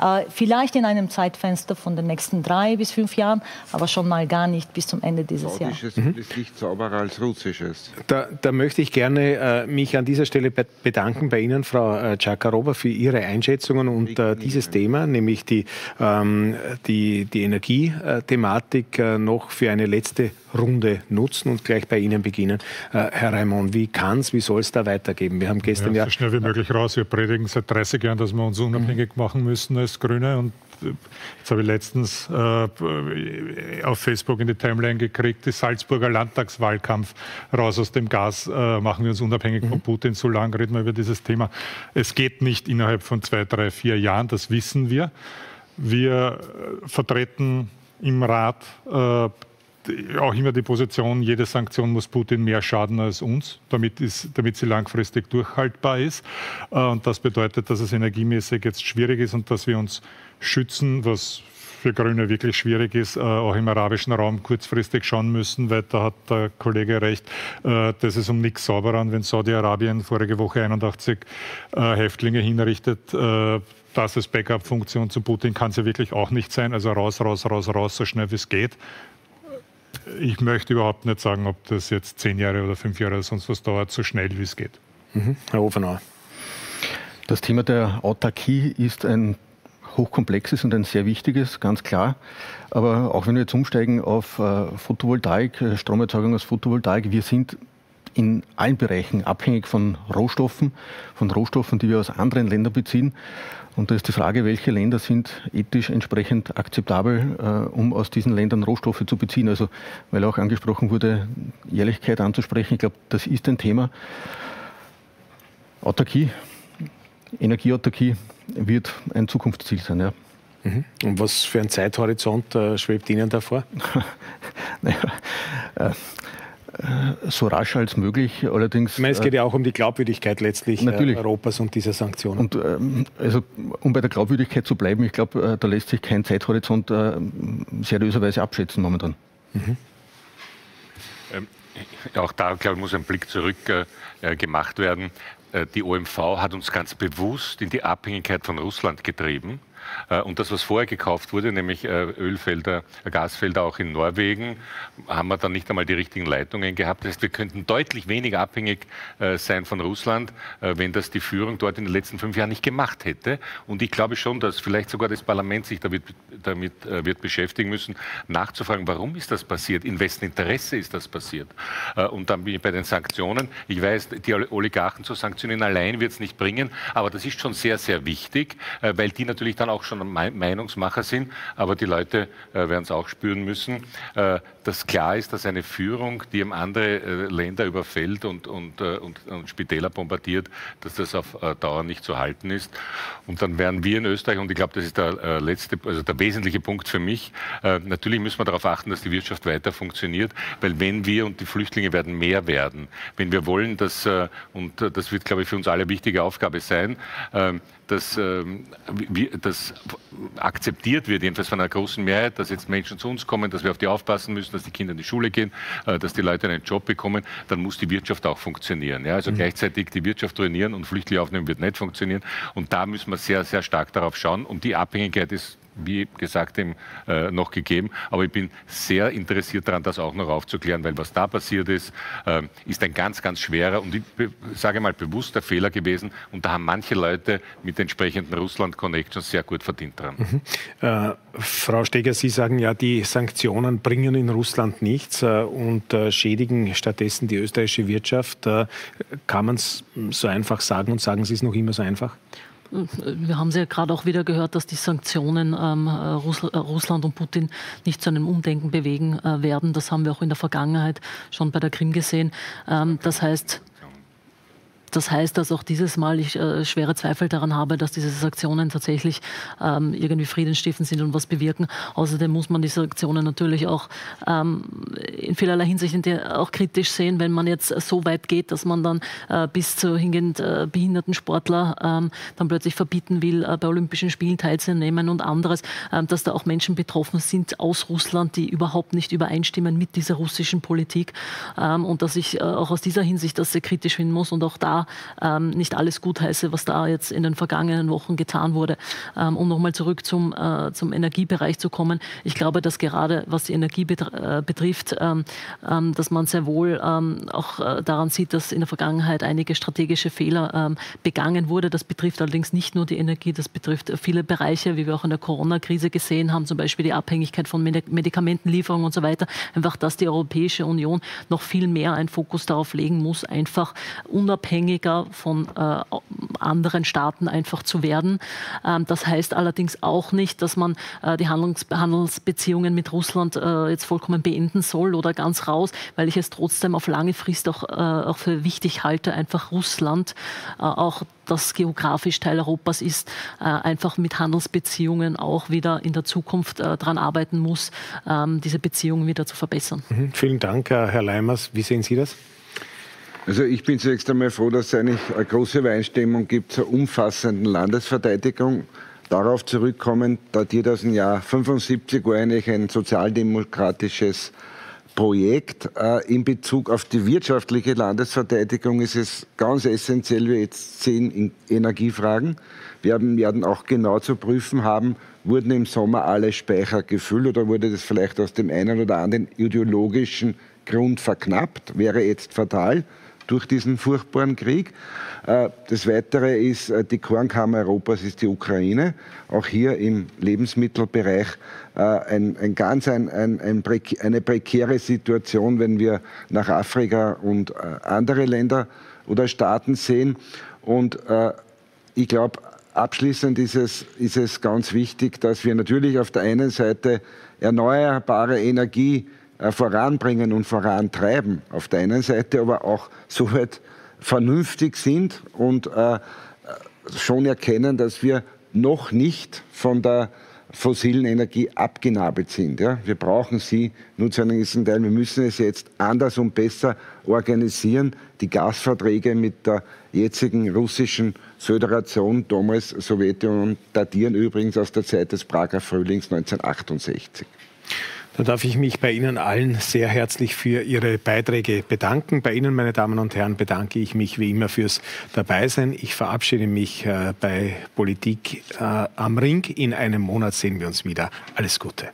Äh, vielleicht in einem Zeitfenster von den nächsten drei bis fünf Jahren, aber schon mal gar nicht bis zum Ende dieses Jahres. Saudisches mhm. ist nicht sauberer als russisches. Da, da möchte ich gerne äh, mich an dieser Stelle bedanken bei Ihnen, Frau äh, Czakarova, für Ihre Einschätzungen und äh, dieses Thema, nämlich die, ähm, die, die Energiethematik, äh, noch für eine letzte Runde nutzen und gleich bei Ihnen beginnen. Äh, Herr Raimond, wie kann es, wie soll es da weitergehen? Wir haben gestern ja, ja, so schnell wie möglich raus. Wir predigen seit 30 Jahren, dass wir uns unabhängig mhm. machen müssen als Grüne und äh, Jetzt habe ich letztens äh, auf Facebook in die Timeline gekriegt, die Salzburger Landtagswahlkampf raus aus dem Gas, äh, machen wir uns unabhängig mhm. von Putin. So lange reden wir über dieses Thema. Es geht nicht innerhalb von zwei, drei, vier Jahren, das wissen wir. Wir äh, vertreten im Rat äh, auch immer die Position, jede Sanktion muss Putin mehr schaden als uns, damit, ist, damit sie langfristig durchhaltbar ist. Äh, und das bedeutet, dass es energiemäßig jetzt schwierig ist und dass wir uns schützen, was für Grüne wirklich schwierig ist, äh, auch im arabischen Raum kurzfristig schauen müssen, weil da hat der Kollege recht, äh, das ist um nichts sauberer wenn Saudi-Arabien vorige Woche 81 Häftlinge hinrichtet. Das als Backup-Funktion zu Putin kann es ja wirklich auch nicht sein. Also raus, raus, raus, raus, so schnell wie es geht ich möchte überhaupt nicht sagen, ob das jetzt zehn Jahre oder fünf Jahre oder sonst was dauert, so schnell wie es geht. Mhm. Herr Ofenauer. Das Thema der Autarkie ist ein hochkomplexes und ein sehr wichtiges, ganz klar. Aber auch wenn wir jetzt umsteigen auf äh, Photovoltaik, äh, Stromerzeugung aus Photovoltaik, wir sind in allen Bereichen abhängig von Rohstoffen, von Rohstoffen, die wir aus anderen Ländern beziehen. Und da ist die Frage, welche Länder sind ethisch entsprechend akzeptabel, äh, um aus diesen Ländern Rohstoffe zu beziehen. Also, weil auch angesprochen wurde, Ehrlichkeit anzusprechen. Ich glaube, das ist ein Thema. Autarkie, Energieautarkie wird ein Zukunftsziel sein. Ja. Mhm. Und was für ein Zeithorizont äh, schwebt Ihnen davor? naja, äh, so rasch als möglich. Allerdings, ich meine, es geht ja auch um die Glaubwürdigkeit letztlich äh, natürlich. Europas und dieser Sanktionen. Und ähm, also, um bei der Glaubwürdigkeit zu bleiben, ich glaube, äh, da lässt sich kein Zeithorizont äh, seriöserweise abschätzen momentan. Mhm. Ähm, auch da, glaube ich, muss ein Blick zurück äh, gemacht werden. Äh, die OMV hat uns ganz bewusst in die Abhängigkeit von Russland getrieben. Äh, und das, was vorher gekauft wurde, nämlich äh, Ölfelder, Gasfelder auch in Norwegen, haben wir dann nicht einmal die richtigen Leitungen gehabt. Das heißt, wir könnten deutlich weniger abhängig äh, sein von Russland, wenn das die Führung dort in den letzten fünf Jahren nicht gemacht hätte. Und ich glaube schon, dass vielleicht sogar das Parlament sich damit, damit wird beschäftigen müssen, nachzufragen, warum ist das passiert, in wessen Interesse ist das passiert. Und dann bin ich bei den Sanktionen. Ich weiß, die Oligarchen zu sanktionieren allein wird es nicht bringen, aber das ist schon sehr, sehr wichtig, weil die natürlich dann auch schon Meinungsmacher sind, aber die Leute äh, werden es auch spüren müssen, äh, dass klar ist, dass eine Führung, die eben andere äh, Länder überfällt und, und, äh, und, und, Spitäler bombardiert, dass das auf äh, Dauer nicht zu halten ist. Und dann werden wir in Österreich, und ich glaube, das ist der äh, letzte, also der wesentliche Punkt für mich, natürlich müssen wir darauf achten, dass die Wirtschaft weiter funktioniert, weil wenn wir und die Flüchtlinge werden mehr werden, wenn wir wollen, dass, und das wird, glaube ich, für uns alle wichtige Aufgabe sein, ähm, dass ähm, das akzeptiert wird, jedenfalls von einer großen Mehrheit, dass jetzt Menschen zu uns kommen, dass wir auf die aufpassen müssen, dass die Kinder in die Schule gehen, äh, dass die Leute einen Job bekommen, dann muss die Wirtschaft auch funktionieren. Ja? Also mhm. gleichzeitig die Wirtschaft trainieren und Flüchtlinge aufnehmen wird nicht funktionieren. Und da müssen wir sehr, sehr stark darauf schauen. Und die Abhängigkeit ist wie gesagt, dem, äh, noch gegeben. Aber ich bin sehr interessiert daran, das auch noch aufzuklären, weil was da passiert ist, äh, ist ein ganz, ganz schwerer und ich sage mal bewusster Fehler gewesen. Und da haben manche Leute mit entsprechenden Russland-Connections sehr gut verdient dran. Mhm. Äh, Frau Steger, Sie sagen ja, die Sanktionen bringen in Russland nichts äh, und äh, schädigen stattdessen die österreichische Wirtschaft. Äh, kann man es so einfach sagen und sagen Sie es noch immer so einfach? Wir haben es ja gerade auch wieder gehört, dass die Sanktionen ähm, Russland und Putin nicht zu einem Umdenken bewegen äh, werden. Das haben wir auch in der Vergangenheit schon bei der Krim gesehen. Ähm, das heißt, das heißt, dass auch dieses Mal ich äh, schwere Zweifel daran habe, dass diese Sanktionen tatsächlich ähm, irgendwie friedenstiftend sind und was bewirken. Außerdem muss man die Sanktionen natürlich auch ähm, in vielerlei Hinsicht auch kritisch sehen, wenn man jetzt so weit geht, dass man dann äh, bis zu hingehend äh, behinderten Sportler ähm, dann plötzlich verbieten will, äh, bei Olympischen Spielen teilzunehmen und anderes, ähm, dass da auch Menschen betroffen sind aus Russland, die überhaupt nicht übereinstimmen mit dieser russischen Politik ähm, und dass ich äh, auch aus dieser Hinsicht das sehr kritisch finden muss und auch da ähm, nicht alles gutheiße, was da jetzt in den vergangenen Wochen getan wurde. Ähm, um nochmal zurück zum, äh, zum Energiebereich zu kommen. Ich glaube, dass gerade was die Energie äh, betrifft, ähm, ähm, dass man sehr wohl ähm, auch äh, daran sieht, dass in der Vergangenheit einige strategische Fehler ähm, begangen wurde. Das betrifft allerdings nicht nur die Energie, das betrifft viele Bereiche, wie wir auch in der Corona-Krise gesehen haben, zum Beispiel die Abhängigkeit von Medikamentenlieferungen und so weiter. Einfach, dass die Europäische Union noch viel mehr einen Fokus darauf legen muss, einfach unabhängiger von äh, anderen Staaten einfach zu werden. Ähm, das heißt allerdings auch nicht, dass man äh, die Handlungs Handelsbeziehungen mit Russland äh, jetzt vollkommen beenden soll oder ganz raus, weil ich es trotzdem auf lange Frist auch, äh, auch für wichtig halte, einfach Russland äh, auch das geografisch Teil Europas ist, äh, einfach mit Handelsbeziehungen auch wieder in der Zukunft daran arbeiten muss, ähm, diese Beziehungen wieder zu verbessern. Mhm. Vielen Dank, Herr Leimers. Wie sehen Sie das? Also ich bin zunächst einmal froh, dass es eigentlich eine große Übereinstimmung gibt zur umfassenden Landesverteidigung. Darauf zurückkommen, datiert aus dem Jahr 75 war eigentlich ein sozialdemokratisches Projekt. Äh, in Bezug auf die wirtschaftliche Landesverteidigung ist es ganz essentiell, wir jetzt sehen in Energiefragen. Wir werden auch genau zu prüfen haben, wurden im Sommer alle Speicher gefüllt oder wurde das vielleicht aus dem einen oder anderen ideologischen Grund verknappt? Wäre jetzt fatal durch diesen furchtbaren Krieg. Äh, das Weitere ist, äh, die Kornkammer Europas ist die Ukraine. Auch hier im Lebensmittelbereich äh, ein, ein ganz ein, ein, eine prekäre Situation, wenn wir nach Afrika und andere Länder oder Staaten sehen. Und ich glaube, abschließend ist es, ist es ganz wichtig, dass wir natürlich auf der einen Seite erneuerbare Energie voranbringen und vorantreiben auf der einen Seite, aber auch so weit vernünftig sind und äh, schon erkennen, dass wir noch nicht von der fossilen Energie abgenabelt sind. Ja? Wir brauchen sie nur zu einem gewissen Teil. Wir müssen es jetzt anders und besser organisieren. Die Gasverträge mit der jetzigen russischen Föderation, damals Sowjetunion, datieren übrigens aus der Zeit des Prager Frühlings 1968. Da darf ich mich bei Ihnen allen sehr herzlich für Ihre Beiträge bedanken. Bei Ihnen, meine Damen und Herren, bedanke ich mich wie immer fürs Dabeisein. Ich verabschiede mich äh, bei Politik äh, am Ring. In einem Monat sehen wir uns wieder. Alles Gute.